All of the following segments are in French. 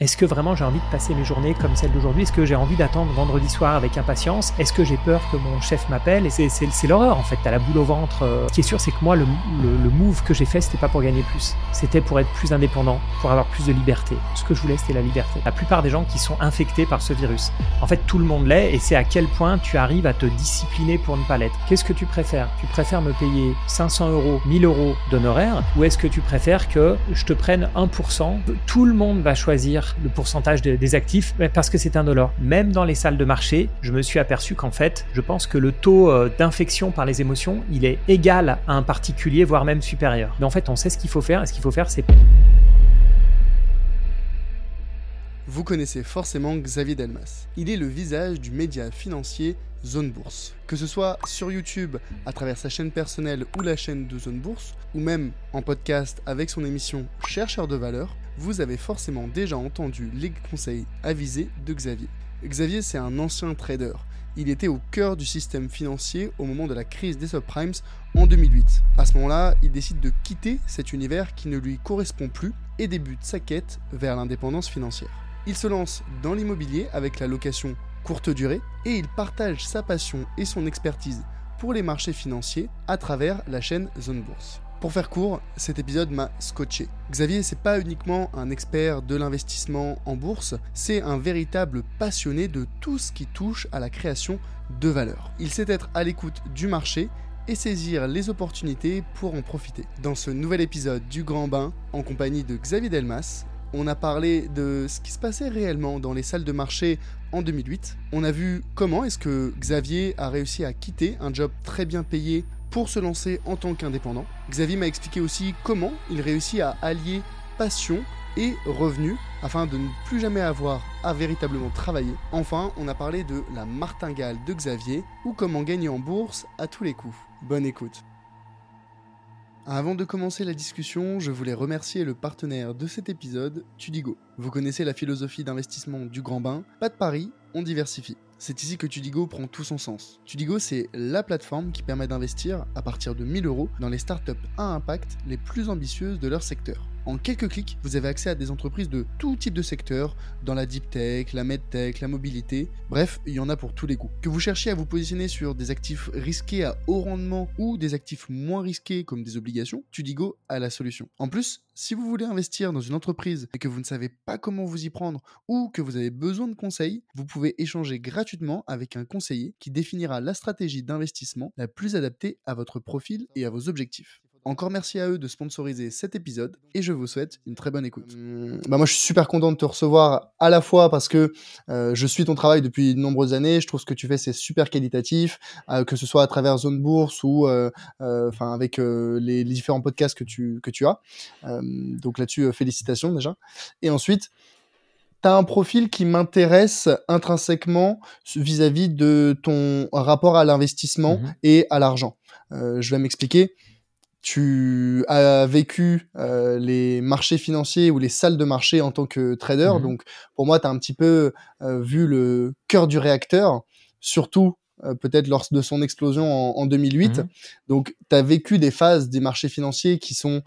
Est-ce que vraiment j'ai envie de passer mes journées comme celle d'aujourd'hui? Est-ce que j'ai envie d'attendre vendredi soir avec impatience? Est-ce que j'ai peur que mon chef m'appelle? Et c'est l'horreur en fait, t'as la boule au ventre. Ce qui est sûr, c'est que moi, le, le, move que j'ai fait, c'était pas pour gagner plus. C'était pour être plus indépendant, pour avoir plus de liberté. Ce que je voulais, c'était la liberté. La plupart des gens qui sont infectés par ce virus, en fait, tout le monde l'est et c'est à quel point tu arrives à te discipliner pour ne pas l'être. Qu'est-ce que tu préfères? Tu préfères me payer 500 euros, 1000 euros d'honoraires? Ou est-ce que tu préfères que je te prenne 1% Tout le monde va choisir le pourcentage des actifs parce que c'est un dollar. Même dans les salles de marché, je me suis aperçu qu'en fait, je pense que le taux euh, d'infection par les émotions, il est égal à un particulier, voire même supérieur. Mais en fait, on sait ce qu'il faut faire et ce qu'il faut faire, c'est... Vous connaissez forcément Xavier Delmas. Il est le visage du média financier Zone Bourse. Que ce soit sur YouTube à travers sa chaîne personnelle ou la chaîne de Zone Bourse, ou même en podcast avec son émission Chercheur de valeur, vous avez forcément déjà entendu les conseils avisés de Xavier. Xavier, c'est un ancien trader. Il était au cœur du système financier au moment de la crise des subprimes en 2008. À ce moment-là, il décide de quitter cet univers qui ne lui correspond plus et débute sa quête vers l'indépendance financière. Il se lance dans l'immobilier avec la location courte durée et il partage sa passion et son expertise pour les marchés financiers à travers la chaîne Zone Bourse. Pour faire court, cet épisode m'a scotché. Xavier, c'est pas uniquement un expert de l'investissement en bourse, c'est un véritable passionné de tout ce qui touche à la création de valeur. Il sait être à l'écoute du marché et saisir les opportunités pour en profiter. Dans ce nouvel épisode du Grand Bain, en compagnie de Xavier Delmas, on a parlé de ce qui se passait réellement dans les salles de marché en 2008. On a vu comment est-ce que Xavier a réussi à quitter un job très bien payé pour se lancer en tant qu'indépendant. Xavier m'a expliqué aussi comment il réussit à allier passion et revenus afin de ne plus jamais avoir à véritablement travailler. Enfin, on a parlé de la martingale de Xavier ou comment gagner en bourse à tous les coups. Bonne écoute. Avant de commencer la discussion, je voulais remercier le partenaire de cet épisode, Tudigo. Vous connaissez la philosophie d'investissement du grand bain, pas de pari, on diversifie. C'est ici que Tudigo prend tout son sens. Tudigo, c'est la plateforme qui permet d'investir à partir de 1000 euros dans les startups à impact les plus ambitieuses de leur secteur. En quelques clics, vous avez accès à des entreprises de tout type de secteur, dans la deep tech, la medtech, la mobilité, bref, il y en a pour tous les goûts. Que vous cherchiez à vous positionner sur des actifs risqués à haut rendement ou des actifs moins risqués comme des obligations, Tudigo a la solution. En plus, si vous voulez investir dans une entreprise et que vous ne savez pas comment vous y prendre ou que vous avez besoin de conseils, vous pouvez échanger gratuitement avec un conseiller qui définira la stratégie d'investissement la plus adaptée à votre profil et à vos objectifs. Encore merci à eux de sponsoriser cet épisode et je vous souhaite une très bonne écoute. Hum, bah moi, je suis super content de te recevoir à la fois parce que euh, je suis ton travail depuis de nombreuses années. Je trouve ce que tu fais c'est super qualitatif, euh, que ce soit à travers Zone Bourse ou euh, enfin avec les, différents podcasts que tu que tu as. donc là-dessus, félicitations déjà. Et ensuite. Tu as un profil qui m'intéresse intrinsèquement vis-à-vis de ton rapport à l'investissement mmh et à l'argent. je vais m'expliquer tu as vécu euh, les marchés financiers ou les salles de marché en tant que trader. Mmh Donc, pour moi, tu as un petit peu euh, vu le cœur du réacteur, surtout euh, peut-être lors de son explosion en, 2008. Mmh Donc, tu as vécu des phases des marchés financiers qui sont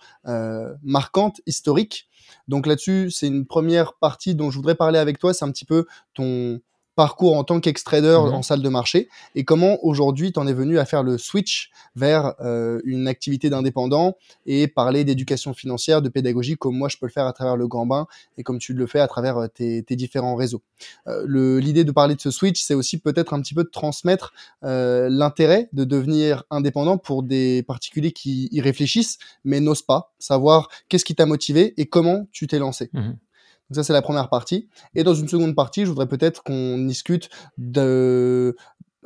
marquantes, historiques. Donc là-dessus, c'est une première partie dont je voudrais parler avec toi. C'est un petit peu ton parcours en tant qu'ex-trader mhm. en salle de marché et comment aujourd'hui tu en es venu à faire le switch vers euh, une activité d'indépendant et parler d'éducation financière, de pédagogie comme moi je peux le faire à travers le grand bain et comme tu le fais à travers euh, tes, différents réseaux. Euh, l'idée de parler de ce switch, c'est aussi peut-être un petit peu de transmettre l'intérêt de devenir indépendant pour des particuliers qui y réfléchissent mais n'osent pas, savoir qu'est-ce qui t'a motivé et comment tu t'es lancé. Mhm. Donc ça, c'est la première partie. Et dans une seconde partie, je voudrais peut-être qu'on discute de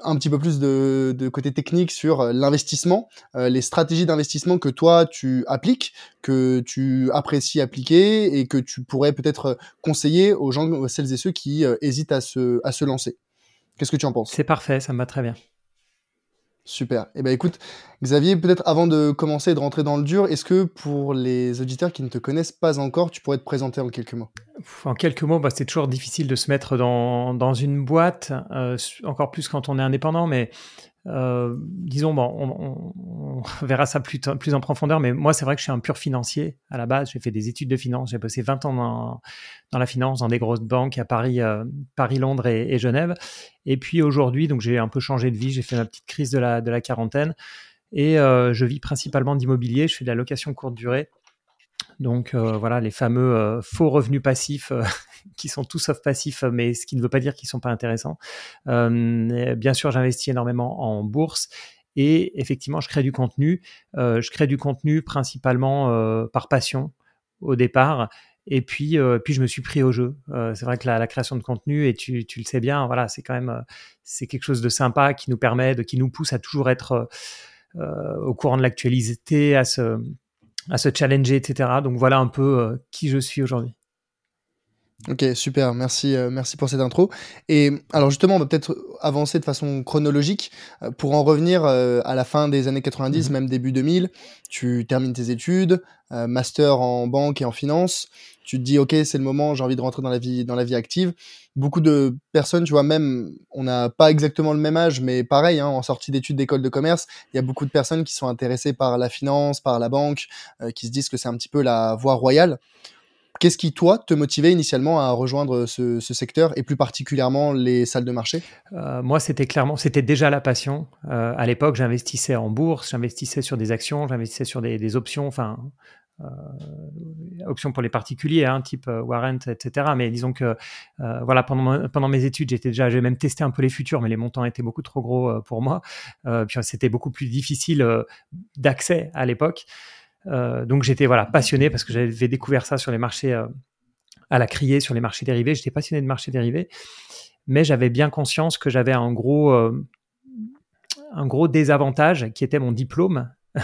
un petit peu plus de, de côté technique sur euh, l'investissement, euh, les stratégies d'investissement que toi tu appliques, que tu apprécies appliquer et que tu pourrais peut-être conseiller aux gens, celles et ceux qui euh, hésitent à se, à se lancer. Qu'est-ce que tu en penses? C'est parfait, ça me va très bien. Super. Eh ben écoute, Xavier, peut-être avant de commencer et de rentrer dans le dur, est-ce que pour les auditeurs qui ne te connaissent pas encore, tu pourrais te présenter en quelques mots? En quelques mots, bah, c'est toujours difficile de se mettre dans, une boîte, euh, encore plus quand on est indépendant, mais euh, disons, bon, on, verra ça plus, plus, en profondeur, mais moi, c'est vrai que je suis un pur financier à la base. J'ai fait des études de finance. J'ai bossé 20 ans dans, dans, la finance, dans des grosses banques à Paris, euh, Paris Londres et, Genève. Et puis aujourd'hui, donc j'ai un peu changé de vie. J'ai fait ma petite crise de la, de la quarantaine et euh, je vis principalement d'immobilier. Je fais de la location courte durée. Donc voilà, les fameux faux revenus passifs qui sont tous sauf passifs, mais ce qui ne veut pas dire qu'ils sont pas intéressants. Euh, bien sûr, j'investis énormément en bourse et effectivement, je crée du contenu. Euh, je crée du contenu principalement euh, par passion au départ. Et puis, puis je me suis pris au jeu. c'est vrai que la, création de contenu, et tu, tu le sais bien, voilà, c'est quand même c'est quelque chose de sympa qui nous permet, de, qui nous pousse à toujours être au courant de l'actualité, à se, à se challenger, etc. Donc voilà un peu qui je suis aujourd'hui. Ok, super, merci, euh, merci pour cette intro. Et alors justement, on va peut-être avancer de façon chronologique euh, pour en revenir euh, à la fin des années 90, mhm. même début 2000. Tu termines tes études, master en banque et en finance. Tu te dis, ok, c'est le moment, j'ai envie de rentrer dans la vie, dans la vie active. Beaucoup de personnes, tu vois, même, on n'a pas exactement le même âge, mais pareil, hein, en sortie d'études d'école de commerce, il y a beaucoup de personnes qui sont intéressées par la finance, par la banque, qui se disent que c'est un petit peu la voie royale. Qu'est-ce qui, toi, te motivait initialement à rejoindre ce, secteur et plus particulièrement les salles de marché? Euh, Moi, c'était clairement, c'était déjà la passion. Euh, à l'époque, j'investissais en bourse, j'investissais sur des actions, j'investissais sur des, options, enfin, euh, options pour les particuliers, hein, type warrant, etc. Mais disons que, voilà, pendant, pendant mes études, j'étais déjà, j'ai même testé un peu les futurs, mais les montants étaient beaucoup trop gros pour moi. puis c'était beaucoup plus difficile d'accès à l'époque. Euh, donc j'étais voilà passionné parce que j'avais découvert ça sur les marchés euh, à la criée, sur les marchés dérivés. J'étais passionné de marchés dérivés, mais j'avais bien conscience que j'avais un gros euh, un gros désavantage qui était mon diplôme.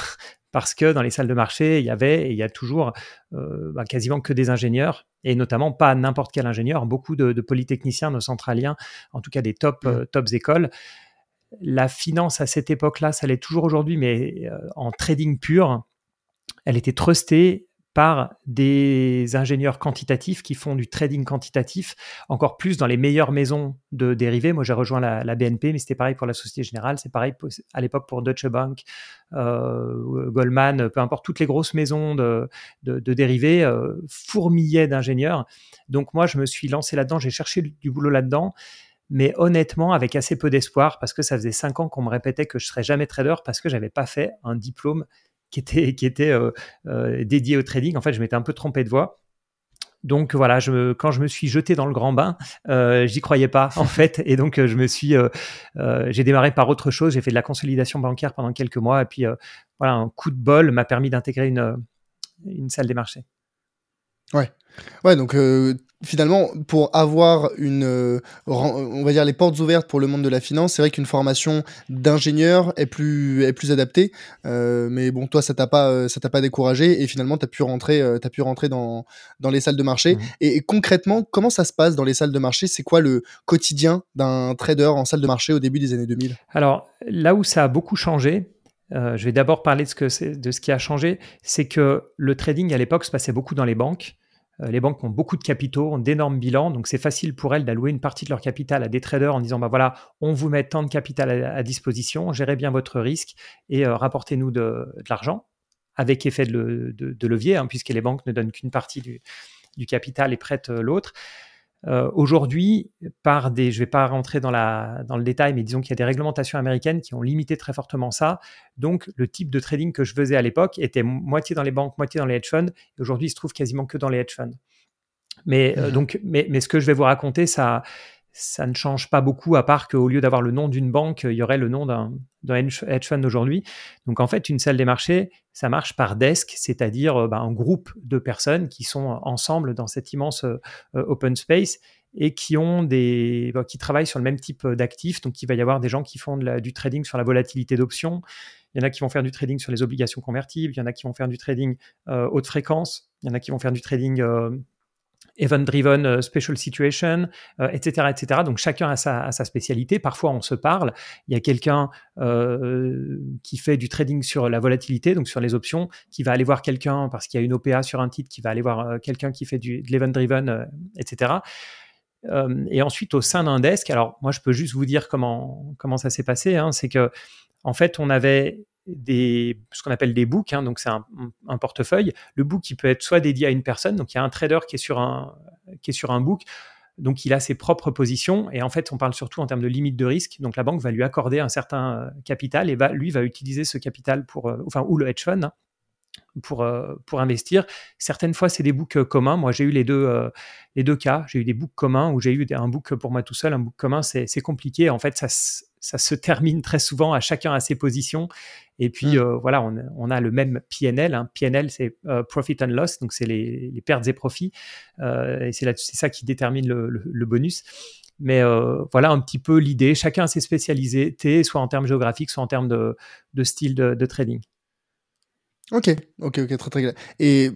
parce que dans les salles de marché, il y avait et il y a toujours bah, quasiment que des ingénieurs, et notamment pas n'importe quel ingénieur, beaucoup de, polytechniciens, de centraliens, en tout cas des top, mmh. tops écoles. La finance à cette époque-là, ça l'est toujours aujourd'hui, mais en trading pur, elle était trustée par des ingénieurs quantitatifs qui font du trading quantitatif, encore plus dans les meilleures maisons de dérivés. Moi, j'ai rejoint la, BNP, mais c'était pareil pour la Société Générale, c'est pareil à l'époque pour Deutsche Bank, euh, Goldman, peu importe, toutes les grosses maisons de, dérivés euh, fourmillaient d'ingénieurs. Donc moi, je me suis lancé là-dedans, j'ai cherché du boulot là-dedans mais honnêtement avec assez peu d'espoir parce que ça faisait cinq ans qu'on me répétait que je serais jamais trader parce que j'avais pas fait un diplôme qui était, qui était euh, euh, dédié au trading. En fait, je m'étais un peu trompé de voie. Donc voilà, quand je me suis jeté dans le grand bain, euh, j'y croyais pas en fait, et donc je me suis, j'ai démarré par autre chose. J'ai fait de la consolidation bancaire pendant quelques mois, et puis voilà, un coup de bol m'a permis d'intégrer une, une salle des marchés. Ouais, ouais, donc finalement, pour avoir une, euh, on va dire les portes ouvertes pour le monde de la finance, c'est vrai qu'une formation d'ingénieur est plus, est plus adaptée. Euh, mais bon, toi, ça t'a pas, euh, ça t'a pas découragé et finalement, t'as pu rentrer, t'as pu rentrer dans, dans les salles de marché. Mmh. Et, concrètement, comment ça se passe dans les salles de marché? C'est quoi le quotidien d'un trader en salle de marché au début des années 2000 Alors là où ça a beaucoup changé, je vais d'abord parler de ce, que de ce qui a changé, c'est que le trading à l'époque se passait beaucoup dans les banques. Euh, les banques ont beaucoup de capitaux, ont d'énormes bilans, donc c'est facile pour elles d'allouer une partie de leur capital à des traders en disant bah voilà, on vous met tant de capital à, disposition, gérez bien votre risque et euh, rapportez-nous de, l'argent avec effet de, levier, hein, puisque les banques ne donnent qu'une partie du, capital et prêtent euh, l'autre. Euh, aujourd'hui, par des, je ne vais pas rentrer dans, la, dans le détail, mais disons qu'il y a des réglementations américaines qui ont limité très fortement ça. Donc, le type de trading que je faisais à l'époque était moitié dans les banques, moitié dans les hedge funds. Aujourd'hui, il se trouve quasiment que dans les hedge funds. Mais, euh, mmh. donc, mais, mais, ce que je vais vous raconter, ça, ça ne change pas beaucoup, à part qu'au lieu d'avoir le nom d'une banque, il y aurait le nom d'un hedge fund aujourd'hui. Donc en fait, une salle des marchés, ça marche par desk, c'est-à-dire euh, bah, un groupe de personnes qui sont ensemble dans cet immense euh, open space et qui ont des bah, qui travaillent sur le même type d'actifs. Donc il va y avoir des gens qui font du trading sur la volatilité d'options. Il y en a qui vont faire du trading sur les obligations convertibles. Il y en a qui vont faire du trading euh, haute fréquence. Il y en a qui vont faire du trading event-driven euh, special situation, etc., euh, etc. Donc chacun a sa, spécialité. Parfois on se parle. Il y a quelqu'un euh, qui fait du trading sur la volatilité, donc sur les options, qui va aller voir quelqu'un parce qu'il y a une OPA sur un titre, qui va aller voir quelqu'un qui fait du, de l'event-driven, etc. et ensuite, au sein d'un desk, alors moi, je peux juste vous dire comment, comment ça s'est passé. Hein, c'est que, en fait, on avait ce qu'on appelle des books, hein, donc c'est un, portefeuille. Le book, qui peut être soit dédié à une personne, donc il y a un trader qui est sur un, qui est sur un book, donc il a ses propres positions, et en fait, on parle surtout en termes de limite de risque. Donc la banque va lui accorder un certain capital, et va, lui va utiliser ce capital pour, enfin, ou le hedge fund, hein, pour, euh, pour investir. Certaines fois, c'est des books euh, communs. Moi, j'ai eu les deux, euh, les deux cas. J'ai eu des books communs où j'ai eu un book pour moi tout seul, un book commun. C'est compliqué. En fait, ça, ça se termine très souvent à chacun à ses positions. Et puis, mmh. voilà, on, on, a le même PNL. Hein. PNL, c'est Profit and Loss, donc c'est les, les, pertes et profits. et c'est ça qui détermine le, le, bonus. Mais voilà un petit peu l'idée. Chacun a ses spécialités, soit en termes géographiques, soit en termes de, de style de, de trading. Ok, ok, ok, très très clair. Et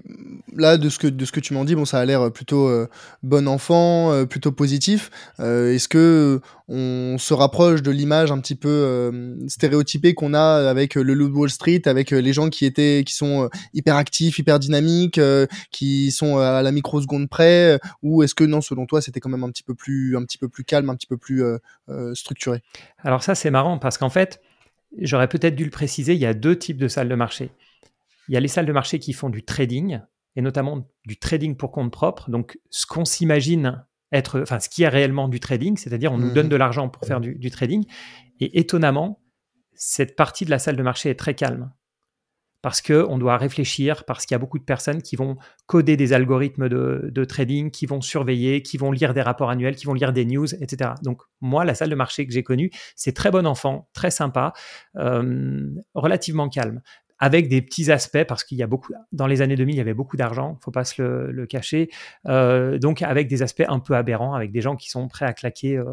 là, de ce que, de ce que tu m'en dis, bon, ça a l'air plutôt euh, bon enfant, euh, plutôt positif. Euh, est-ce que on se rapproche de l'image un petit peu stéréotypée qu'on a avec le loup Wall Street, avec les gens qui étaient, qui sont hyper actifs, hyper dynamiques, qui sont à la microseconde près, ou est-ce que non, selon toi, c'était quand même un petit peu plus, un petit peu plus calme, un petit peu plus structuré? Alors ça, c'est marrant parce qu'en fait, j'aurais peut-être dû le préciser, il y a deux types de salles de marché. Il y a les salles de marché qui font du trading, et notamment du trading pour compte propre. Donc, ce qu'on s'imagine être, enfin, ce qui est réellement du trading, c'est-à-dire on nous donne mhm. de l'argent pour faire du, trading. Et étonnamment, cette partie de la salle de marché est très calme. Parce qu'on doit réfléchir, parce qu'il y a beaucoup de personnes qui vont coder des algorithmes de, trading, qui vont surveiller, qui vont lire des rapports annuels, qui vont lire des news, etc. Donc moi, la salle de marché que j'ai connue, c'est très bon enfant, très sympa, euh, relativement calme avec des petits aspects, parce qu'il y a beaucoup, dans les années 2000, il y avait beaucoup d'argent, faut pas se le, cacher, euh, donc avec des aspects un peu aberrants, avec des gens qui sont prêts à claquer euh,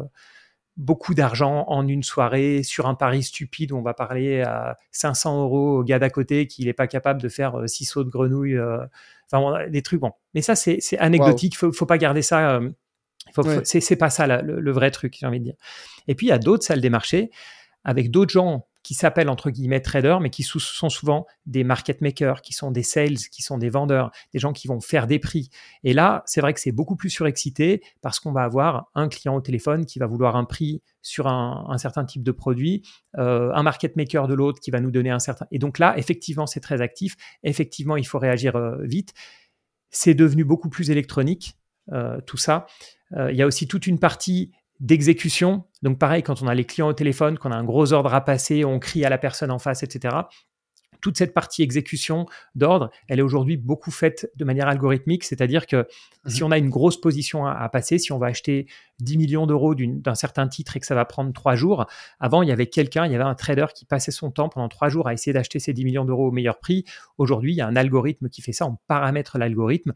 beaucoup d'argent en une soirée sur un pari stupide où on va parler à 500 euros au gars d'à côté qui n'est pas capable de faire 6 euh, sauts de grenouille, enfin des trucs, bon. Mais ça, c'est anecdotique, faut, faut pas garder ça. C'est pas ça le, le vrai truc, j'ai envie de dire. Et puis il y a d'autres salles des marchés avec d'autres gens qui s'appellent entre guillemets traders, mais qui sont souvent des market makers, qui sont des sales, qui sont des vendeurs, des gens qui vont faire des prix. Et là, c'est vrai que c'est beaucoup plus surexcité parce qu'on va avoir un client au téléphone qui va vouloir un prix sur un, certain type de produit, euh, un market maker de l'autre qui va nous donner un certain. Et donc là, effectivement, c'est très actif. Effectivement, il faut réagir euh, vite. C'est devenu beaucoup plus électronique, euh, tout ça. Il y a aussi toute une partie d'exécution. Donc pareil, quand on a les clients au téléphone, qu'on a un gros ordre à passer, on crie à la personne en face, etc. Toute cette partie exécution d'ordre, elle est aujourd'hui beaucoup faite de manière algorithmique, c'est-à-dire que mhm. si on a une grosse position à, passer, si on va acheter 10 millions d'euros d'un certain titre et que ça va prendre trois jours, avant il y avait quelqu'un, il y avait un trader qui passait son temps pendant trois jours à essayer d'acheter ces 10 millions d'euros au meilleur prix. Aujourd'hui, il y a un algorithme qui fait ça, on paramètre l'algorithme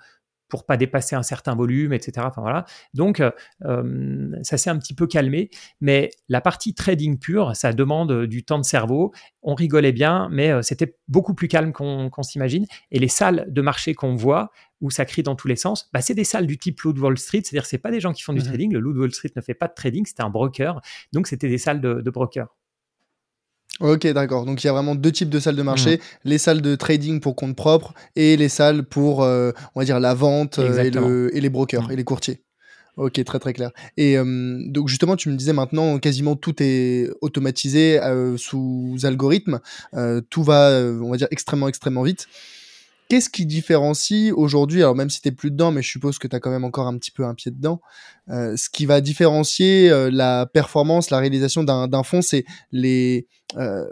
pour pas dépasser un certain volume, etc. Enfin, voilà. Donc, euh, euh, ça s'est un petit peu calmé, mais la partie trading pure, ça demande du temps de cerveau. On rigolait bien, mais euh, c'était beaucoup plus calme qu'on s'imagine. Et les salles de marché qu'on voit, où ça crie dans tous les sens, bah, c'est des salles du type Loot Wall Street, c'est-à-dire c'est pas des gens qui font du mmh trading. Le Loot Wall Street ne fait pas de trading, c'était un broker, donc c'était des salles de, de brokers. Ok, d'accord. Donc il y a vraiment deux types de salles de marché mmh. les salles de trading pour compte propre et les salles pour, euh, on va dire, la vente euh, et, les brokers mmh. et les courtiers. Ok, très très clair. Et euh, donc justement, tu me disais maintenant, quasiment tout est automatisé sous algorithme. tout va, on va dire, extrêmement extrêmement vite. Qu'est-ce qui différencie aujourd'hui, alors même si tu plus dedans, mais je suppose que tu as quand même encore un petit peu un pied dedans, euh, ce qui va différencier euh, la performance, la réalisation d'un fonds, c'est les... Euh,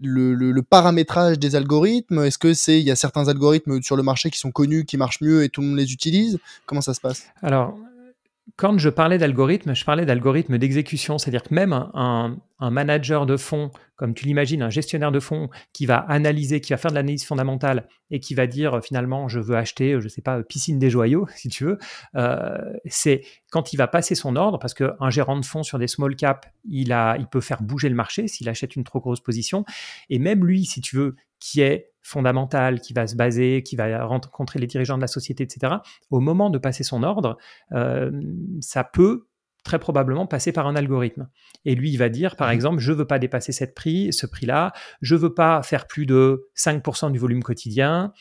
le, le, paramétrage des algorithmes? Est-ce que c'est il y a certains algorithmes sur le marché qui sont connus, qui marchent mieux et tout le monde les utilise? Comment ça se passe? Alors, quand je parlais d'algorithme, je parlais d'algorithme d'exécution, c'est-à-dire que même un, un, manager de fonds, comme tu l'imagines, un gestionnaire de fonds qui va analyser, qui va faire de l'analyse fondamentale et qui va dire euh, finalement je veux acheter, euh, je ne sais pas, piscine des joyaux, si tu veux, euh, c'est quand il va passer son ordre, parce qu'un gérant de fonds sur des small caps, il, a, il peut faire bouger le marché s'il achète une trop grosse position, et même lui, si tu veux, qui est fondamental, qui va se baser, qui va rencontrer les dirigeants de la société, etc., au moment de passer son ordre, euh, ça peut très probablement passer par un algorithme. Et lui, il va dire, par mmh exemple, je ne veux pas dépasser cette prix, ce prix-là, je ne veux pas faire plus de 5% du volume quotidien,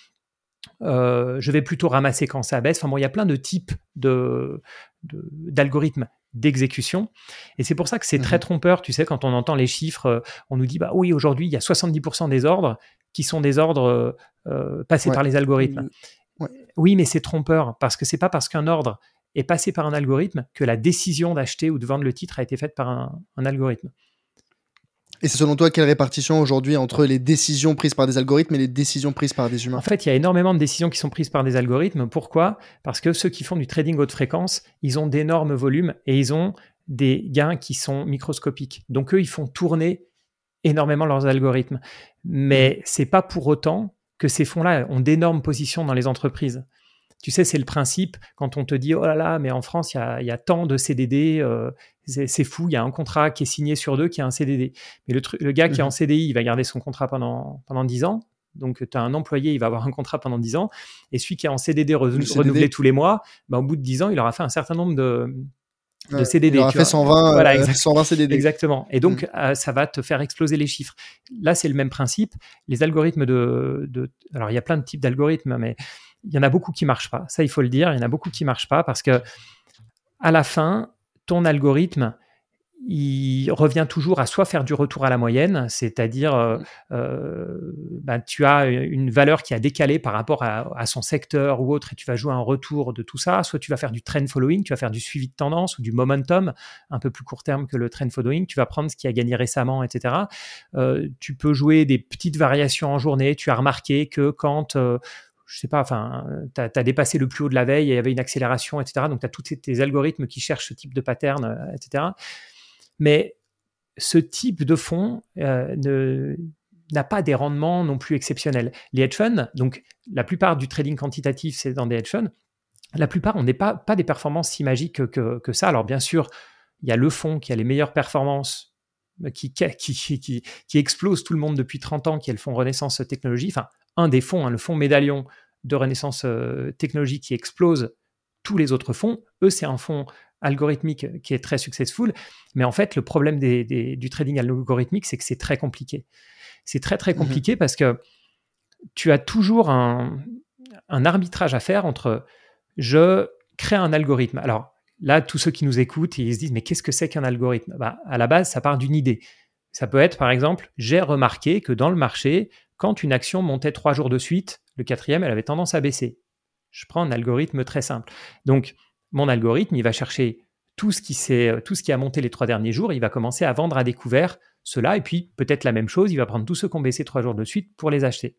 je vais plutôt ramasser quand ça baisse. Enfin bon, il y a plein de types de, d'algorithmes d'exécution. Et c'est pour ça que c'est très mmh trompeur, tu sais, quand on entend les chiffres, on nous dit, bah oui, aujourd'hui, il y a 70% des ordres qui sont des ordres passés par les algorithmes. Oui, mais c'est trompeur, parce que c'est pas parce qu'un ordre est passé par un algorithme que la décision d'acheter ou de vendre le titre a été faite par un algorithme. Et c'est selon toi quelle répartition aujourd'hui entre les décisions prises par des algorithmes et les décisions prises par des humains? En fait, il y a énormément de décisions qui sont prises par des algorithmes. Pourquoi? Parce que ceux qui font du trading haute fréquence, ils ont d'énormes volumes et ils ont des gains qui sont microscopiques. Donc eux, ils font tourner énormément leurs algorithmes. Mais mmh. c'est pas pour autant que ces fonds-là ont d'énormes positions dans les entreprises. Tu sais, c'est le principe quand on te dit oh là là, mais en France, il y a, tant de CDD, euh, c'est fou, il y a un contrat qui est signé sur deux qui a un CDD. Mais le, le gars qui est en mmh CDI, il va garder son contrat pendant, pendant 10 ans. Donc, tu as un employé, il va avoir un contrat pendant 10 ans. Et celui qui est en CDD, renouvelé tous les mois, bah, au bout de 10 ans, il aura fait un certain nombre de, de CDD. Il aura fait 120, voilà, 120 CDD. Exactement. Et donc, mmh. euh, ça va te faire exploser les chiffres. Là, c'est le même principe. Les algorithmes de, de alors, il y a plein de types d'algorithmes, mais il y en a beaucoup qui marchent pas. Ça, il faut le dire. Il y en a beaucoup qui marchent pas parce que à la fin, ton algorithme, il revient toujours à soit faire du retour à la moyenne, c'est-à-dire euh, euh, bah, tu as une valeur qui a décalé par rapport à, son secteur ou autre et tu vas jouer un retour de tout ça, soit tu vas faire du trend following, tu vas faire du suivi de tendance ou du momentum, un peu plus court terme que le trend following, tu vas prendre ce qui a gagné récemment, etc. Euh, tu peux jouer des petites variations en journée, tu as remarqué que quand je sais pas, enfin, tu as, dépassé le plus haut de la veille, et il y avait une accélération, etc. Donc, tu as tous tes algorithmes qui cherchent ce type de pattern, euh, etc. Mais ce type de fonds euh, n'a pas des rendements non plus exceptionnels. Les hedge funds, donc la plupart du trading quantitatif, c'est dans des hedge funds. La plupart, on n'est pas, pas des performances si magiques que, ça. Alors, bien sûr, il y a le fonds qui a les meilleures performances, qui, qui, qui, qui, explose tout le monde depuis 30 ans, qui est le fonds Renaissance Technologie. Enfin, un des fonds, hein, le fonds médaillon de Renaissance euh, Technologie qui explose tous les autres fonds. Eux, c'est un fonds algorithmique qui est très successful. Mais en fait, le problème du trading algorithmique, c'est que c'est très compliqué. C'est très, très mmh compliqué parce que tu as toujours un, arbitrage à faire entre je crée un algorithme. Alors là, tous ceux qui nous écoutent, ils se disent, mais qu'est-ce que c'est qu'un algorithme? Bah, À la base, ça part d'une idée. Ça peut être, par exemple, j'ai remarqué que dans le marché, quand une action montait trois jours de suite, le quatrième, elle avait tendance à baisser. Je prends un algorithme très simple. Donc, mon algorithme, il va chercher tout ce qui, tout ce qui a monté les trois derniers jours, il va commencer à vendre à découvert cela, et puis peut-être la même chose, il va prendre tous ceux qui ont baissé trois jours de suite pour les acheter.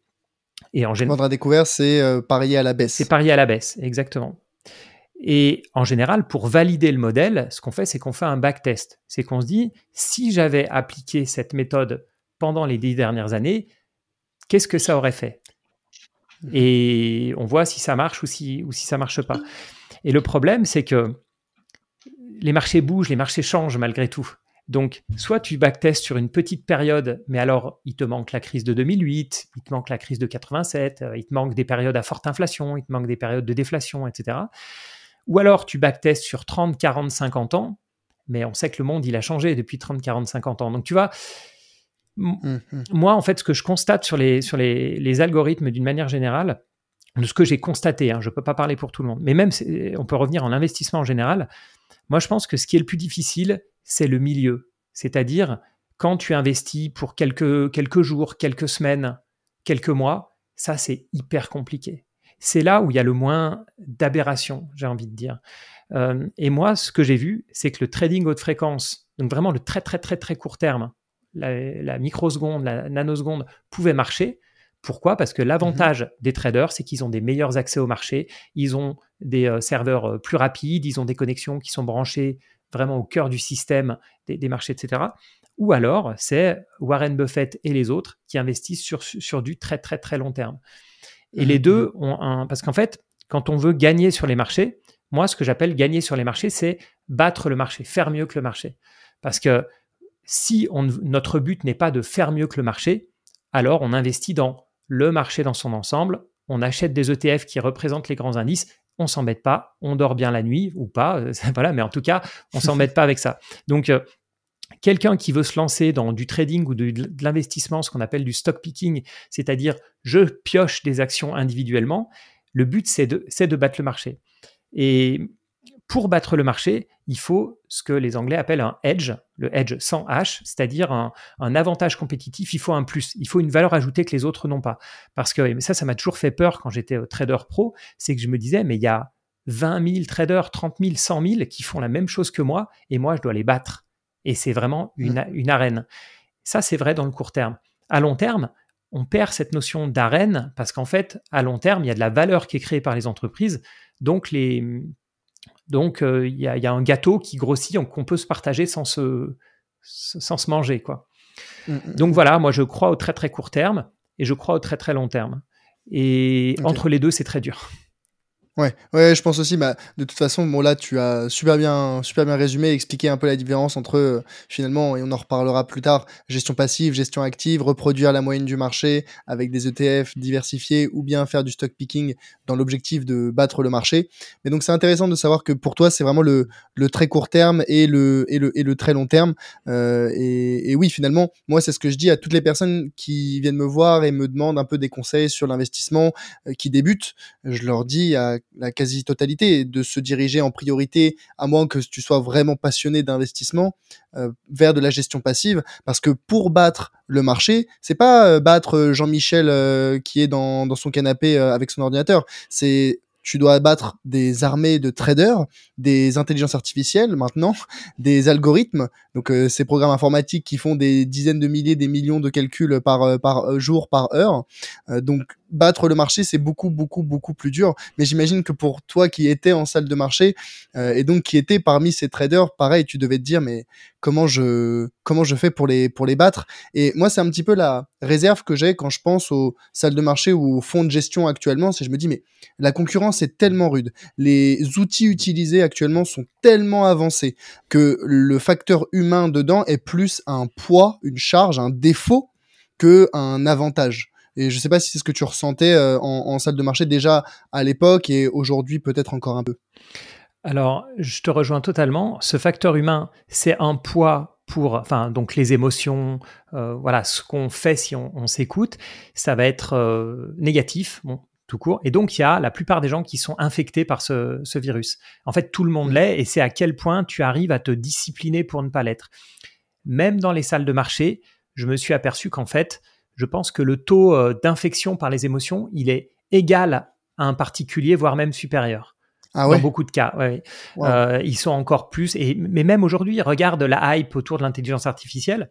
Et en général, vendre à découvert, c'est euh, parier à la baisse. C'est parier à la baisse, exactement. Et en général, pour valider le modèle, ce qu'on fait, c'est qu'on fait un backtest. C'est qu'on se dit, si j'avais appliqué cette méthode pendant les dix dernières années, qu'est-ce que ça aurait fait? Et on voit si ça marche ou si, ou si ça marche pas. Et le problème, c'est que les marchés bougent, les marchés changent malgré tout. Donc, soit tu backtestes sur une petite période, mais alors il te manque la crise de 2008, il te manque la crise de 87, euh, il te manque des périodes à forte inflation, il te manque des périodes de déflation, etc. Ou alors tu backtestes sur 30, 40, 50 ans, mais on sait que le monde, il a changé depuis 30, 40, 50 ans. Donc, tu vois, Mmh, mmh. Moi, en fait, ce que je constate sur les, sur les, algorithmes d'une manière générale, de ce que j'ai constaté, hein, je ne peux pas parler pour tout le monde, mais même on peut revenir en investissement en général, moi je pense que ce qui est le plus difficile, c'est le milieu. C'est-à-dire quand tu investis pour quelques, quelques jours, quelques semaines, quelques mois, ça c'est hyper compliqué. C'est là où il y a le moins d'aberration, j'ai envie de dire. Euh, et moi, ce que j'ai vu, c'est que le trading haute fréquence, donc vraiment le très très très très court terme, la, microseconde, la nanoseconde pouvait marcher. Pourquoi? Parce que l'avantage mhm. des traders, c'est qu'ils ont des meilleurs accès au marché, ils ont des euh, serveurs euh, plus rapides, ils ont des connexions qui sont branchées vraiment au cœur du système des, marchés, etc. Ou alors, c'est Warren Buffett et les autres qui investissent sur, sur du très très très long terme. Et les mhm. deux ont un... Parce qu'en fait, quand on veut gagner sur les marchés, moi, ce que j'appelle gagner sur les marchés, c'est battre le marché, faire mieux que le marché. Parce que si notre but n'est pas de faire mieux que le marché, alors on investit dans le marché dans son ensemble, on achète des ETF qui représentent les grands indices, on s'embête pas, on dort bien la nuit ou pas, euh, voilà, mais en tout cas, on s'embête pas avec ça. Donc, euh, Quelqu'un qui veut se lancer dans du trading ou de, l'investissement, ce qu'on appelle du stock picking, c'est-à-dire je pioche des actions individuellement, le but c'est de, de battre le marché. Et pour battre le marché, il faut ce que les Anglais appellent un edge, le edge sans H, c'est-à-dire un, avantage compétitif. Il faut un plus, il faut une valeur ajoutée que les autres n'ont pas. Parce que ça, ça m'a toujours fait peur quand j'étais trader pro, c'est que je me disais, mais il y a 20 000 traders, 30 000, 100 000 qui font la même chose que moi, et moi, je dois les battre. Et c'est vraiment une, mmh. une arène. Ça, c'est vrai dans le court terme. À long terme, on perd cette notion d'arène parce qu'en fait, à long terme, il y a de la valeur qui est créée par les entreprises. Donc, les, donc, euh, il y, a un gâteau qui grossit, qu'on peut se partager sans se, sans se manger. Quoi. Mmh, mmh, donc voilà, moi je crois au très très court terme et je crois au très très long terme. Et entre les deux, c'est très dur. Ouais, ouais, je pense aussi. Bah, de toute façon, bon là, tu as super bien, super bien résumé, expliqué un peu la différence entre euh, finalement, et on en reparlera plus tard, gestion passive, gestion active, reproduire la moyenne du marché avec des ETF diversifiés ou bien faire du stock picking dans l'objectif de battre le marché. Mais donc c'est intéressant de savoir que pour toi, c'est vraiment le, le très court terme et le et le et le très long terme. Euh, et, oui, finalement, moi, c'est ce que je dis à toutes les personnes qui viennent me voir et me demandent un peu des conseils sur l'investissement, euh, qui débutent. Je leur dis à la quasi-totalité, de se diriger en priorité, à moins que tu sois vraiment passionné d'investissement, euh, vers de la gestion passive, parce que pour battre le marché, c'est pas euh, battre euh, Jean-Michel qui est dans, dans son canapé avec son ordinateur, c'est tu dois abattre des armées de traders, des intelligences artificielles maintenant, des algorithmes, donc ces programmes informatiques qui font des dizaines de milliers, des millions de calculs par, par jour, par heure. donc battre le marché, c'est beaucoup, beaucoup, beaucoup plus dur. Mais j'imagine que pour toi qui étais en salle de marché euh, et donc qui était parmi ces traders, pareil, tu devais te dire, mais comment je, comment je fais pour les, pour les battre? Et moi, c'est un petit peu la réserve que j'ai quand je pense aux salles de marché ou aux fonds de gestion actuellement. C'est je me dis, mais la concurrence est tellement rude. Les outils utilisés actuellement sont tellement avancés que le facteur humain dedans est plus un poids, une charge, un défaut que un avantage. Et je sais pas si c'est ce que tu ressentais euh, en, salle de marché déjà à l'époque et aujourd'hui peut-être encore un peu. Alors, je te rejoins totalement. Ce facteur humain, c'est un poids pour, enfin, donc les émotions, euh, voilà, ce qu'on fait si on, s'écoute, ça va être euh, négatif, bon, tout court. Et donc, il y a la plupart des gens qui sont infectés par ce, ce virus. En fait, tout le monde mmh. l'est, et c'est à quel point tu arrives à te discipliner pour ne pas l'être. Même dans les salles de marché, je me suis aperçu qu'en fait, je pense que le taux euh, d'infection par les émotions, il est égal à un particulier, voire même supérieur. Ah dans beaucoup de cas, euh, ils sont encore plus. Et, mais même aujourd'hui, regarde la hype autour de l'intelligence artificielle.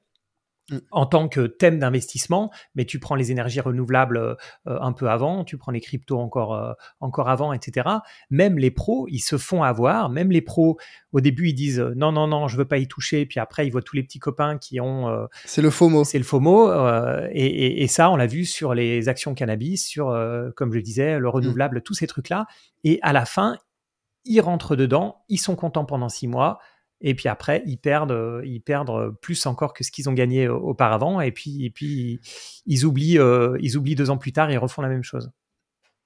En tant que thème d'investissement, mais tu prends les énergies renouvelables euh, un peu avant, tu prends les cryptos encore, euh, encore avant, etc. Même les pros, ils se font avoir. Même les pros, au début, ils disent euh, non, non, non, je veux pas y toucher. Puis après, ils voient tous les petits copains qui ont. c'est le FOMO. C'est le FOMO. Et, et, ça, on l'a vu sur les actions cannabis, sur, comme je disais, le mm. renouvelable, tous ces trucs-là. Et à la fin, ils rentrent dedans, ils sont contents pendant six mois et puis après, ils perdent, euh, ils perdent plus encore que ce qu'ils ont gagné euh, auparavant. Et puis, ils, oublient, euh, ils oublient deux ans plus tard et ils refont la même chose.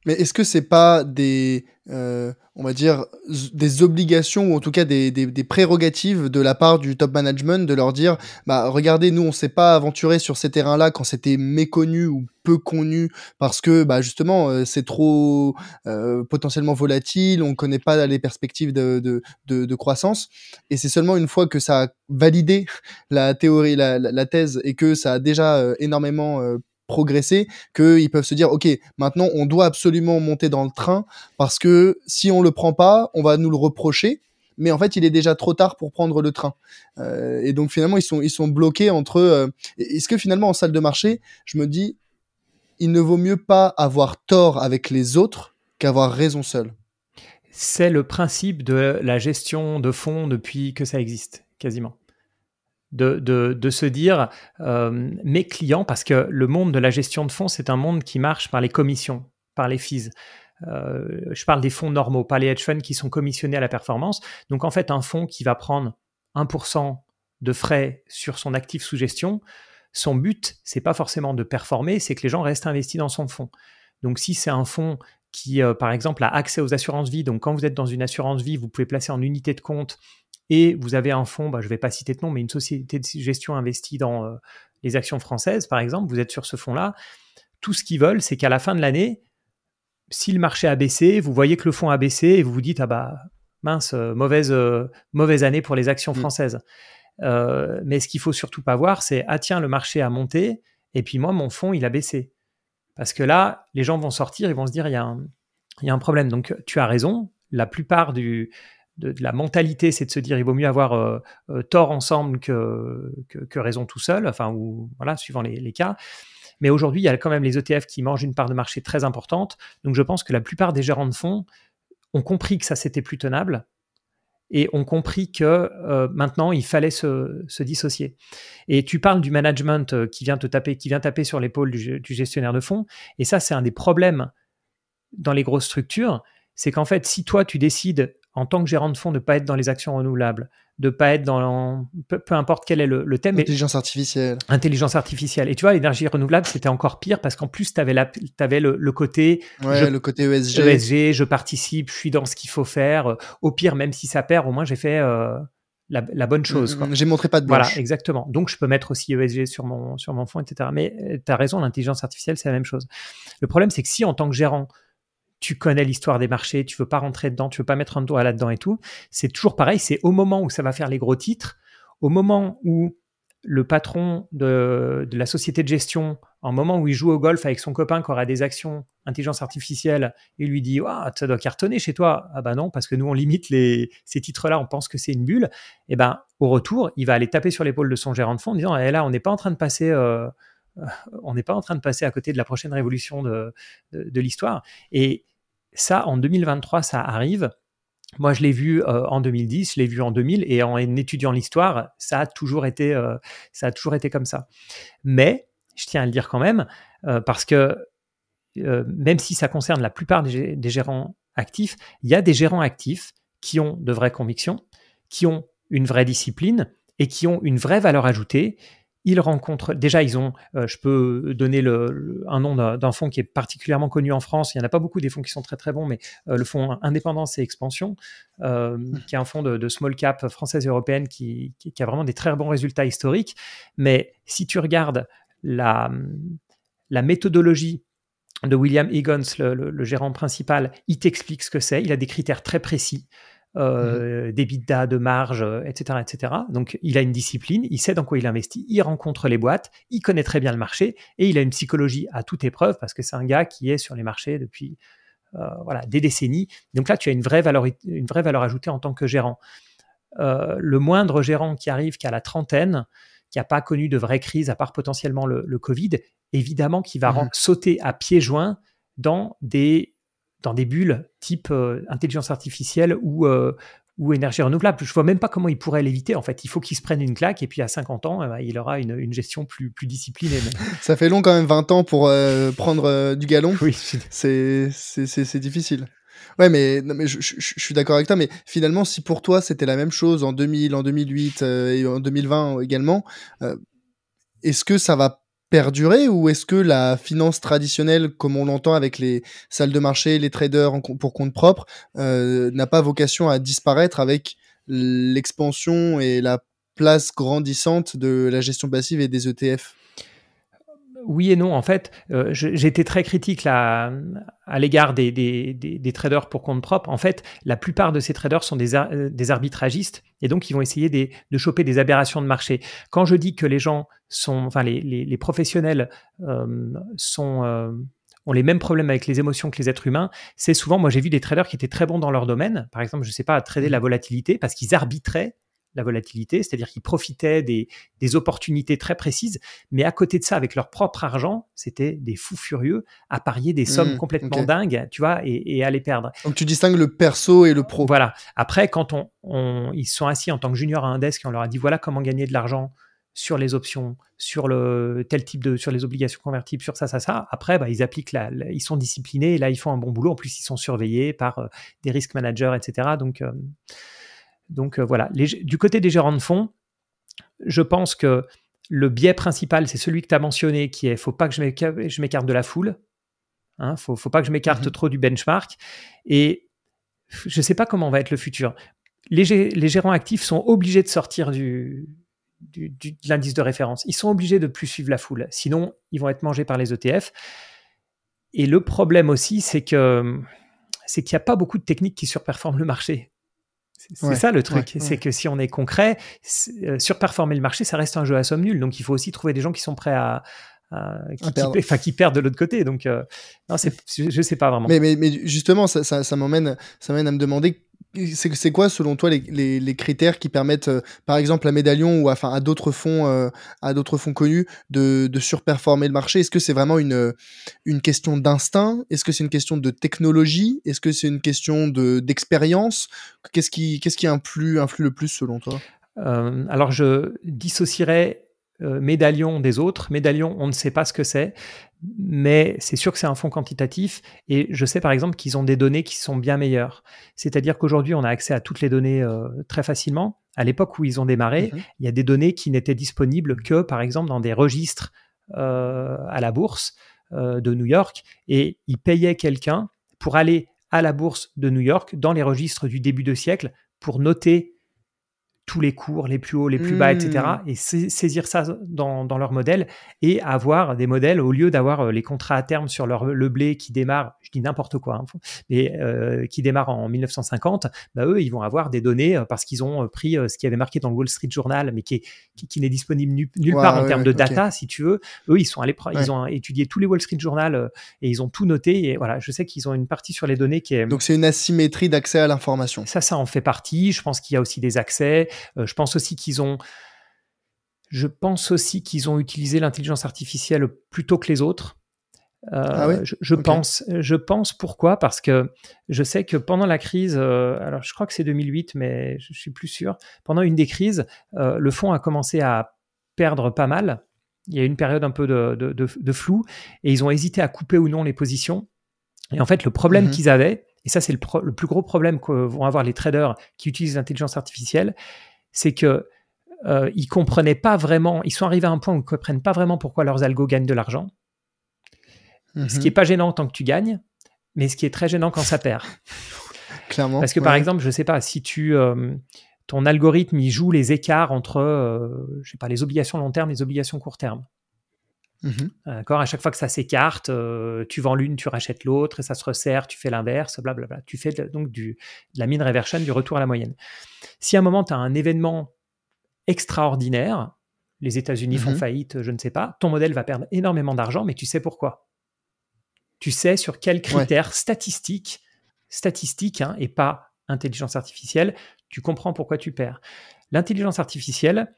Mais est-ce que c'est pas des, euh, on va dire, des obligations ou en tout cas des, des, des, prérogatives de la part du top management de leur dire, bah regardez, nous on s'est pas aventuré sur ces terrains-là quand c'était méconnu ou peu connu parce que bah justement euh, c'est trop euh, potentiellement volatile, on connaît pas les perspectives de, de, de, de croissance. Et c'est seulement une fois que ça a validé la théorie, la, la, la thèse et que ça a déjà euh, énormément progresser, qu'ils peuvent se dire, OK, maintenant, on doit absolument monter dans le train parce que si on le prend pas, on va nous le reprocher. Mais en fait, il est déjà trop tard pour prendre le train. Euh, et donc, finalement, ils sont, ils sont bloqués entre. Euh, est-ce que finalement, en salle de marché, je me dis, il ne vaut mieux pas avoir tort avec les autres qu'avoir raison seul? C'est le principe de la gestion de fonds depuis que ça existe, quasiment de, se dire euh, mes clients, parce que le monde de la gestion de fonds, c'est un monde qui marche par les commissions, par les fees. Euh, je parle des fonds normaux, pas les hedge funds qui sont commissionnés à la performance. Donc en fait, un fonds qui va prendre 1% de frais sur son actif sous gestion, son but, c'est pas forcément de performer, c'est que les gens restent investis dans son fonds. Donc si c'est un fonds qui, euh, par exemple, a accès aux assurances vie, donc quand vous êtes dans une assurance vie, vous pouvez placer en unité de compte et vous avez un fonds, bah, je ne vais pas citer de nom, mais une société de gestion investie dans euh, les actions françaises, par exemple, vous êtes sur ce fonds-là, tout ce qu'ils veulent, c'est qu'à la fin de l'année, si le marché a baissé, vous voyez que le fonds a baissé et vous vous dites, ah bah mince, euh, mauvaise, euh, mauvaise année pour les actions mm. françaises. mais ce qu'il faut surtout pas voir, c'est, ah tiens, le marché a monté, et puis moi, mon fonds, il a baissé. Parce que là, les gens vont sortir, ils vont se dire, il y a un, il y a un problème. Donc, tu as raison. La plupart du, de, la mentalité, c'est de se dire il vaut mieux avoir euh, euh, tort ensemble que, que, raison tout seul, enfin, ou voilà, suivant les, cas. Mais aujourd'hui, il y a quand même les ETF qui mangent une part de marché très importante. Donc, je pense que la plupart des gérants de fonds ont compris que ça, c'était plus tenable et ont compris que euh, maintenant il fallait se, se, dissocier. Et tu parles du management qui vient te taper, qui vient taper sur l'épaule du, du, gestionnaire de fonds, et ça c'est un des problèmes dans les grosses structures, c'est qu'en fait, si toi, tu décides en tant que gérant de fonds de ne pas être dans les actions renouvelables, de ne pas être dans peu, importe quel est le, thème. Intelligence artificielle. Intelligence artificielle. Et tu vois, l'énergie renouvelable, c'était encore pire parce qu'en plus, tu avais, avais le, le, côté. Ouais, le côté ESG. ESG, je participe, je suis dans ce qu'il faut faire. Au pire, même si ça perd, au moins, j'ai fait. Euh, la, bonne chose. Mm, mm, j'ai montré pas de blanche. Voilà, exactement. Donc, je peux mettre aussi ESG sur mon, sur mon fonds, etc. Mais euh, tu as raison, l'intelligence artificielle, c'est la même chose. Le problème, c'est que si, en tant que gérant, tu connais l'histoire des marchés, tu veux pas rentrer dedans, tu veux pas mettre un doigt là-dedans et tout. C'est toujours pareil, c'est au moment où ça va faire les gros titres, au moment où le patron de, la société de gestion, en moment où il joue au golf avec son copain qui aura des actions intelligence artificielle, il lui dit ah, ça doit cartonner chez toi. Ah bah non, parce que nous on limite les, ces titres-là, on pense que c'est une bulle. Et eh ben au retour, il va aller taper sur l'épaule de son gérant de fonds en disant eh là, on n'est pas en train de passer. Euh, on n'est pas en train de passer à côté de la prochaine révolution de, de, de l'histoire. Et ça, en 2023, ça arrive. Moi, je l'ai vu euh, en 2010, je l'ai vu en 2000, et en, étudiant l'histoire, ça a toujours été, euh, ça a toujours été comme ça. Mais, je tiens à le dire quand même, euh, parce que même si ça concerne la plupart des, des, gérants actifs, il y a des gérants actifs qui ont de vraies convictions, qui ont une vraie discipline et qui ont une vraie valeur ajoutée ils rencontrent, déjà, ils ont, euh, je peux donner le, un nom d'un fonds qui est particulièrement connu en France. Il n'y en a pas beaucoup des fonds qui sont très très bons, mais euh, le fonds Indépendance et Expansion, euh, mmh. qui est un fonds de, small cap française et européenne qui, qui, a vraiment des très bons résultats historiques. Mais si tu regardes la, la méthodologie de William Higgins, le, le gérant principal, il t'explique ce que c'est. Il a des critères très précis. Euh, mmh. des bidas de marge, etc., etc. Donc, il a une discipline, il sait dans quoi il investit, il rencontre les boîtes, il connaît très bien le marché et il a une psychologie à toute épreuve parce que c'est un gars qui est sur les marchés depuis euh, voilà, des décennies. Donc là, tu as une vraie valeur, une vraie valeur ajoutée en tant que gérant. Euh, le moindre gérant qui arrive, qui a la trentaine, qui n'a pas connu de vraie crise à part potentiellement le, Covid, évidemment qu'il va mmh. sauter à pieds joints dans des dans des bulles type euh, intelligence artificielle ou, euh, ou énergie renouvelable. Je vois même pas comment il pourrait l'éviter. En fait, il faut qu'il se prenne une claque et puis à 50 ans, eh ben, il aura une, une, gestion plus, plus disciplinée. Ça fait long quand même 20 ans pour euh, prendre du galon. Oui. C'est difficile. Ouais, mais, non, mais je, je, je suis d'accord avec toi, mais finalement, si pour toi c'était la même chose en 2000, en 2008 et en 2020 également, est-ce que ça va perdurer ou est-ce que la finance traditionnelle, comme on l'entend avec les salles de marché, les traders pour compte propre, euh, n'a pas vocation à disparaître avec l'expansion et la place grandissante de la gestion passive et des ETF oui et non. En fait, euh, été très critique là, à l'égard des, des, traders pour compte propre. En fait, la plupart de ces traders sont des, euh, arbitragistes et donc ils vont essayer de choper des aberrations de marché. Quand je dis que les gens sont, enfin les, les, professionnels euh, sont ont les mêmes problèmes avec les émotions que les êtres humains, c'est souvent, moi j'ai vu des traders qui étaient très bons dans leur domaine, par exemple, je ne sais pas, à trader la volatilité parce qu'ils arbitraient la volatilité, c'est-à-dire qu'ils profitaient des, opportunités très précises, mais à côté de ça, avec leur propre argent, c'était des fous furieux à parier des sommes mmh, complètement dingues, tu vois, et, à les perdre. Donc tu distingues le perso et le pro. Voilà. Après, quand on, ils sont assis en tant que junior à un desk et on leur a dit voilà comment gagner de l'argent sur les options, sur le tel type de, sur les obligations convertibles, sur ça, ça, ça. Après, bah, ils appliquent la, ils sont disciplinés et là ils font un bon boulot. En plus, ils sont surveillés par euh, des risk managers, etc. Donc euh, donc euh, voilà, du côté des gérants de fonds, je pense que le biais principal, c'est celui que tu as mentionné, qui est faut pas que je m'écarte de la foule. Il hein, faut, faut pas que je m'écarte mhm. trop du benchmark. Et je ne sais pas comment va être le futur. les, les, gérants actifs sont obligés de sortir du, du, de l'indice de référence. Ils sont obligés de plus suivre la foule. Sinon, ils vont être mangés par les ETF. Et le problème aussi, c'est que c'est qu'il n'y a pas beaucoup de techniques qui surperforment le marché. C'est ça le truc, c'est que si on est concret, euh, surperformer le marché, ça reste un jeu à somme nulle. Donc il faut aussi trouver des gens qui sont prêts à, qui, qui, perdent de l'autre côté. Donc, euh, non, je ne sais pas vraiment. Mais, mais, mais justement, ça, ça, ça m'emmène à me demander c'est quoi selon toi les, critères qui permettent, euh, par exemple, à Médaillon ou à, d'autres fonds, euh, fonds connus de, surperformer le marché? Est-ce que c'est vraiment une, une question d'instinct? Est-ce que c'est une question de technologie? Est-ce que c'est une question de d'expérience? Qu'est-ce qui, influe, le plus selon toi? Alors, je dissocierais euh, médaillon des autres. Médaillon, on ne sait pas ce que c'est, mais c'est sûr que c'est un fonds quantitatif. Et je sais par exemple qu'ils ont des données qui sont bien meilleures. C'est-à-dire qu'aujourd'hui, on a accès à toutes les données euh, très facilement. À l'époque où ils ont démarré, mhm. il y a des données qui n'étaient disponibles que, par exemple, dans des registres euh, à la bourse de New York. Et ils payaient quelqu'un pour aller à la bourse de New York dans les registres du début de siècle pour noter tous les cours, les plus hauts, les plus bas, etc. Et saisir ça dans, leur modèle et avoir des modèles au lieu d'avoir euh, les contrats à terme sur leur, le blé qui démarre, je dis n'importe quoi, hein, mais euh, qui démarre en 1950, bah eux, ils vont avoir des données euh, parce qu'ils ont pris ce qui avait marqué dans le Wall Street Journal, mais qui, qui, n'est disponible nulle part en termes de data, si tu veux. Eux, ils sont allés, ils ont étudié tous les Wall Street Journal et ils ont tout noté. Et voilà, je sais qu'ils ont une partie sur les données qui est. Donc c'est une asymétrie d'accès à l'information. Ça, ça en fait partie. Je pense qu'il y a aussi des accès. Euh, je pense aussi qu'ils ont, je pense aussi qu'ils ont utilisé l'intelligence artificielle plus tôt que les autres. Euh, ah je, pense, je pense pourquoi? Parce que je sais que pendant la crise, euh, alors je crois que c'est 2008, mais je suis plus sûr. Pendant une des crises, le fonds a commencé à perdre pas mal. Il y a eu une période un peu de, flou et ils ont hésité à couper ou non les positions. Et en fait, le problème mhm. qu'ils avaient, et ça c'est le, le, plus gros problème que vont avoir les traders qui utilisent l'intelligence artificielle, c'est que euh, ils comprenaient pas vraiment, ils sont arrivés à un point où ils comprennent pas vraiment pourquoi leurs algos gagnent de l'argent. Ce qui est mhm. pas gênant tant que tu gagnes, mais ce qui est très gênant quand ça perd. Clairement. Parce que par exemple, je sais pas, si tu euh, ton algorithme il joue les écarts entre, euh, je sais pas, les obligations long terme et les obligations court terme. Mhm. D'accord À chaque fois que ça s'écarte, euh, tu vends l'une, tu rachètes l'autre, et ça se resserre, tu fais l'inverse, blablabla. Tu fais donc du, de la mine reversion, du retour à la moyenne. Si à un moment, tu as un événement extraordinaire, les États-Unis font mhm. faillite, je ne sais pas, ton modèle va perdre énormément d'argent, mais tu sais pourquoi? Tu sais sur quels critères statistiques, statistiques hein, et pas intelligence artificielle, tu comprends pourquoi tu perds. L'intelligence artificielle,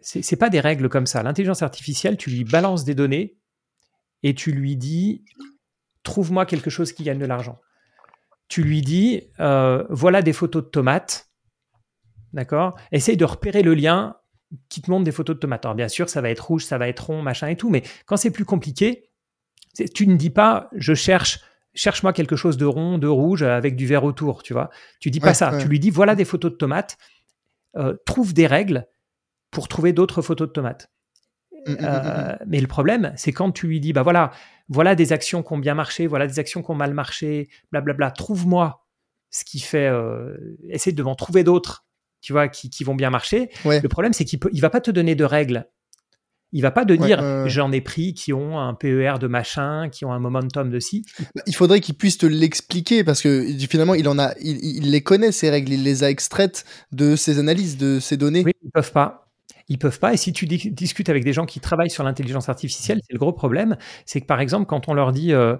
c'est pas des règles comme ça. L'intelligence artificielle, tu lui balances des données et tu lui dis trouve-moi quelque chose qui gagne de l'argent. Tu lui dis euh, voilà des photos de tomates, d'accord? Essaye de repérer le lien qui te montre des photos de tomates. Alors bien sûr, ça va être rouge, ça va être rond, machin et tout, mais quand c'est plus compliqué, tu ne dis pas je cherche cherche-moi quelque chose de rond, de rouge avec du vert autour, tu vois? Tu dis pas ça. Tu lui dis voilà des photos de tomates, euh, trouve des règles pour trouver d'autres photos de tomates. Mmh, mmh, mmh, euh, mais le problème, c'est quand tu lui dis, bah voilà, voilà des actions qui ont bien marché, voilà des actions qui ont mal marché, blablabla, trouve-moi ce qui fait, euh, essaie de m'en trouver d'autres, tu vois, qui, vont bien marcher. Le problème, c'est qu'il ne va pas te donner de règles. Il va pas te dire j'en ai pris qui ont un PER de machin, qui ont un momentum de ci. Bah, il faudrait qu'il puisse te l'expliquer parce que finalement il en a, il, les connaît ces règles, il les a extraites de ses analyses, de ses données. Oui, ils peuvent pas ils peuvent pas. Et si tu discutes avec des gens qui travaillent sur l'intelligence artificielle, c'est le gros problème. C'est que par exemple, quand on leur dit euh,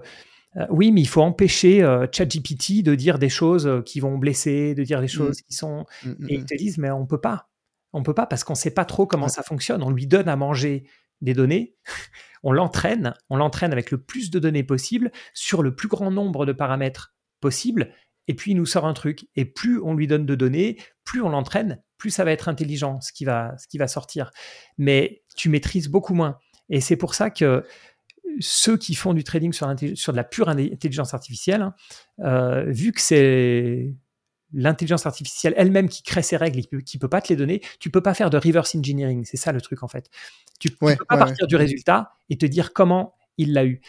euh, oui, mais il faut empêcher euh, ChatGPT de dire des choses qui vont blesser, de dire des mmh. choses qui sont. Mmh, mmh, et ils te disent mais on peut pas. On peut pas parce qu'on sait pas trop comment ça fonctionne. On lui donne à manger des données, on l'entraîne, on l'entraîne avec le plus de données possible sur le plus grand nombre de paramètres possible, et puis il nous sort un truc. Et plus on lui donne de données, plus on l'entraîne, plus ça va être intelligent ce qui va, ce qui va sortir. Mais tu maîtrises beaucoup moins. Et c'est pour ça que ceux qui font du trading sur, sur de la pure intelligence artificielle, hein, euh, vu que c'est l'intelligence artificielle elle-même qui crée ses règles, qui ne peut pas te les donner, tu peux pas faire de reverse engineering. C'est ça le truc en fait. Tu ne peux pas partir du résultat et te dire comment il l'a eu.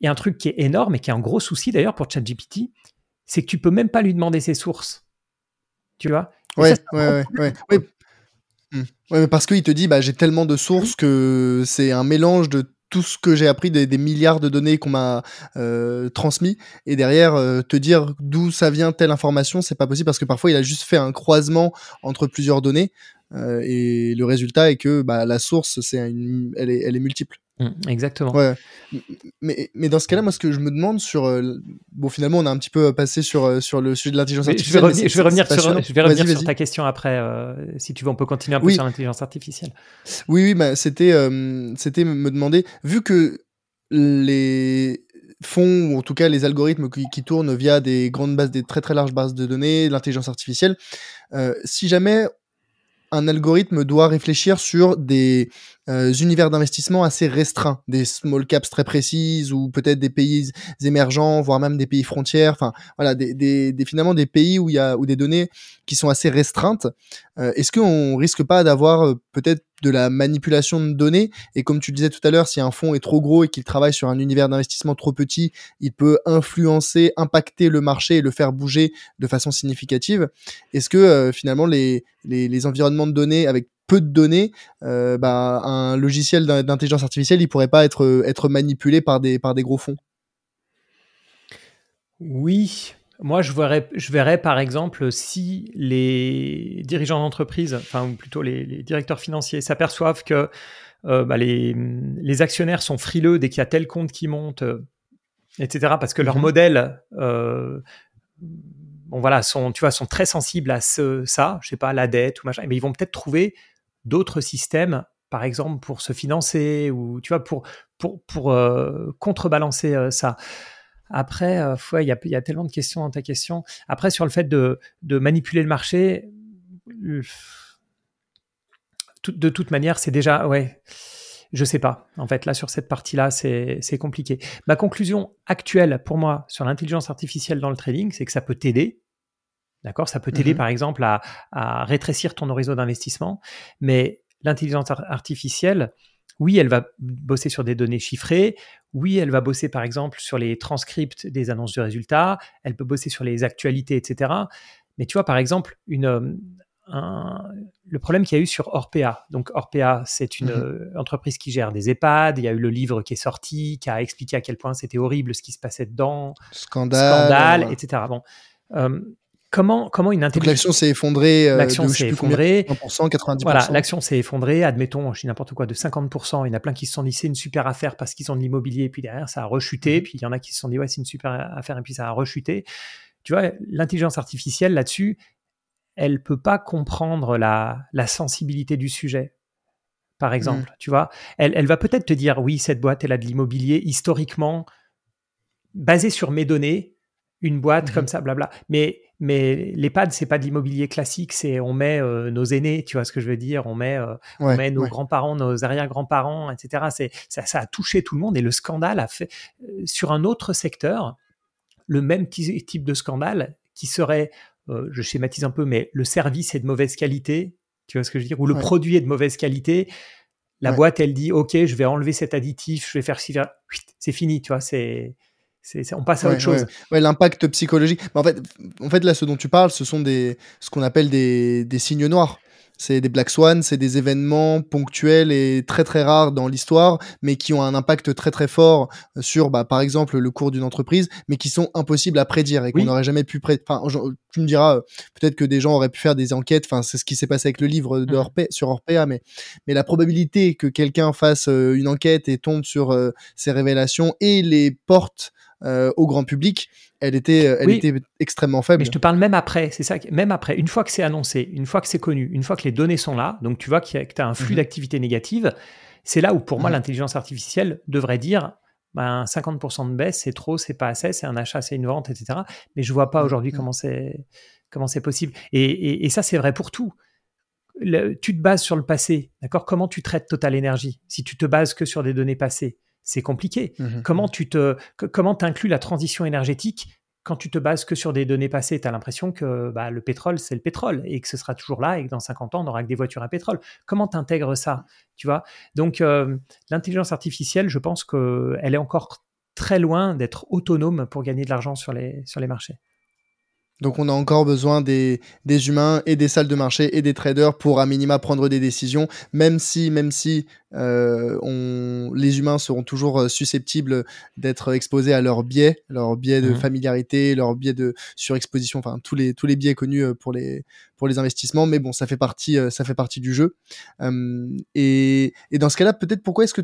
Et un truc qui est énorme et qui est un gros souci d'ailleurs pour ChatGPT, c'est que tu peux même pas lui demander ses sources. Tu vois? Ouais, ouais, ouais, ouais, ouais. mais parce qu'il te dit, bah, j'ai tellement de sources que c'est un mélange de tout ce que j'ai appris des, milliards de données qu'on m'a euh, transmis et derrière euh, te dire d'où ça vient telle information c'est pas possible parce que parfois il a juste fait un croisement entre plusieurs données euh, et le résultat est que bah, la source c'est elle est, elle est multiple Mmh, exactement. Ouais. Mais, mais dans ce cas-là, moi, ce que je me demande sur. Euh, bon, finalement, on a un petit peu passé sur, euh, sur le sujet de l'intelligence artificielle. Je vais, revenir, sur, je vais revenir sur ta question après. Euh, si tu veux, on peut continuer un peu sur l'intelligence artificielle. Oui, oui, bah, c'était c'était me demander, vu que les fonds, ou en tout cas les algorithmes qui, qui, tournent via des grandes bases, des très très larges bases de données, l'intelligence artificielle, si jamais un algorithme doit réfléchir sur des euh, univers d'investissement assez restreints, des small caps très précises ou peut-être des pays émergents, voire même des pays frontières. Enfin, voilà, des, des, finalement des pays où il y a des données qui sont assez restreintes. Euh, est-ce qu'on risque pas d'avoir euh, peut-être de la manipulation de données? Et comme tu le disais tout à l'heure, si un fonds est trop gros et qu'il travaille sur un univers d'investissement trop petit, il peut influencer, impacter le marché et le faire bouger de façon significative. Est-ce que finalement les, environnements de données avec peu de données, euh, bah, un logiciel d'intelligence artificielle, il pourrait pas être, être manipulé par des gros fonds? Oui, moi je verrais, je verrais par exemple si les dirigeants d'entreprise, enfin ou plutôt les, directeurs financiers, s'aperçoivent que euh, bah, les, les, actionnaires sont frileux dès qu'il y a tel compte qui monte, euh, etc. Parce que leur mhm. modèle bon voilà, sont, tu vois, sont très sensibles à ce, ça, je sais pas, la dette ou machin, mais ils vont peut-être trouver d'autres systèmes, par exemple pour se financer ou tu vois pour pour pour euh, contrebalancer euh, ça. Après, euh, il y, a, y, a, tellement de questions dans ta question. Après, sur le fait de, de manipuler le marché, de toute manière, c'est déjà ouais. Je sais pas. En fait, là, sur cette partie-là, c'est compliqué. Ma conclusion actuelle pour moi sur l'intelligence artificielle dans le trading, c'est que ça peut t'aider. D'accord? Ça peut t'aider, mmh par exemple, à, rétrécir ton horizon d'investissement. Mais l'intelligence artificielle, oui, elle va bosser sur des données chiffrées. Oui, elle va bosser, par exemple, sur les transcripts des annonces de résultats. Elle peut bosser sur les actualités, etc. Mais tu vois, par exemple, une, le problème qu'il y a eu sur Orpea. Donc, Orpea, c'est une mmh entreprise qui gère des EHPAD. Il y a eu le livre qui est sorti, qui a expliqué à quel point c'était horrible ce qui se passait dedans. Scandale. Scandale, etc. Bon comment, comment une intelligence. l'action s'est effondrée. Euh, l'action s'est effondrée. 90%. Voilà, l'action s'est effondrée. Admettons, je dis n'importe quoi, de 50%. Il y en a plein qui se sont dit c'est une super affaire parce qu'ils ont de l'immobilier. Et puis derrière, ça a rechuté. Mhm. Puis il y en a qui se sont dit ouais, c'est une super affaire. Et puis ça a rechuté. Tu vois, l'intelligence artificielle là-dessus, elle peut pas comprendre la, la sensibilité du sujet par mhm. exemple. Tu vois, elle, elle va peut-être te dire oui, cette boîte, elle a de l'immobilier historiquement basé sur mes données, une boîte mhm. comme ça, blabla. Mais mais l'EHPAD, c'est pas de l'immobilier classique, c'est on met euh, nos aînés, tu vois ce que je veux dire, on met, euh, on met nos grands-parents, nos arrière-grands-parents, etc. C'est ça, ça, a touché tout le monde et le scandale a fait euh, sur un autre secteur le même type de scandale qui serait, je schématise un peu, mais le service est de mauvaise qualité, tu vois ce que je veux dire, ou le produit est de mauvaise qualité. La boîte, elle dit, ok, je vais enlever cet additif, je vais faire ci, c'est fini, tu vois, c'est on passe à autre chose. Ouais, l'impact psychologique. en, fait, en fait, là, ce dont tu parles, ce sont des, ce qu'on appelle des, des signes noirs. C'est des black swans, c'est des événements ponctuels et très très rares dans l'histoire, mais qui ont un impact très très fort sur, bah, par exemple, le cours d'une entreprise, mais qui sont impossibles à prédire et qu'on n'aurait jamais pu prédire. Enfin, tu me diras, peut-être que des gens auraient pu faire des enquêtes. Enfin, c'est ce qui s'est passé avec le livre de mmh. sur Orpea, mais mais la probabilité que quelqu'un fasse euh, une enquête et tombe sur euh, ces révélations et les porte euh, au grand public, elle était, euh, elle était extrêmement faible. Mais je te parle même après, c'est ça, même après, une fois que c'est annoncé, une fois que c'est connu, une fois que les données sont là, donc tu vois que tu as un flux mhm. d'activité négative, c'est là où pour moi mhm. l'intelligence artificielle devrait dire ben, 50% de baisse, c'est trop, c'est pas assez, c'est un achat, c'est une vente, etc. Mais je vois pas mhm. aujourd'hui comment c'est comment c'est possible. Et, et, ça, c'est vrai pour tout. tu te bases sur le passé, d'accord? Comment tu traites Total Energy? Si tu te bases que sur des données passées, c'est compliqué. Mmh comment mmh. tu te, comment la transition énergétique quand tu te bases que sur des données passées, tu as l'impression que bah, le pétrole, c'est le pétrole et que ce sera toujours là et que dans 50 ans, on n'aura que des voitures à pétrole. Comment tu intègres ça tu vois? Donc, euh, l'intelligence artificielle, je pense qu'elle est encore très loin d'être autonome pour gagner de l'argent sur les, sur les marchés. Donc on a encore besoin des, des, humains et des salles de marché et des traders pour à minima prendre des décisions, même si, même si euh, on, les humains seront toujours euh, susceptibles d'être exposés à leurs biais, leurs biais de mmh. familiarité, leurs biais de surexposition, enfin tous les, tous les biais connus euh, pour les, pour les investissements. Mais bon, ça fait partie, ça fait partie du jeu. et, et dans ce cas-là, peut-être pourquoi est-ce que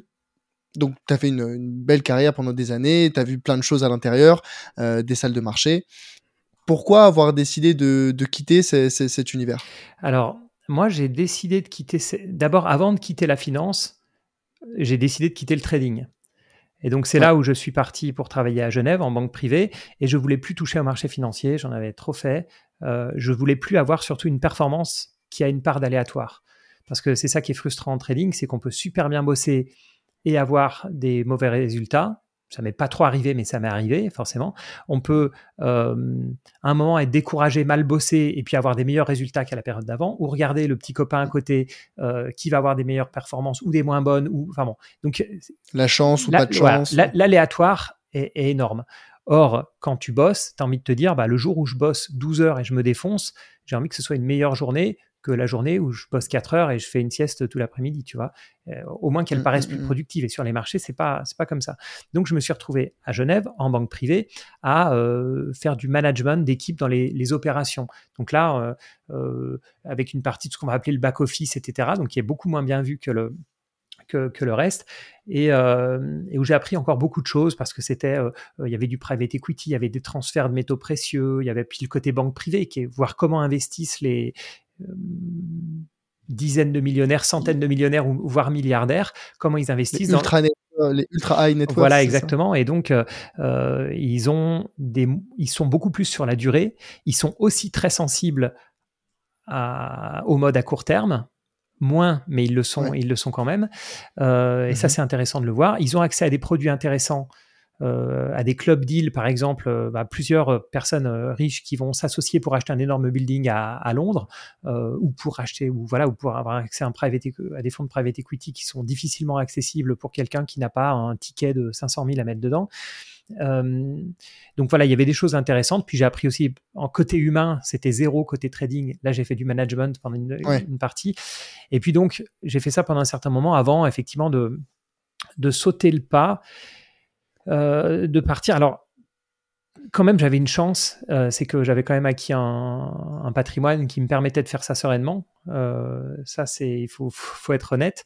donc, tu as fait une, une, belle carrière pendant des années, tu as vu plein de choses à l'intérieur, euh, des salles de marché pourquoi avoir décidé de, quitter cet univers? Alors, moi, j'ai décidé de quitter. D'abord, avant de quitter la finance, j'ai décidé de quitter le trading. Et donc, c'est là où je suis parti pour travailler à Genève en banque privée. Et je voulais plus toucher au marché financier. J'en avais trop fait. Euh, je voulais plus avoir surtout une performance qui a une part d'aléatoire. Parce que c'est ça qui est frustrant en trading, c'est qu'on peut super bien bosser et avoir des mauvais résultats ça m'est pas trop arrivé, mais ça m'est arrivé forcément. On peut euh, à un moment être découragé, mal bossé, et puis avoir des meilleurs résultats qu'à la période d'avant, ou regarder le petit copain à côté euh, qui va avoir des meilleures performances ou des moins bonnes, ou enfin bon. Donc la chance ou pas de chance. L'aléatoire est, est, énorme. Or, quand tu bosses, tu as envie de te dire, bah, le jour où je bosse 12 heures et je me défonce, j'ai envie que ce soit une meilleure journée que la journée où je bosse 4 heures et je fais une sieste tout l'après-midi, tu vois. Euh, au moins qu'elle mmh, paraisse mmh, plus mmh. productive. Et sur les marchés, c'est pas c'est pas comme ça. Donc je me suis retrouvé à Genève en banque privée à euh, faire du management d'équipe dans les, les, opérations. Donc là, euh, avec une partie de ce qu'on va appeler le back office, etc. Donc qui est beaucoup moins bien vu que le que, que, le reste, et, et où j'ai appris encore beaucoup de choses parce que c'était, il y avait du private equity, il y avait des transferts de métaux précieux, il y avait puis le côté banque privée, qui est voir comment investissent les, dizaines de millionnaires, centaines de millionnaires ou, voire milliardaires, comment ils investissent les ultra dans les ultra high net Voilà, exactement. Et donc, euh, euh, ils ont des, ils sont beaucoup plus sur la durée. Ils sont aussi très sensibles à, au mode à court terme. Moins, mais ils le sont, ils le sont quand même. Et ça, mhm. c'est intéressant de le voir. Ils ont accès à des produits intéressants euh, à des clubs deals, par exemple, euh, bah, plusieurs personnes euh, riches qui vont s'associer pour acheter un énorme building à, Londres, ou pour acheter, ou voilà, ou pour avoir accès à, un private, à des fonds de private equity qui sont difficilement accessibles pour quelqu'un qui n'a pas un ticket de 500 000 à mettre dedans. donc voilà, il y avait des choses intéressantes. Puis j'ai appris aussi en côté humain, c'était zéro côté trading. Là, j'ai fait du management pendant une, une, partie. Et puis donc, j'ai fait ça pendant un certain moment avant, effectivement, de, de sauter le pas euh, de partir. Alors, quand même, j'avais une chance, euh, c'est que j'avais quand même acquis un, patrimoine qui me permettait de faire ça sereinement. Euh, ça, c'est, il faut, faut, être honnête.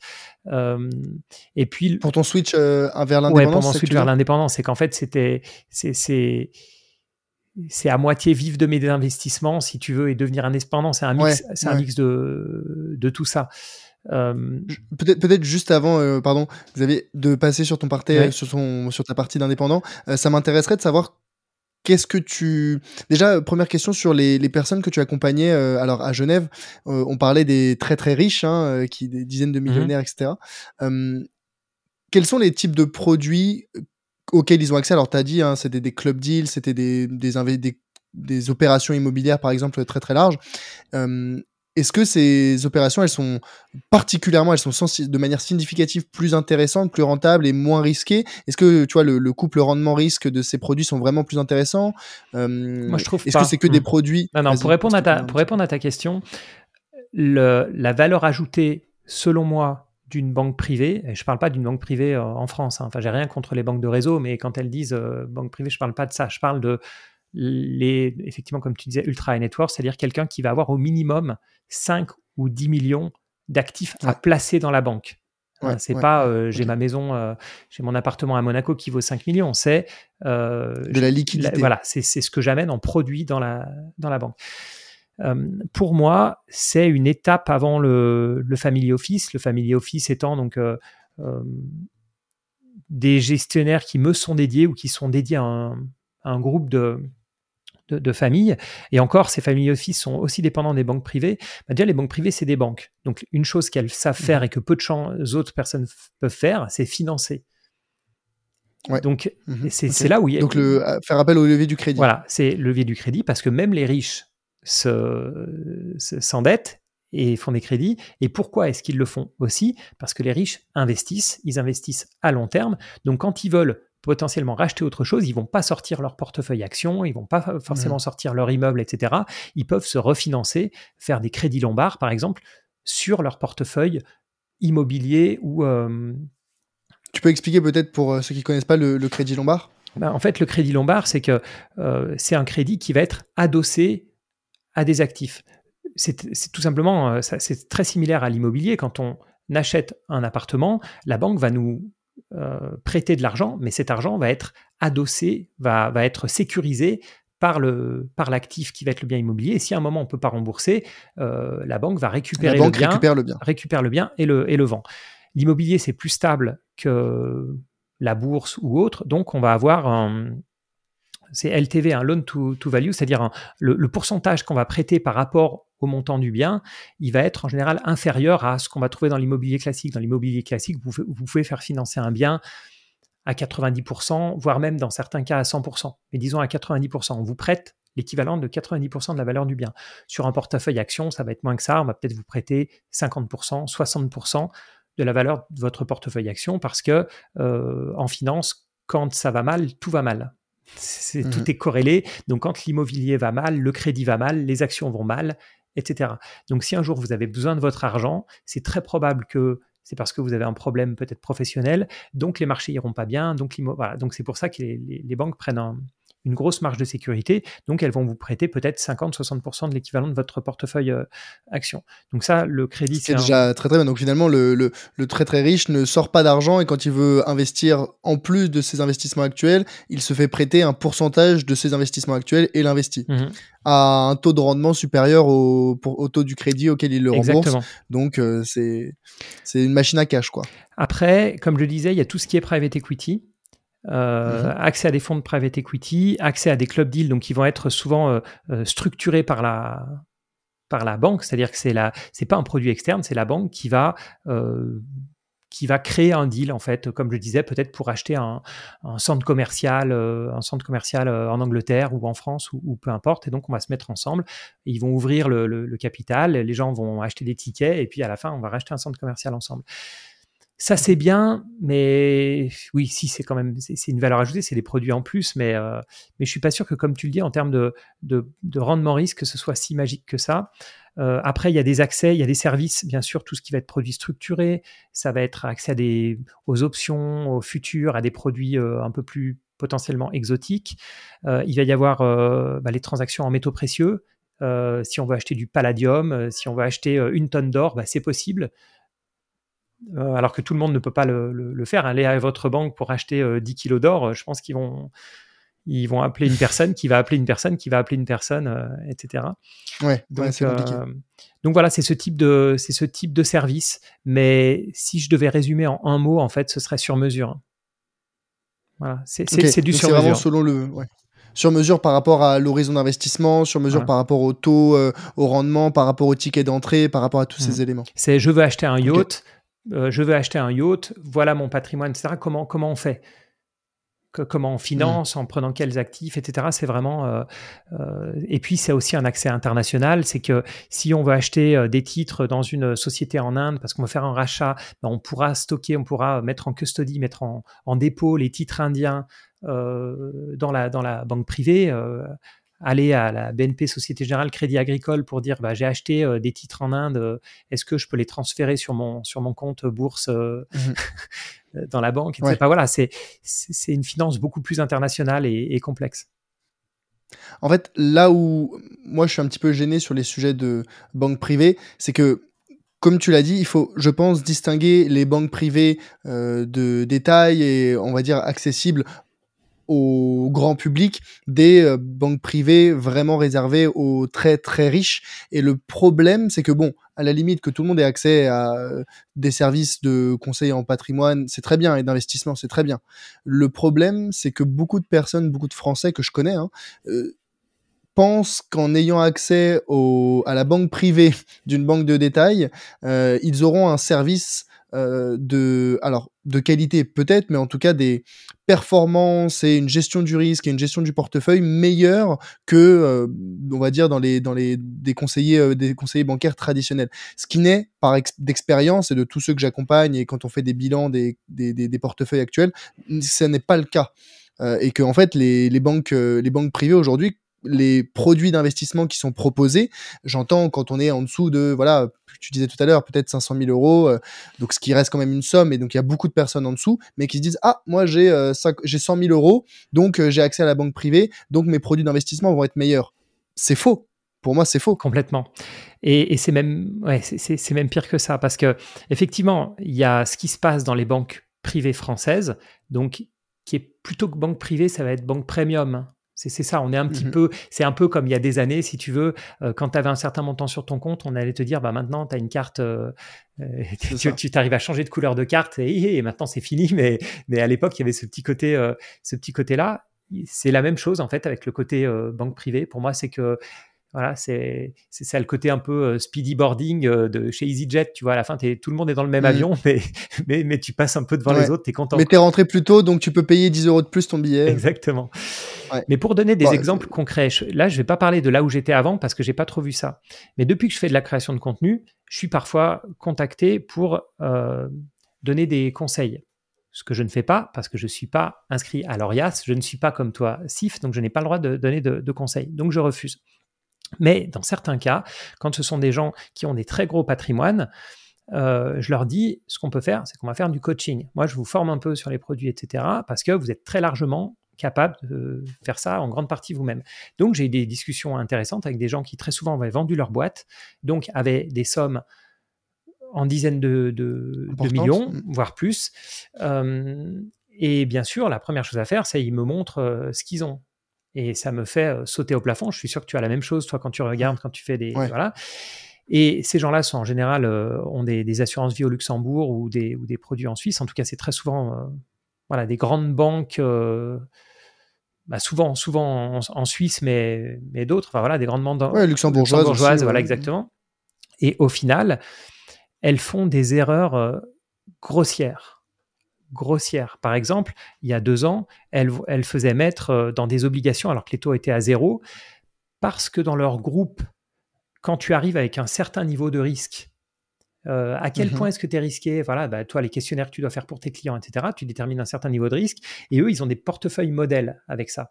et puis pour ton switch vers l'indépendance. Ouais, pour mon switch vers l'indépendance, c'est qu'en fait, c'était, c'est, c'est, c'est à moitié vivre de mes investissements, si tu veux, et devenir indépendant. C'est un mix, c'est un mix de, de tout ça. Euh, peut-être, peut-être juste avant, euh, pardon, vous avez de passer sur ton parti, sur, son, sur ta partie d'indépendant. Euh, ça m'intéresserait de savoir qu'est-ce que tu. Déjà, première question sur les, les personnes que tu accompagnais. alors à Genève, on parlait des très très riches, hein, qui des dizaines de mmh millionnaires, etc. quels sont les types de produits auxquels ils ont accès? Alors, tu as dit, hein, c'était des club deals, c'était des, des, des, des, opérations immobilières, par exemple, très très larges. Est-ce que ces opérations, elles sont particulièrement, elles sont de manière significative plus intéressantes, plus rentables et moins risquées? Est-ce que tu vois le, couple rendement-risque de ces produits sont vraiment plus intéressants? Euh, Moi, je trouve. Est-ce que c'est que des hmm. produits? Non, non. Pour répondre à ta, pour répondre à ta question, le, la valeur ajoutée, selon moi, d'une banque privée, et je ne parle pas d'une banque privée euh, en France. Hein, enfin, j'ai rien contre les banques de réseau, mais quand elles disent euh, banque privée, je ne parle pas de ça. Je parle de les, effectivement, comme tu disais, ultra high network, c'est-à-dire quelqu'un qui va avoir au minimum 5 ou 10 millions d'actifs à placer dans la banque. Hein, c'est pas euh, j'ai ma maison, euh, j'ai mon appartement à Monaco qui vaut 5 millions, c'est euh, de la liquidité. voilà, c'est ce que j'amène en produit dans la, dans la banque. pour moi, c'est une étape avant le, le, family office. Le family office étant donc des gestionnaires qui me sont dédiés ou qui sont dédiés à un groupe de, de, familles. Et encore, ces familles office sont aussi dépendants des banques privées. Bah, déjà, les banques privées, c'est des banques. Donc, une chose qu'elles savent faire mhm. et que peu de autres personnes peuvent faire, c'est financer. Donc, mhm. c'est là où il y a. Donc, le, euh, faire appel au levier du crédit. Voilà, c'est le levier du crédit parce que même les riches s'endettent et font des crédits. Et pourquoi est-ce qu'ils le font aussi? Parce que les riches investissent, ils investissent à long terme. Donc, quand ils veulent potentiellement racheter autre chose, ils vont pas sortir leur portefeuille action, ils vont pas forcément mmh. sortir leur immeuble, etc. Ils peuvent se refinancer, faire des crédits lombards, par exemple, sur leur portefeuille immobilier ou... Euh, tu peux expliquer peut-être pour euh, ceux qui connaissent pas le, crédit lombard? Ben, En fait, le crédit lombard, c'est que euh, c'est un crédit qui va être adossé à des actifs. C'est tout simplement, c'est très similaire à l'immobilier. Quand on achète un appartement, la banque va nous prêter de l'argent, mais cet argent va être adossé, va, va être sécurisé par, le, par l'actif qui va être le bien immobilier. Et si à un moment on ne peut pas rembourser, euh, la banque va récupérer le, bien, récupère le bien, récupère le bien et le, et le vend. L'immobilier, c'est plus stable que la bourse ou autre, donc on va avoir un, c'est LTV, un loan to, value, c'est-à-dire le, pourcentage qu'on va prêter par rapport au montant du bien, il va être en général inférieur à ce qu'on va trouver dans l'immobilier classique. Dans l'immobilier classique, vous, vous, pouvez faire financer un bien à 90%, voire même dans certains cas à 100%. Mais disons à 90%, on vous prête l'équivalent de 90% de la valeur du bien. Sur un portefeuille action, ça va être moins que ça, on va peut-être vous prêter 50%, 60% de la valeur de votre portefeuille action parce que euh, en finance, quand ça va mal, tout va mal. Tout mmh est corrélé. Donc quand l'immobilier va mal, le crédit va mal, les actions vont mal, etc. Donc si un jour vous avez besoin de votre argent, c'est très probable que c'est parce que vous avez un problème peut-être professionnel, donc les marchés iront pas bien, donc voilà, donc c'est pour ça que les, banques prennent une grosse marge de sécurité, donc elles vont vous prêter peut-être 50-60% de l'équivalent de votre portefeuille euh, action. Donc ça, le crédit, c'est déjà très très bien. Donc finalement, le, le, très très riche ne sort pas d'argent et quand il veut investir en plus de ses investissements actuels, il se fait prêter un pourcentage de ses investissements actuels et l'investit. Mmh à un taux de rendement supérieur au, au taux du crédit auquel il le rembourse. Donc euh, c'est une machine à cash quoi. Après, comme je disais, il y a tout ce qui est private equity. Euh, mhm. accès à des fonds de private equity, accès à des club deals, donc qui vont être souvent euh, structurés par la par la banque, c'est-à-dire que c'est la c'est pas un produit externe, c'est la banque qui va qui va créer un deal en fait, comme je disais, peut-être pour acheter un, centre commercial, euh, un centre commercial euh, en Angleterre ou en France ou, peu importe. Et donc on va se mettre ensemble. ils vont ouvrir le, capital, les gens vont acheter des tickets et puis à la fin on va racheter un centre commercial ensemble. Ça c'est bien, mais oui, si c'est quand même une valeur ajoutée, c'est des produits en plus, mais euh, mais je suis pas sûr que comme tu le dis en termes de, de, de rendement risque, que ce soit si magique que ça. Euh, après, il y a des accès, il y a des services, bien sûr, tout ce qui va être produit structuré, ça va être accès aux options, aux futurs, à des produits euh, un peu plus potentiellement exotiques. Euh, il va y avoir bah, les transactions en métaux précieux. si on veut acheter du palladium, si on veut acheter une tonne d'or, bah, c'est possible. Alors que tout le monde ne peut pas le, le faire. Allez à votre banque pour acheter 10 kilos d'or, je pense qu'ils vont, ils vont appeler une personne qui va appeler une personne qui va appeler une personne, euh, etc. Ouais, donc, euh, donc voilà, c'est ce type de c'est ce type de service. Mais si je devais résumer en un mot, en fait, ce serait sur mesure. Voilà, c'est du sur mesure. vraiment selon le sur mesure par rapport à l'horizon d'investissement, sur mesure par rapport au taux, euh, au rendement, par rapport au ticket d'entrée, par rapport à tous ces mmh. éléments. C'est je veux acheter un yacht, je veux acheter un yacht, voilà mon patrimoine, etc. Comment comment on fait? Comment on finance, mmh. en prenant quels actifs, etc. C'est vraiment. Euh, euh, et puis, c'est aussi un accès international. C'est que si on veut acheter euh, des titres dans une société en Inde, parce qu'on veut faire un rachat, ben, on pourra stocker, on pourra mettre en custody, mettre en, dépôt les titres indiens dans, la, dans la banque privée aller à la BNP Société Générale Crédit Agricole pour dire bah, j'ai acheté des titres en Inde, est-ce que je peux les transférer sur mon, sur mon compte bourse mmh Euh, dans la banque. voilà, c'est une finance beaucoup plus internationale et, complexe. En fait, là où moi je suis un petit peu gêné sur les sujets de banque privée, c'est que comme tu l'as dit, il faut, je pense, distinguer les banques privées euh, de détail et on va dire accessibles au grand public des euh, banques privées vraiment réservées aux très très riches. Et le problème, c'est que bon, à la limite que tout le monde ait accès à euh, des services de conseil en patrimoine, c'est très bien, et d'investissement, c'est très bien. Le problème, c'est que beaucoup de personnes, beaucoup de Français que je connais, hein, euh, pensent qu'en ayant accès à la banque privée d'une banque de détail, ils auront un service euh, de, alors, de qualité peut-être, mais en tout cas des performances et une gestion du risque et une gestion du portefeuille meilleure que, euh, on va dire, dans les, dans les, des conseillers, euh, des conseillers bancaires traditionnels. Ce qui n'est, par d'expérience et de tous ceux que j'accompagne et quand on fait des bilans des, des, des, portefeuilles actuels, ce n'est pas le cas. et que en fait les, les banques les banques privées aujourd'hui les produits d'investissement qui sont proposés. J'entends quand on est en dessous de, voilà, tu disais tout à l'heure, peut-être 500 000 euros, euh, donc ce qui reste quand même une somme, et donc il y a beaucoup de personnes en dessous, mais qui se disent, ah, moi j'ai euh, j'ai 100 000 euros, donc euh, j'ai accès à la banque privée, donc mes produits d'investissement vont être meilleurs. C'est faux. Pour moi, c'est faux. Complètement. Et, c'est même, ouais, c'est même pire que ça, parce que effectivement, il y a ce qui se passe dans les banques privées françaises, donc qui est plutôt que banque privée, ça va être banque premium. C'est ça, on est un petit mmh peu, c'est un peu comme il y a des années, si tu veux, euh, quand tu avais un certain montant sur ton compte, on allait te dire, bah maintenant, tu as une carte, euh, euh, tu t'arrives à changer de couleur de carte et, maintenant c'est fini, mais, mais à l'époque, il y avait ce petit côté, ce petit côté-là. C'est la même chose, en fait, avec le côté banque privée. Pour moi, c'est que voilà, c'est ça le côté un peu euh, speedy boarding euh, de chez EasyJet. Tu vois, à la fin, tout le monde est dans le même mmh. avion, mais, mais, mais, tu passes un peu devant les autres, tu es content. Mais tu es rentré plus tôt, donc tu peux payer 10 euros de plus ton billet. Exactement. Mais pour donner des exemples concrets, là, je vais pas parler de là où j'étais avant parce que j'ai pas trop vu ça. Mais depuis que je fais de la création de contenu, je suis parfois contacté pour euh, donner des conseils ce que je ne fais pas parce que je ne suis pas inscrit à l'ORIAS, je ne suis pas comme toi SIF, donc je n'ai pas le droit de donner de conseils, donc je refuse. Mais dans certains cas, quand ce sont des gens qui ont des très gros patrimoines, euh, je leur dis, ce qu'on peut faire, c'est qu'on va faire du coaching. Moi, je vous forme un peu sur les produits, etc., parce que vous êtes très largement capable de faire ça en grande partie vous-même. Donc, j'ai eu des discussions intéressantes avec des gens qui très souvent avaient vendu leur boîte, donc avaient des sommes en dizaines de, millions, mm. voire plus. Euh, et bien sûr, la première chose à faire, c'est ils me montrent euh, ce qu'ils ont et ça me fait euh, sauter au plafond. Je suis sûr que tu as la même chose, toi, quand tu regardes, quand tu fais des. Voilà. Et ces gens-là sont en général euh, ont des, assurances vie au Luxembourg ou des, ou des produits en Suisse. En tout cas, c'est très souvent euh, voilà, des grandes banques, bah, souvent, souvent en, Suisse, mais, mais d'autres. Enfin, voilà, des grandes banques ouais, luxembourgeoises. luxembourgeoises voilà, exactement. Et au final, elles font des erreurs grossières grossière. Par exemple, il y a deux ans, elle, elle faisait mettre euh, dans des obligations alors que les taux étaient à zéro, parce que dans leur groupe, quand tu arrives avec un certain niveau de risque, euh, à quel mmh point est-ce que tu es risqué? Voilà, bah, toi, les questionnaires que tu dois faire pour tes clients, etc., tu détermines un certain niveau de risque. Et eux, ils ont des portefeuilles modèles avec ça.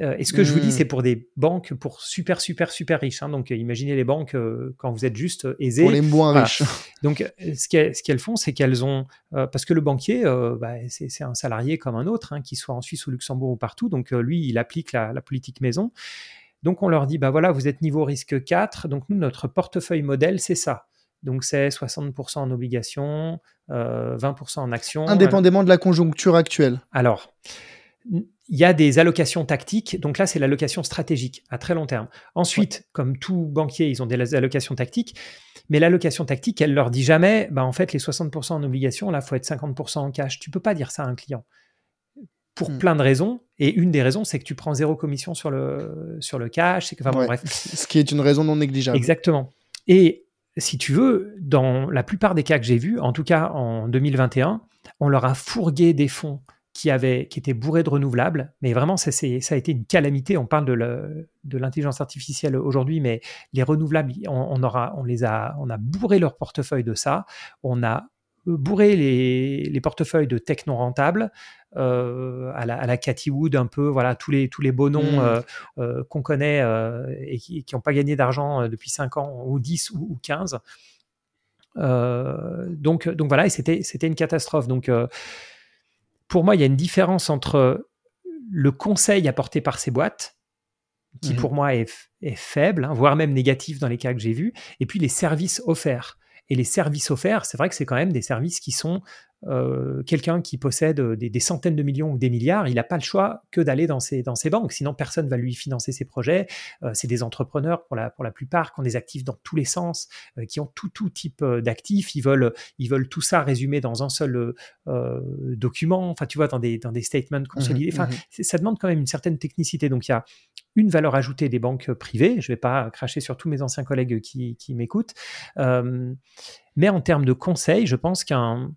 Euh, et ce que je vous dis, mmh. c'est pour des banques pour super, super, super riches. Hein. Donc, imaginez les banques euh, quand vous êtes juste aisé. Pour les moins riches. Donc, ce qu'elles font, c'est qu'elles ont. parce que le banquier, bah, c'est un salarié comme un autre, hein, qu'il soit en Suisse ou Luxembourg ou partout. Donc, lui, il applique la, la politique maison. Donc, on leur dit bah voilà, vous êtes niveau risque 4. Donc, nous, notre portefeuille modèle, c'est ça. Donc c'est 60% en obligations, 20% euh, en actions. Indépendamment de la conjoncture actuelle. Alors, il y a des allocations tactiques. Donc là, c'est l'allocation stratégique à très long terme. Ensuite, comme tout banquier, ils ont des allocations tactiques. Mais l'allocation tactique, elle leur dit jamais, bah, en fait, les 60% en obligations, là, il faut être 50% en cash. Tu peux pas dire ça à un client. Pour hmm. plein de raisons. Et une des raisons, c'est que tu prends zéro commission sur le, sur le cash. Enfin, bref. Ce qui est une raison non négligeable. Exactement. Et si tu veux, dans la plupart des cas que j'ai vus, en tout cas en 2021, on leur a fourgué des fonds qui, avaient, qui étaient bourrés de renouvelables. Mais vraiment, ça, ça a été une calamité. On parle de l'intelligence artificielle aujourd'hui, mais les renouvelables, on, aura, on, les a, on a bourré leur portefeuille de ça. On a bourré les, portefeuilles de tech non rentables euh, à, la, à Cathy Wood, un peu, voilà, tous les, tous les beaux noms mmh. euh, euh, qu'on connaît et qui n'ont pas gagné d'argent depuis 5 ans, ou 10 ou, 15. donc, donc voilà, et c'était, c'était une catastrophe. Donc, pour moi, il y a une différence entre le conseil apporté par ces boîtes, qui mmh pour moi est, faible, hein, voire même négatif dans les cas que j'ai vus, et puis les services offerts. Et les services offerts, c'est vrai que c'est quand même des services qui sont euh, quelqu'un qui possède euh, des, centaines de millions ou des milliards, il n'a pas le choix que d'aller dans ces, dans ces banques. Sinon, personne va lui financer ses projets. Euh, c'est des entrepreneurs pour la, pour la plupart qui ont des actifs dans tous les sens, qui ont tout, tout type d'actifs. Ils veulent, ils veulent tout ça résumé dans un seul document. Enfin, tu vois, dans des, dans des statements mmh consolidés. Enfin, mmh ça demande quand même une certaine technicité. Donc, il y a une valeur ajoutée des banques privées. Je ne vais pas cracher sur tous mes anciens collègues qui, qui m'écoutent. mais en termes de conseils, je pense qu'un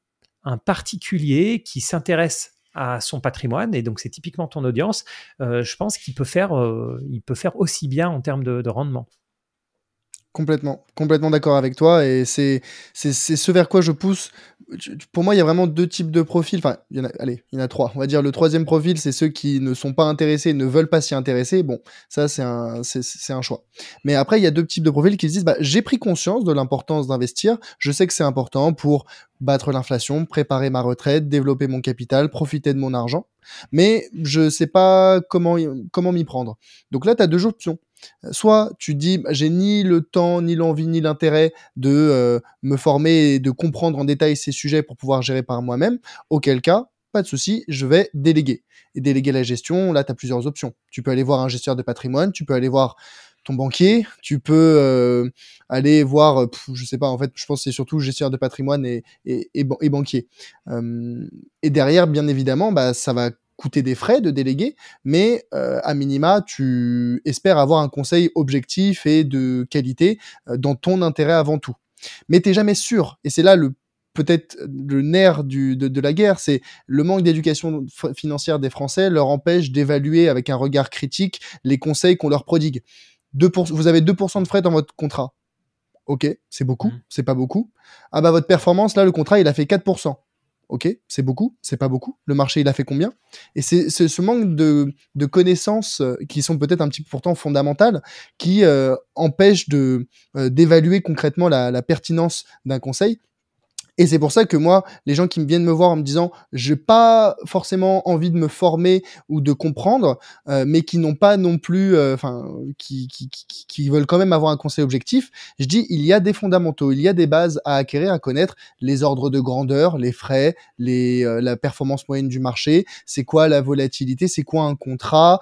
un particulier qui s'intéresse à son patrimoine, et donc c'est typiquement ton audience, je pense qu'il peut, faire, il peut faire aussi bien en termes de rendement. Complètement, complètement d'accord avec toi. Et c'est ce vers quoi je pousse. Pour moi, il y a vraiment deux types de profils. Enfin, il y en a, allez, il y en a trois. On va dire le troisième profil, c'est ceux qui ne sont pas intéressés, ne veulent pas s'y intéresser. Bon, ça, c'est un, c'est un choix. Mais après, il y a deux types de profils qui se disent, bah, j'ai pris conscience de l'importance d'investir. Je sais que c'est important pour battre l'inflation, préparer ma retraite, développer mon capital, profiter de mon argent. Mais je sais pas comment, comment m'y prendre. Donc là, tu as deux options Soit tu dis bah, j'ai ni le temps, ni l'envie, ni l'intérêt de euh, me former et de comprendre en détail ces sujets pour pouvoir gérer par moi-même, auquel cas, pas de souci, je vais déléguer. Et déléguer la gestion, là, tu as plusieurs options. Tu peux aller voir un gestionnaire de patrimoine, tu peux aller voir ton banquier, tu peux euh, aller voir, je sais pas, en fait, je pense que c'est surtout gestionnaire de patrimoine et, banquier. et derrière, bien évidemment, bah, ça va coûter des frais de déléguer, mais euh, à minima, tu espères avoir un conseil objectif et de qualité euh, dans ton intérêt avant tout. Mais t'es jamais sûr, et c'est là le peut-être le nerf du, de, la guerre, c'est le manque d'éducation financière des Français leur empêche d'évaluer avec un regard critique les conseils qu'on leur prodigue. vous avez 2% de frais dans votre contrat. Ok, c'est beaucoup, mmh. c'est pas beaucoup. Ah bah votre performance, là, le contrat, il a fait 4%. Ok, c'est beaucoup, c'est pas beaucoup. Le marché, il a fait combien? Et c'est ce manque de, connaissances euh, qui sont peut-être un petit peu pourtant fondamentales qui euh, empêchent de euh, d'évaluer concrètement la pertinence d'un conseil et c'est pour ça que moi, les gens qui me viennent me voir en me disant, j'ai pas forcément envie de me former ou de comprendre, euh, mais qui n'ont pas non plus, euh, enfin, qui, qui, qui, qui, veulent quand même avoir un conseil objectif, je dis, il y a des fondamentaux, il y a des bases à acquérir, à connaître, les ordres de grandeur, les frais, les, euh, la performance moyenne du marché, c'est quoi la volatilité, c'est quoi un contrat,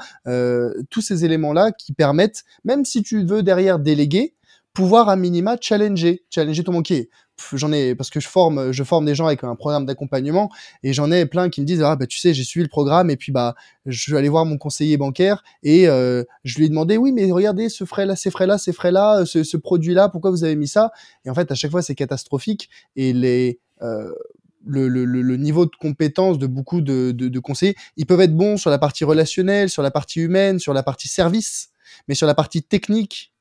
tous ces éléments-là qui permettent, même si tu veux derrière déléguer, pouvoir à minima challenger, challenger ton banquier j'en ai parce que je forme je forme des gens avec un programme d'accompagnement et j'en ai plein qui me disent ah bah tu sais j'ai suivi le programme et puis bah je vais aller voir mon conseiller bancaire et euh, je lui ai demandé oui mais regardez ce frais là ces frais là ces frais là ce, ce produit là pourquoi vous avez mis ça? Et en fait à chaque fois c'est catastrophique et les euh, le, le, niveau de compétence de beaucoup de, de conseillers, ils peuvent être bons sur la partie relationnelle, sur la partie humaine, sur la partie service, mais sur la partie technique,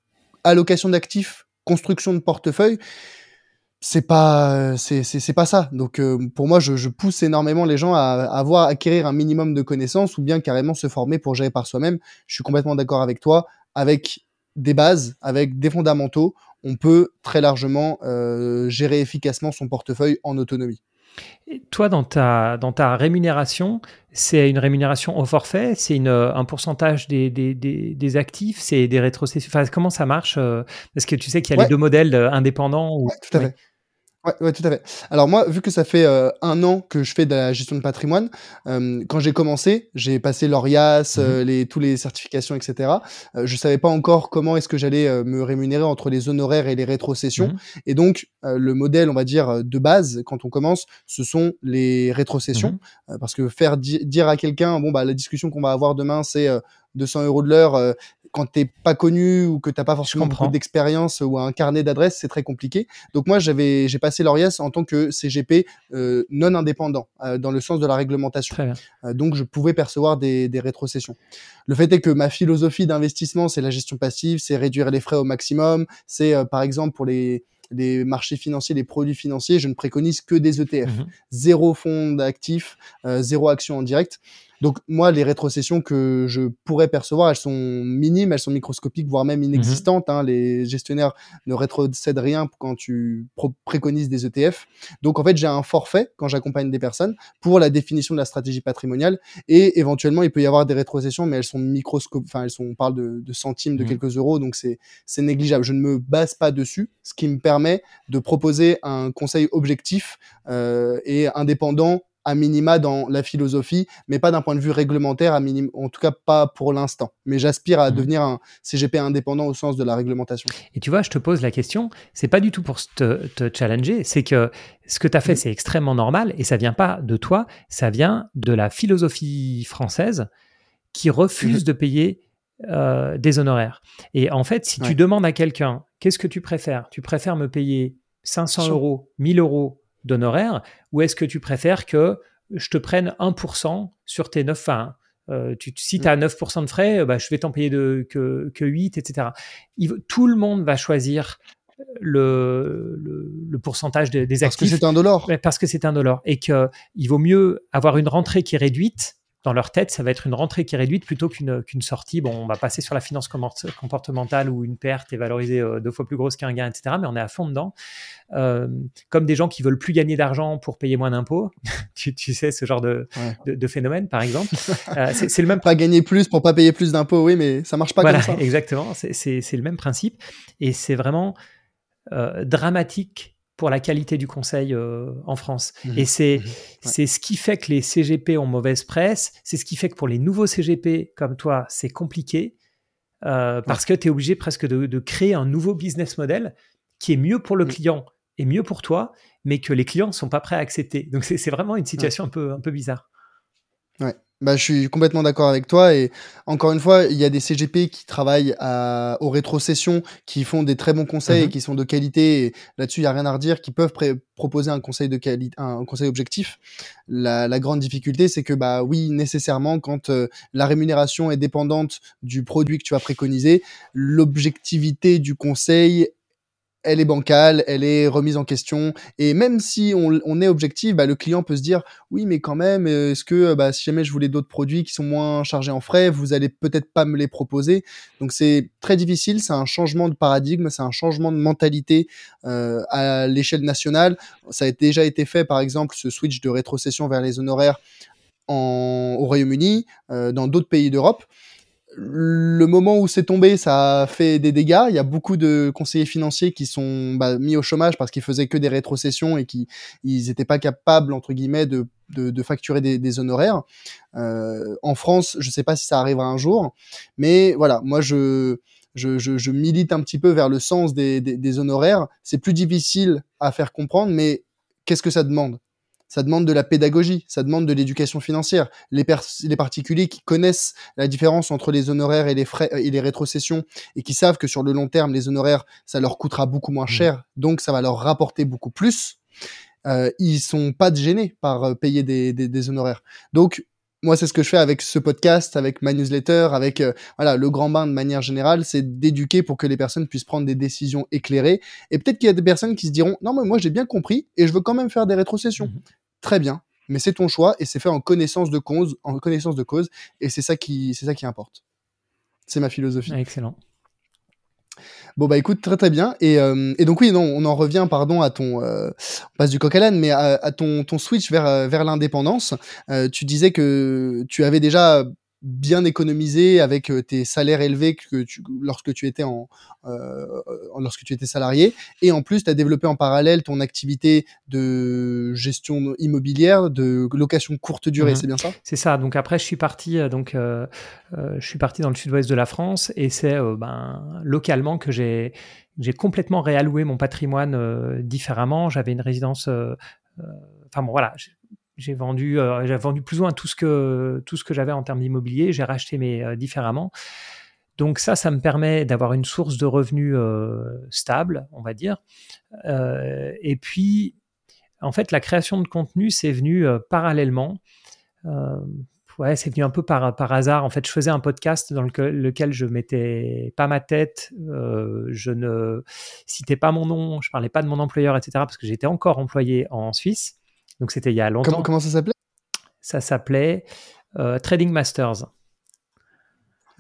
allocation d'actifs, construction de portefeuille, c'est pas c'est c'est pas ça. Donc euh, pour moi je, je, pousse énormément les gens à, à avoir acquérir un minimum de connaissances ou bien carrément se former pour gérer par soi-même. Je suis complètement d'accord avec toi. Avec des bases avec des fondamentaux on peut très largement euh, gérer efficacement son portefeuille en autonomie. Et toi, dans ta, dans ta rémunération, c'est une rémunération au forfait? C'est un pourcentage des, des, des, actifs? C'est des rétrocessions? Enfin, Comment ça marche euh, Parce que tu sais qu'il y a les deux modèles indépendants. Ou... tout à fait. Ouais, tout à fait. Alors moi, vu que ça fait euh, un an que je fais de la gestion de patrimoine, euh, quand j'ai commencé, j'ai passé l'ORIAS, mmh euh, les tous les certifications, etc. je savais pas encore comment est-ce que j'allais me rémunérer entre les honoraires et les rétrocessions. Mmh et donc le modèle, on va dire de base, quand on commence, ce sont les rétrocessions, mmh parce que faire dire à quelqu'un, bon bah la discussion qu'on va avoir demain, c'est 200 euros de l'heure euh, quand t'es pas connu ou que t'as pas forcément beaucoup d'expérience ou un carnet d'adresses, c'est très compliqué. Donc moi, j'avais, j'ai passé l'ORIAS en tant que CGP euh, non indépendant, euh, dans le sens de la réglementation. donc je pouvais percevoir des, des rétrocessions. Le fait est que ma philosophie d'investissement, c'est la gestion passive, c'est réduire les frais au maximum, c'est par exemple pour les les marchés financiers, les produits financiers, je ne préconise que des ETF. Mmh zéro fonds d'actifs, zéro action en direct. Donc moi, les rétrocessions que je pourrais percevoir, elles sont minimes, elles sont microscopiques, voire même mhm. inexistantes. Hein. Les gestionnaires ne rétrocèdent rien quand tu préconises des ETF. Donc en fait, j'ai un forfait quand j'accompagne des personnes pour la définition de la stratégie patrimoniale. Et éventuellement, il peut y avoir des rétrocessions, mais elles sont microscopiques. Enfin, elles sont, on parle de, centimes, de mhm. quelques euros, donc c'est c'est négligeable. Je ne me base pas dessus, ce qui me permet de proposer un conseil objectif euh, et indépendant à minima dans la philosophie, mais pas d'un point de vue réglementaire, à minima, en tout cas pas pour l'instant. Mais j'aspire à mmh. devenir un CGP indépendant au sens de la réglementation. Et tu vois, je te pose la question, c'est pas du tout pour te, challenger, c'est que ce que tu as fait, mmh. c'est extrêmement normal et ça vient pas de toi, ça vient de la philosophie française qui refuse mmh. de payer euh, des honoraires. Et en fait, si tu demandes à quelqu'un, qu'est-ce que tu préfères? Tu préfères me payer 500 euros, 1000 euros d'honoraires ou est-ce que tu préfères que je te prenne 1% sur tes 9 enfin, euh, tu, si tu as 9% de frais, bah, je vais t'en payer de, que, que 8, etc. tout le monde va choisir le, le, pourcentage des actifs. Parce que c'est un dollar. Parce que c'est un dollar. Et qu'il vaut mieux avoir une rentrée qui est réduite dans leur tête, ça va être une rentrée qui est réduite plutôt qu'une qu'une sortie. Bon, on va passer sur la finance comportementale où une perte est valorisée euh, deux fois plus grosse qu'un gain, etc. Mais on est à fond dedans. Euh, comme des gens qui veulent plus gagner d'argent pour payer moins d'impôts. tu, sais, ce genre de, de, phénomène, par exemple. Euh, c'est le même. Pas gagner plus pour pas payer plus d'impôts, oui, mais ça marche pas comme ça. Exactement. C'est le même principe. Et c'est vraiment dramatique pour la qualité du conseil euh, en France. Mmh et c'est mmh ce qui fait que les CGP ont mauvaise presse, c'est ce qui fait que pour les nouveaux CGP comme toi, c'est compliqué, euh, parce que tu es obligé presque de, créer un nouveau business model qui est mieux pour le mmh. client et mieux pour toi, mais que les clients ne sont pas prêts à accepter. Donc c'est vraiment une situation un, peu, un peu bizarre. Ouais. Bah, je suis complètement d'accord avec toi. Et encore une fois, il y a des CGP qui travaillent à, aux rétrocessions, qui font des très bons conseils, et mmh qui sont de qualité. Là-dessus, il n'y a rien à redire, qui peuvent proposer un conseil de qualité, un conseil objectif. La, la grande difficulté, c'est que bah oui, nécessairement, quand euh, la rémunération est dépendante du produit que tu vas préconiser, l'objectivité du conseil elle est bancale, elle est remise en question. Et même si on, est objectif, bah, le client peut se dire oui, mais quand même, euh, est-ce que euh, bah, si jamais je voulais d'autres produits qui sont moins chargés en frais, vous allez peut-être pas me les proposer. Donc c'est très difficile, c'est un changement de paradigme, c'est un changement de mentalité euh, à l'échelle nationale. Ça a déjà été fait, par exemple, ce switch de rétrocession vers les honoraires en, au Royaume-Uni, dans d'autres pays d'Europe le moment où c'est tombé, ça a fait des dégâts. Il y a beaucoup de conseillers financiers qui sont bah, mis au chômage parce qu'ils faisaient que des rétrocessions et qui ils n'étaient pas capables entre guillemets de, de, facturer des, honoraires. Euh, en France, je ne sais pas si ça arrivera un jour, mais voilà, moi je je, je, milite un petit peu vers le sens des, des honoraires. C'est plus difficile à faire comprendre, mais qu'est-ce que ça demande? Ça demande de la pédagogie, ça demande de l'éducation financière. Les, les particuliers qui connaissent la différence entre les honoraires et les frais et les rétrocessions et qui savent que sur le long terme, les honoraires, ça leur coûtera beaucoup moins mmh. cher, donc ça va leur rapporter beaucoup plus. Euh, ils sont pas gênés par euh, payer des, des, des honoraires. Donc moi, c'est ce que je fais avec ce podcast, avec ma newsletter, avec euh, voilà le grand bain de manière générale, c'est d'éduquer pour que les personnes puissent prendre des décisions éclairées. Et peut-être qu'il y a des personnes qui se diront non, mais moi j'ai bien compris et je veux quand même faire des rétrocessions. Mmh Très bien, mais c'est ton choix et c'est fait en connaissance de cause, en connaissance de cause, et c'est ça qui, c'est ça qui importe. C'est ma philosophie. Excellent. Bon bah écoute très très bien. Et, euh, et donc oui non on en revient pardon à ton euh, on passe du coq à l'âne mais à, ton ton switch vers euh, vers l'indépendance. Tu disais que tu avais déjà bien économisé avec euh, tes salaires élevés que tu, lorsque tu étais en euh, lorsque tu étais salarié. Et en plus tu as développé en parallèle ton activité de gestion immobilière de location courte durée mhm. c'est bien ça? C'est ça. Donc après je suis parti euh, donc euh, je suis parti dans le sud-ouest de la France et c'est ben localement que j'ai j'ai complètement réalloué mon patrimoine différemment. J'avais une résidence enfin bon voilà j'ai vendu, euh, vendu plus ou moins tout ce que, que j'avais en termes d'immobilier. J'ai racheté mes euh, différemment. Donc ça, ça me permet d'avoir une source de revenus euh, stable, on va dire. et puis, en fait, la création de contenu, c'est venu parallèlement. ouais, c'est venu un peu par, par hasard. En fait, je faisais un podcast dans lequel, lequel je mettais pas ma tête, je ne citais pas mon nom, je parlais pas de mon employeur, etc. Parce que j'étais encore employé en Suisse. Donc c'était il y a longtemps. Comment, ça s'appelait? Ça s'appelait euh, Trading Masters.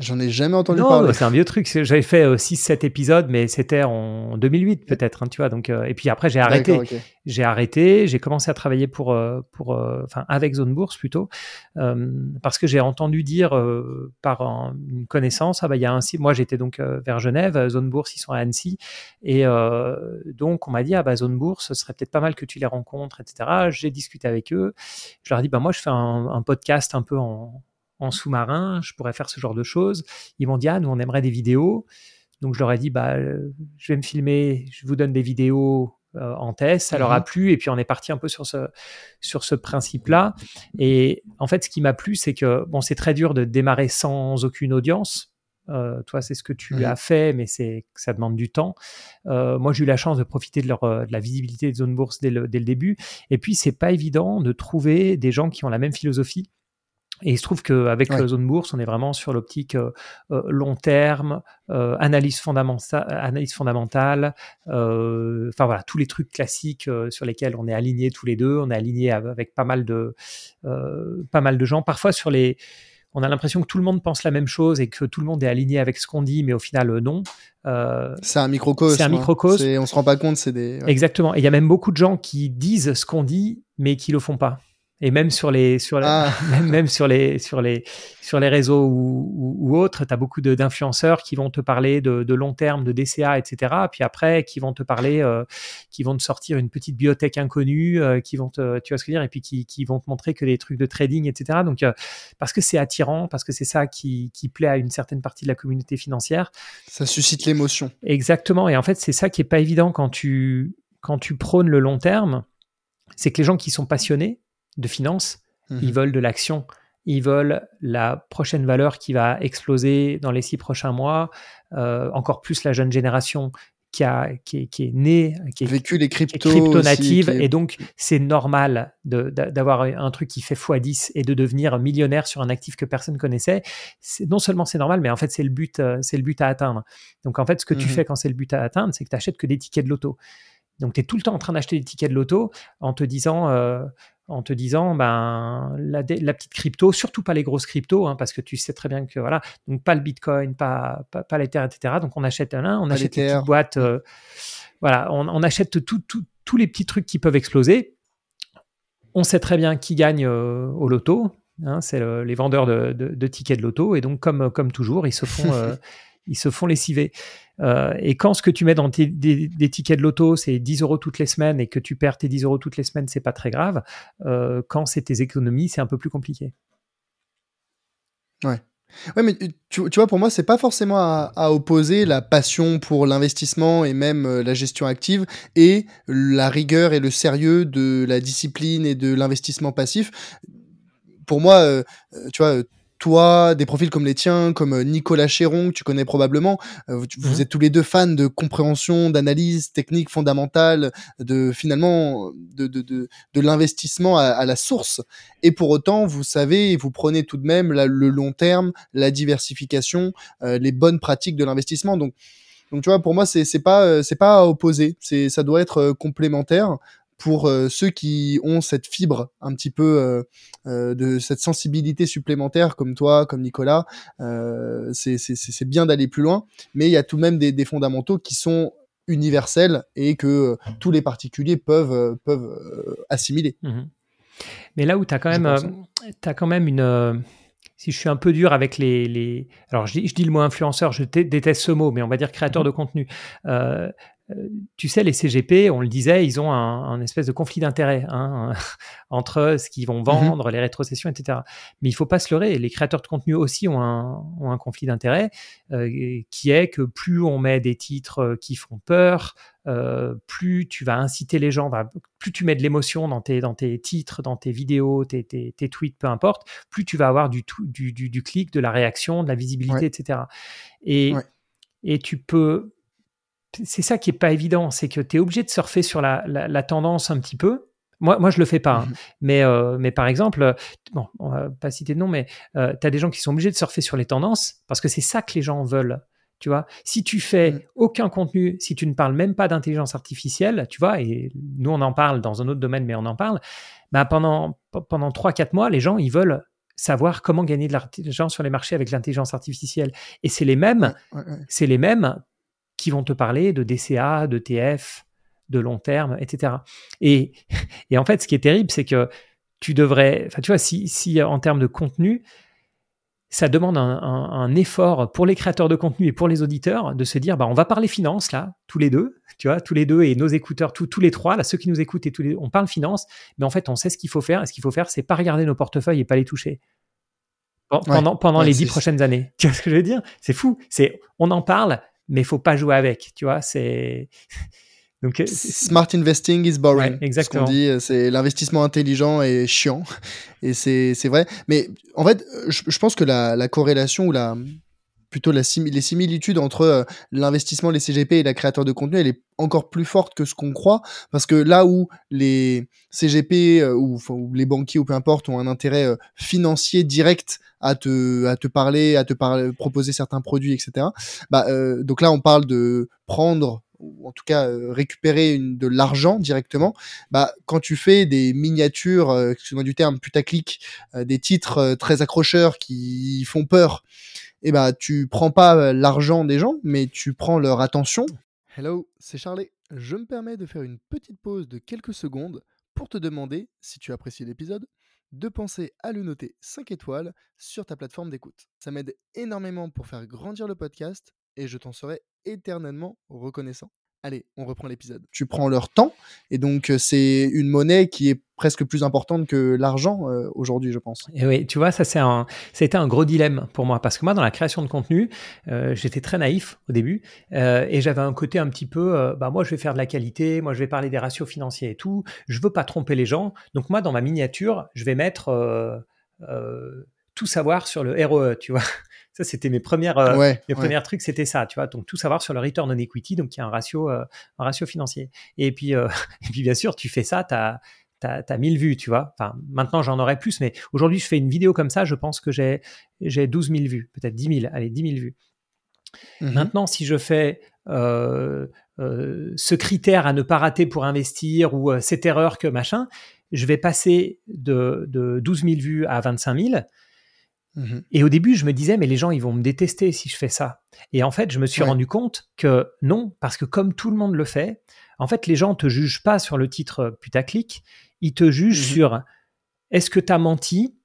J'en ai jamais entendu parler. C'est un vieux truc. J'avais fait 6-7 euh, épisodes, mais c'était en 2008 peut-être, hein, tu vois. Donc, euh, et puis après, j'ai arrêté. J'ai arrêté. J'ai commencé à travailler pour, euh, pour, enfin, avec Zone Bourse plutôt, parce que j'ai entendu dire par une connaissance, ah bah il y a un site. Moi, j'étais donc vers Genève. Zone Bourse, ils sont à Annecy, et donc on m'a dit ah bah Zone Bourse, ce serait peut-être pas mal que tu les rencontres, etc. J'ai discuté avec eux. Je leur ai dit bah moi, je fais un, un podcast un peu en en sous-marin, je pourrais faire ce genre de choses. Ils m'ont dit, ah, nous, on aimerait des vidéos. Donc, je leur ai dit, bah, euh, je vais me filmer, je vous donne des vidéos euh, en test, ça leur a mhm. plu, et puis on est parti un peu sur ce, sur ce principe-là. Et en fait, ce qui m'a plu, c'est que, bon, c'est très dur de démarrer sans aucune audience, Euh, toi, c'est ce que tu as fait, mais c'est ça demande du temps. Euh, moi, j'ai eu la chance de profiter de, leur, de la visibilité des zones bourse dès le, dès le début. Et puis, c'est pas évident de trouver des gens qui ont la même philosophie et il se trouve qu'avec ouais. Zone Bourse, on est vraiment sur l'optique euh, euh, long terme, euh, analyse, fondamentale, analyse fondamentale, euh, enfin voilà, tous les trucs classiques sur lesquels on est aligné tous les deux. On est aligné avec pas mal de, pas mal de gens. Parfois sur les, on a l'impression que tout le monde pense la même chose et que tout le monde est aligné avec ce qu'on dit, mais au final, non. Euh, c'est un microcosme. C'est un microcosme. Hein. On se rend pas compte, c'est des. Ouais. Exactement. Et il y a même beaucoup de gens qui disent ce qu'on dit, mais qui le font pas et même sur les sur ah. même, même, sur les sur les sur les réseaux ou, ou, ou autres, tu as beaucoup d'influenceurs qui vont te parler de, de, long terme, de DCA, etc. Puis après, qui vont te parler, euh, qui vont te sortir une petite biotech inconnue, euh, qui vont te, tu vois ce que je veux dire, et puis qui, qui vont te montrer que des trucs de trading, etc. Donc euh, parce que c'est attirant, parce que c'est ça qui, qui plaît à une certaine partie de la communauté financière. Ça suscite l'émotion. Exactement. Et en fait, c'est ça qui est pas évident quand tu quand tu prônes le long terme, c'est que les gens qui sont passionnés de finance, mmh. ils veulent de l'action. Ils veulent la prochaine valeur qui va exploser dans les six prochains mois, euh, encore plus la jeune génération qui, a, qui, est, qui est née, qui est, vécu les cryptos crypto native, est... et donc c'est normal d'avoir un truc qui fait x10 et de devenir millionnaire sur un actif que personne connaissait. Non seulement c'est normal, mais en fait c'est le but, euh, c'est le but à atteindre. Donc en fait, ce que mmh. tu fais quand c'est le but à atteindre, c'est que tu achètes que des tickets de loto. Donc tu es tout le temps en train d'acheter des tickets de loto en te disant euh, en te disant ben la, la, petite crypto, surtout pas les grosses cryptos, hein, parce que tu sais très bien que voilà, donc pas le Bitcoin, pas pas, pas l'Ether, etc. Donc on achète un, on pas achète une petite boîte, euh, voilà, on, on achète tout, tout, tous les petits trucs qui peuvent exploser. On sait très bien qui gagne euh, au loto, hein, c'est le, les vendeurs de, de, de, tickets de loto, et donc comme comme toujours, ils se font euh, ils se font lessiver. Euh, et quand ce que tu mets dans tes, des, tickets de loto, c'est 10 euros toutes les semaines et que tu perds tes 10 euros toutes les semaines, c'est pas très grave. Euh, quand c'est tes économies, c'est un peu plus compliqué. Ouais. Ouais, mais tu, vois, pour moi, c'est pas forcément à, opposer la passion pour l'investissement et même euh, la gestion active et la rigueur et le sérieux de la discipline et de l'investissement passif. Pour moi, tu vois, toi, des profils comme les tiens, comme euh, Nicolas Chéron, que tu connais probablement, euh, vous, vous, êtes tous les deux fans de compréhension, d'analyse technique fondamentale, de finalement de, de, de, de l'investissement à, à, la source. Et pour autant, vous savez, et vous prenez tout de même la, le long terme, la diversification, euh, les bonnes pratiques de l'investissement. Donc, donc tu vois, pour moi, c'est pas c'est pas à opposer, c'est ça doit être complémentaire pour euh, ceux qui ont cette fibre un petit peu euh, euh, de cette sensibilité supplémentaire comme toi, comme Nicolas, euh, c'est bien d'aller plus loin, mais il y a tout de même des, des fondamentaux qui sont universels et que tous les particuliers peuvent, peuvent assimiler. Mmh. Mais là où tu as quand même, as quand même une si je suis un peu dur avec les, les... alors je dis, je dis, le mot influenceur, je déteste ce mot, mais on va dire créateur mmh. de contenu. Euh, tu sais, les CGP, on le disait, ils ont un, un espèce de conflit d'intérêt hein, entre ce qu'ils vont mmh vendre, les rétrocessions, etc. Mais il faut pas se leurrer, les créateurs de contenu aussi ont un, ont un conflit d'intérêt euh, qui est que plus on met des titres euh, qui font peur, euh, plus tu vas inciter les gens, plus tu mets de l'émotion dans tes, dans tes titres, dans tes vidéos, tes, tes, tes tweets, peu importe, plus tu vas avoir du, du, du, du clic, de la réaction, de la visibilité, ouais. etc. Et, ouais. et tu peux c'est ça qui est pas évident, c'est que tu es obligé de surfer sur la, la, la, tendance un petit peu. Moi, moi je le fais pas, hein. mmh. mais, euh, mais par exemple, bon, on va pas citer de nom, mais euh, tu as des gens qui sont obligés de surfer sur les tendances parce que c'est ça que les gens veulent. Tu vois, si tu fais mmh. aucun contenu, si tu ne parles même pas d'intelligence artificielle, tu vois, et nous on en parle dans un autre domaine, mais on en parle, bah pendant, pendant 3-4 mois, les gens, ils veulent savoir comment gagner de l'argent sur les marchés avec l'intelligence artificielle. Et c'est les mêmes, ouais, ouais, ouais. c'est les mêmes qui vont te parler de DCA, de TF, de long terme, etc. Et, et en fait, ce qui est terrible, c'est que tu devrais, enfin, tu vois, si, si en termes de contenu, ça demande un, un, un, effort pour les créateurs de contenu et pour les auditeurs de se dire, bah, on va parler finance là, tous les deux, tu vois, tous les deux et nos écouteurs, tous, tous les trois, là, ceux qui nous écoutent et tous les, on parle finance, mais en fait, on sait ce qu'il faut faire. Et ce qu'il faut faire, c'est pas regarder nos portefeuilles et pas les toucher pendant, ouais, pendant ouais, les dix prochaines années. Tu vois ce que je veux dire? C'est fou. C'est, on en parle, mais il faut pas jouer avec, tu vois, c'est donc smart investing is boring. Ouais, exactement. Ce dit, c'est l'investissement intelligent et chiant et c'est c'est vrai, mais en fait, je, je pense que la, la corrélation ou la plutôt les similitudes entre euh, l'investissement, les CGP et la créateur de contenu, elle est encore plus forte que ce qu'on croit, parce que là où les CGP euh, ou, les banquiers ou peu importe ont un intérêt euh, financier direct à te, à te parler, à te proposer certains produits, etc. Bah, donc là, on parle de prendre ou en tout cas récupérer de l'argent directement, bah, quand tu fais des miniatures, excuse-moi du terme, putaclic, des titres très accrocheurs qui font peur, eh bah tu prends pas l'argent des gens, mais tu prends leur attention. Hello, c'est Charlie. Je me permets de faire une petite pause de quelques secondes pour te demander, si tu apprécies l'épisode, de penser à le noter 5 étoiles sur ta plateforme d'écoute. Ça m'aide énormément pour faire grandir le podcast et je t'en serai éternellement reconnaissant. Allez, on reprend l'épisode. Tu prends leur temps, et donc euh, c'est une monnaie qui est presque plus importante que l'argent euh, aujourd'hui, je pense. Et oui, tu vois, ça c'est un, c'était un gros dilemme pour moi parce que moi, dans la création de contenu, euh, j'étais très naïf au début et j'avais un côté un petit peu, bah moi, je vais faire de la qualité, moi, je vais parler des ratios financiers et tout. Je veux pas tromper les gens, donc moi, dans ma miniature, je vais mettre tout savoir sur le ROE, tu vois. Ça, c'était mes premières, euh, mes premières trucs, c'était ça, tu vois. Donc tout savoir sur le return on equity, donc il y a un ratio, euh, un ratio financier. Et puis, euh, et puis bien sûr, tu fais ça, tu as, as, 1000 vues, tu vois. Enfin, maintenant j'en aurais plus, mais aujourd'hui je fais une vidéo comme ça, je pense que j'ai, j'ai 12 000 vues, peut-être 10 000, allez, 10 000 vues. Mmh maintenant, si je fais ce critère à ne pas rater pour investir ou cette erreur que machin, je vais passer de, de 12 000 vues à 25 000. Mmh et au début, je me disais, mais les gens, ils vont me détester si je fais ça. Et en fait, je me suis rendu compte que non, parce que comme tout le monde le fait, en fait, les gens ne te jugent pas sur le titre putaclic, ils te jugent mmh sur est-ce que tu as menti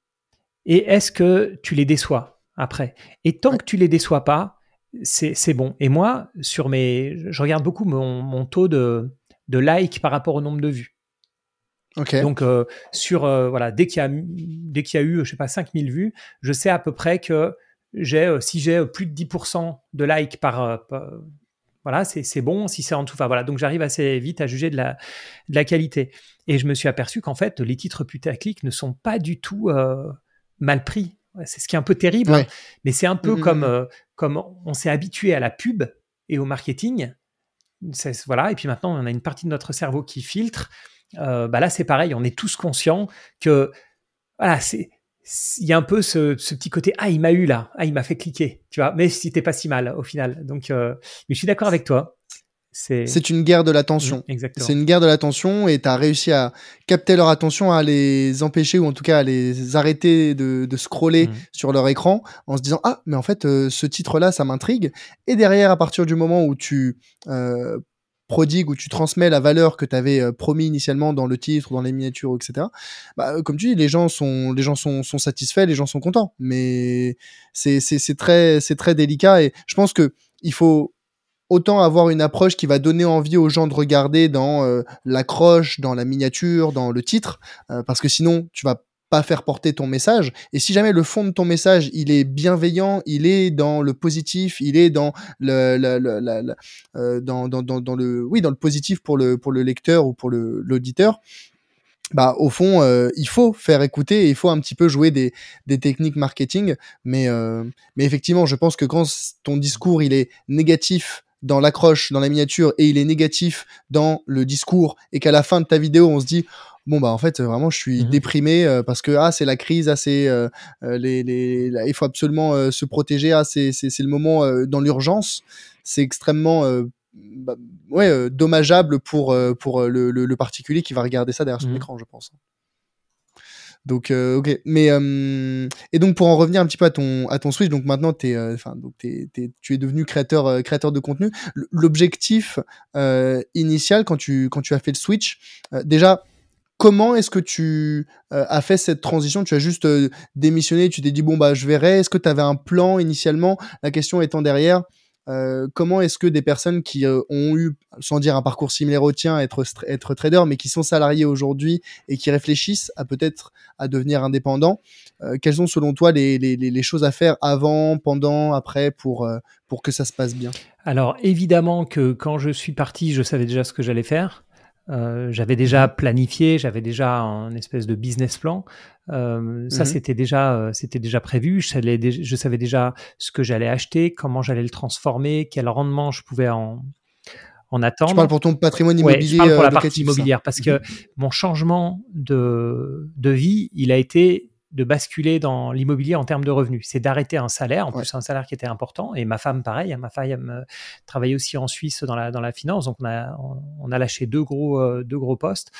et est-ce que tu les déçois après? Et tant que tu les déçois pas, c'est bon. Et moi, sur mes, je regarde beaucoup mon, taux de, de like par rapport au nombre de vues. Donc, euh, sur, euh, voilà, dès qu'il y, a, dès qu'il y a eu, je sais pas, 5000 vues, je sais à peu près que j'ai, euh, si j'ai plus de 10% de likes par, voilà, c'est, bon. Si c'est en tout, enfin voilà, donc j'arrive assez vite à juger de la, de la qualité. Et je me suis aperçu qu'en fait, les titres putaclic ne sont pas du tout mal pris. C'est ce qui est un peu terrible, hein. mais c'est un peu mmh, mmh, comme, mmh. comme on s'est habitué à la pub et au marketing. voilà, et puis maintenant, on a une partie de notre cerveau qui filtre euh, bah là c'est pareil, on est tous conscients que voilà, c'est il y a un peu ce, petit côté ah il m'a eu là, ah il m'a fait cliquer, tu vois, mais c'était pas si mal au final. Donc euh, mais je suis d'accord avec toi. C'est une guerre de l'attention. Mmh, c'est une guerre de l'attention et tu as réussi à capter leur attention, à les empêcher ou en tout cas à les arrêter de, de scroller mmh. sur leur écran en se disant Ah, mais en fait, euh, ce titre-là, ça m'intrigue. Et derrière, à partir du moment où tu euh, prodigue où tu transmets la valeur que tu avais euh, promis initialement dans le titre, dans les miniatures, etc. Bah, euh, comme tu dis, les gens sont, les gens sont, sont satisfaits, les gens sont contents. Mais c'est, très, c'est très délicat et je pense que il faut autant avoir une approche qui va donner envie aux gens de regarder dans euh, l'accroche, dans la miniature, dans le titre, parce que sinon tu vas pas faire porter ton message. Et si jamais le fond de ton message, il est bienveillant, il est dans le positif, il est dans le, euh, dans, dans, dans, le, oui, dans le positif pour le, pour le lecteur ou pour l'auditeur, bah au fond euh, il faut faire écouter il faut un petit peu jouer des, des techniques marketing mais euh, mais effectivement je pense que quand ton discours il est négatif dans l'accroche dans la miniature et il est négatif dans le discours et qu'à la fin de ta vidéo on se dit bon bah en fait vraiment je suis mmh déprimé euh, parce que ah c'est la crise ah c'est euh, euh, les, les il faut absolument se protéger ah c'est c'est le moment dans l'urgence. C'est extrêmement bah, ouais dommageable pour pour le, le, particulier qui va regarder ça derrière son mmh écran je pense. Donc ok. Mais et donc pour en revenir un petit peu à ton à ton switch donc maintenant t'es enfin donc t'es, tu es devenu créateur créateur de contenu. L'objectif initial quand tu quand tu as fait le switch déjà Comment est-ce que tu euh, as fait cette transition? Tu as juste euh, démissionné, tu t'es dit bon bah je verrai. Est-ce que tu avais un plan initialement? La question étant derrière, euh, comment est-ce que des personnes qui ont eu, sans dire un parcours similaire au tien, être être trader, mais qui sont salariés aujourd'hui et qui réfléchissent à peut-être à devenir indépendants, quelles sont selon toi les, les, les, choses à faire avant, pendant, après pour pour que ça se passe bien? Alors évidemment que quand je suis parti, je savais déjà ce que j'allais faire. J'avais déjà planifié, j'avais déjà un espèce de business plan. ça, mhm. c'était déjà, c'était déjà prévu. Je savais, déjà, je savais déjà ce que j'allais acheter, comment j'allais le transformer, quel rendement je pouvais en, en attendre. Tu parles pour ton patrimoine immobilier. je parle pour la partie immobilière parce que mhm. mon changement de, de vie, il a été de basculer dans l'immobilier en termes de revenus. C'est d'arrêter un salaire, en plus un salaire qui était important. Et ma femme, pareil, hein, ma femme travaillait aussi en Suisse dans la, dans la finance, donc on a, on a lâché deux gros, euh, deux gros postes.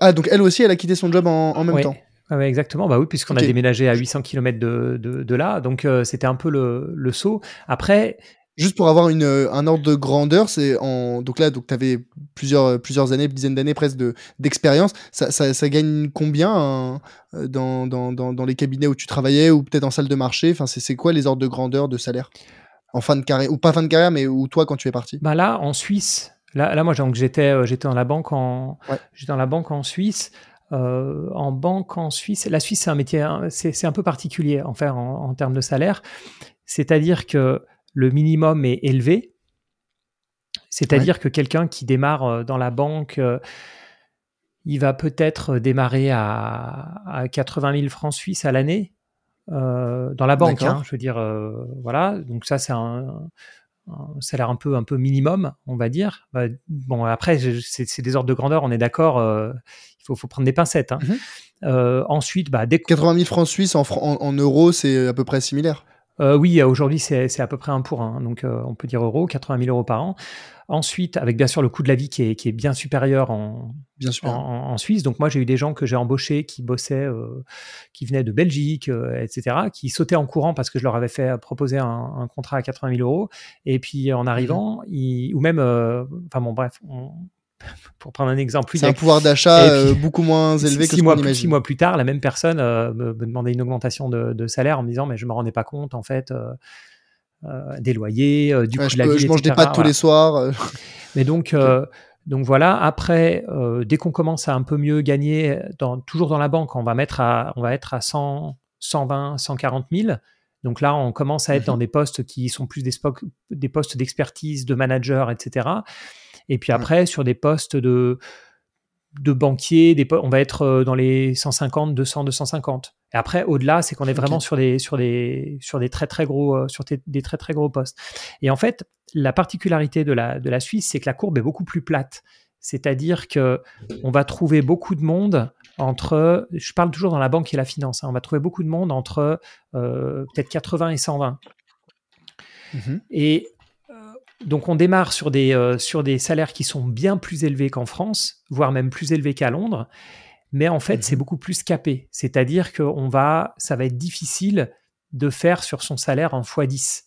ah, donc elle aussi, elle a quitté son job en, même temps oui, exactement. Bah oui, puisqu'on a déménagé à 800 km de, de, là. Donc, euh, c'était un peu le, le saut. Après, Juste pour avoir une, euh, un ordre de grandeur, c'est en donc là donc tu avais plusieurs euh, plusieurs années, dizaines d'années presque de d'expérience. Ça, ça, ça, gagne combien hein, euh, dans, dans, dans, dans, les cabinets où tu travaillais ou peut-être en salle de marché? Enfin, c'est quoi les ordres de grandeur de salaire? En fin de carrière ou pas fin de carrière, mais ou toi quand tu es parti? Bah là en Suisse, là, là moi donc j'étais j'étais dans la banque en j'étais dans la banque en Suisse. en banque en Suisse, la Suisse c'est un métier, c'est un peu particulier en, fait, en, en termes de salaire. C'est-à-dire que le minimum est élevé. C'est-à-dire que quelqu'un qui démarre euh, dans la banque, euh, il va peut-être démarrer à, 80 000 francs suisses à l'année euh, dans la banque. Hein, je veux dire, voilà. Donc ça, c'est un, salaire un peu, un peu minimum, on va dire. Bah, bon, après, c'est des ordres de grandeur, on est d'accord. il faut, prendre des pincettes. Hein. Mmh ensuite, bah, dès 80 000 francs suisses en, en euros, c'est à peu près similaire. Euh, oui, aujourd'hui, c'est à peu près un pour un. Donc, euh, on peut dire euros, 80 000 euros par an. Ensuite, avec bien sûr le coût de la vie qui est, bien supérieur en, En, Suisse. Donc, moi, j'ai eu des gens que j'ai embauchés qui bossaient, euh, qui venaient de Belgique, etc., qui sautaient en courant parce que je leur avais fait proposer un, contrat à 80 000 euros. Et puis, en arrivant, mmh ou même, enfin bon, bref, on, pour prendre un exemple. C'est un pouvoir d'achat euh, beaucoup moins élevé que six mois, imagine. Six mois plus tard, la même personne euh, me, demandait une augmentation de, salaire en me disant mais je me rendais pas compte en fait euh, des loyers, du coup de la vie, Je mange des pâtes tous les soirs. mais donc donc voilà. Après, dès qu'on commence à un peu mieux gagner, dans, toujours dans la banque, on va mettre à on va être à 100, 120, 140 000. Donc là, on commence à être dans mhm. des postes qui sont plus des, des postes d'expertise, de manager, etc. Et puis après, sur des postes de, de banquier, des, on va être euh, dans les 150, 200, 250. Et après, au-delà, c'est qu'on est vraiment sur des, sur des, sur des très très gros, euh, sur des très très gros postes. Et en fait, la particularité de la, de la Suisse, c'est que la courbe est beaucoup plus plate. C'est-à-dire que on va trouver beaucoup de monde entre, je parle toujours dans la banque et la finance, hein, on va trouver beaucoup de monde entre euh, peut-être 80 et 120. Mmh et donc on démarre sur des, euh, sur des salaires qui sont bien plus élevés qu'en France, voire même plus élevés qu'à Londres, mais en fait c'est mhm. beaucoup plus capé. C'est-à-dire que va, ça va être difficile de faire sur son salaire en x10.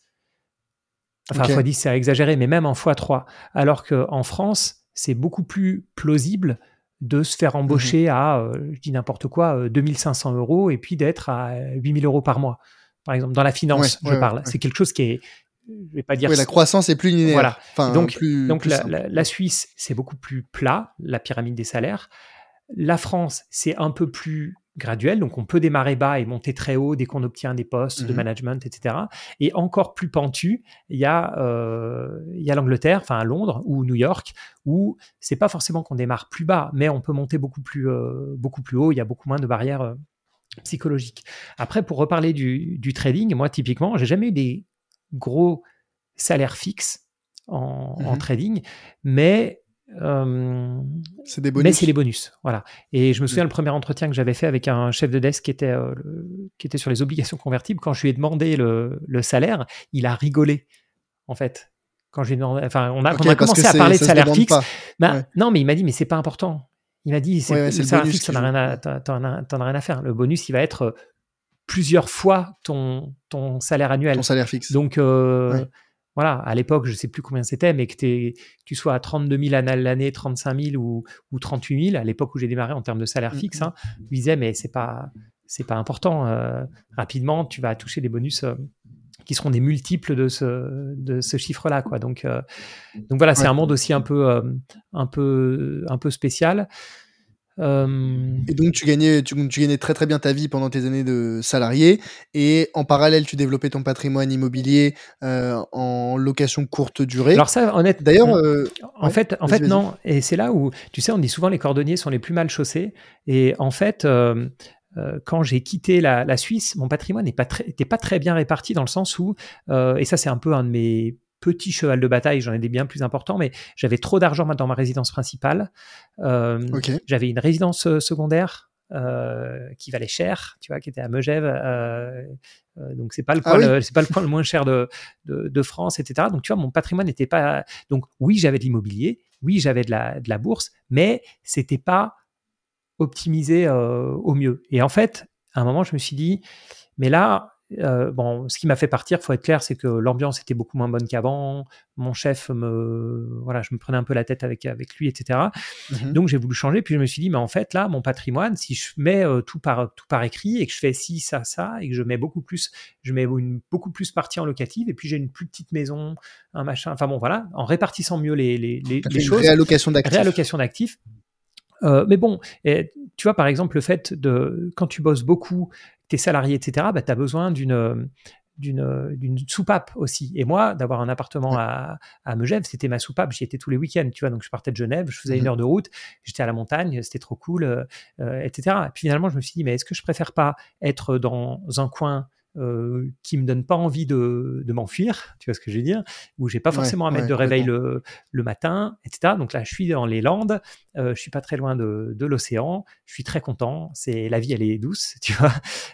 Enfin x10 c'est exagéré, mais même en x3. Alors qu'en France, c'est beaucoup plus plausible de se faire embaucher mhm. à, euh, je dis n'importe quoi, 2500 euh, euros et puis d'être à 8000 euros par mois. Par exemple, dans la finance, je parle. C'est quelque chose qui est, je vais pas dire. Oui, la croissance est plus linéaire. Voilà. donc, donc la, Suisse, c'est beaucoup plus plat, la pyramide des salaires. La France, c'est un peu plus graduel, donc on peut démarrer bas et monter très haut dès qu'on obtient des postes de mhm. management, etc. Et encore plus pentu, il y a, euh, il y a l'Angleterre, enfin Londres ou New York, où c'est pas forcément qu'on démarre plus bas, mais on peut monter beaucoup plus, euh, beaucoup plus haut. Il y a beaucoup moins de barrières euh, psychologiques. Après, pour reparler du, du trading, moi typiquement, j'ai jamais eu des gros salaire fixe en, mmh trading, mais euh, c'est des bonus. Mais c'est les bonus, voilà. Et je me souviens mmh. le premier entretien que j'avais fait avec un chef de desk qui était euh, qui était sur les obligations convertibles. Quand je lui ai demandé le, salaire, il a rigolé, en fait. Quand je demandé, enfin, on a, commencé à parler de salaire fixe. Ben, non, mais il m'a dit, mais c'est pas important. Il m'a dit, c'est, le salaire fixe, t'en as rien à faire. Le bonus, il va être plusieurs fois ton, ton salaire annuel. Ton salaire fixe. Donc, euh, voilà, à l'époque, je ne sais plus combien c'était, mais que, tu sois à 32 000 à l'année, 35 000 ou, ou 38 000, à l'époque où j'ai démarré en termes de salaire mm, fixe, mm. hein, je disais, mais c'est pas, c'est pas important. Euh, rapidement, tu vas toucher des bonus euh, qui seront des multiples de ce, de ce chiffre-là. Quoi. Donc, donc voilà, c'est un monde aussi un peu, un peu, un peu spécial. Euh, et donc tu gagnais, tu, gagnais très très bien ta vie pendant tes années de salarié et en parallèle tu développais ton patrimoine immobilier euh, en location courte durée. Alors ça, honnête. D'ailleurs, euh, en fait, en fait non. Et c'est là où tu sais, on dit souvent les cordonniers sont les plus mal chaussés. Et en fait, quand j'ai quitté la, Suisse, mon patrimoine n'était pas très bien réparti dans le sens où, et ça c'est un peu un de mes petit cheval de bataille, j'en ai des bien plus importants, mais j'avais trop d'argent dans ma résidence principale. Euh, j'avais une résidence euh, secondaire euh, qui valait cher, tu vois, qui était à Megève. donc c'est pas le ah c'est pas le coin le moins cher de, de, France, etc. Donc tu vois, mon patrimoine n'était pas. Donc oui, j'avais de l'immobilier, oui, j'avais de la, de la bourse, mais c'était pas optimisé au mieux. Et en fait, à un moment, je me suis dit, mais là, euh, bon, ce qui m'a fait partir, faut être clair, c'est que l'ambiance était beaucoup moins bonne qu'avant. Mon chef me, voilà, je me prenais un peu la tête avec avec lui, etc. Mmh Donc j'ai voulu changer. Puis je me suis dit, mais en fait là, mon patrimoine, si je mets euh, tout par tout par écrit et que je fais ci, ça, ça, et que je mets beaucoup plus, je mets une beaucoup plus partie en locative, et puis j'ai une plus petite maison, un machin. Enfin bon, voilà, en répartissant mieux les les, les, les choses. Réallocation d'actifs. Réallocation d'actifs. Euh, mais bon, et, tu vois, par exemple, le fait de, quand tu bosses beaucoup, tes salariés, etc., bah, tu as besoin d'une d'une soupape aussi. Et moi, d'avoir un appartement à, à Megève, c'était ma soupape. J'y étais tous les week-ends, tu vois. Donc, je partais de Genève, je faisais une mmh heure de route, j'étais à la montagne, c'était trop cool, euh, euh, etc. Et puis finalement, je me suis dit, mais est-ce que je préfère pas être dans un coin euh, qui me donne pas envie de, de m'enfuir, tu vois ce que je veux dire, où j'ai pas forcément à mettre de réveil le, le, matin, etc. Donc là, je suis dans les Landes, euh, je suis pas très loin de, de l'océan, je suis très content, c'est la vie, elle est douce, tu vois.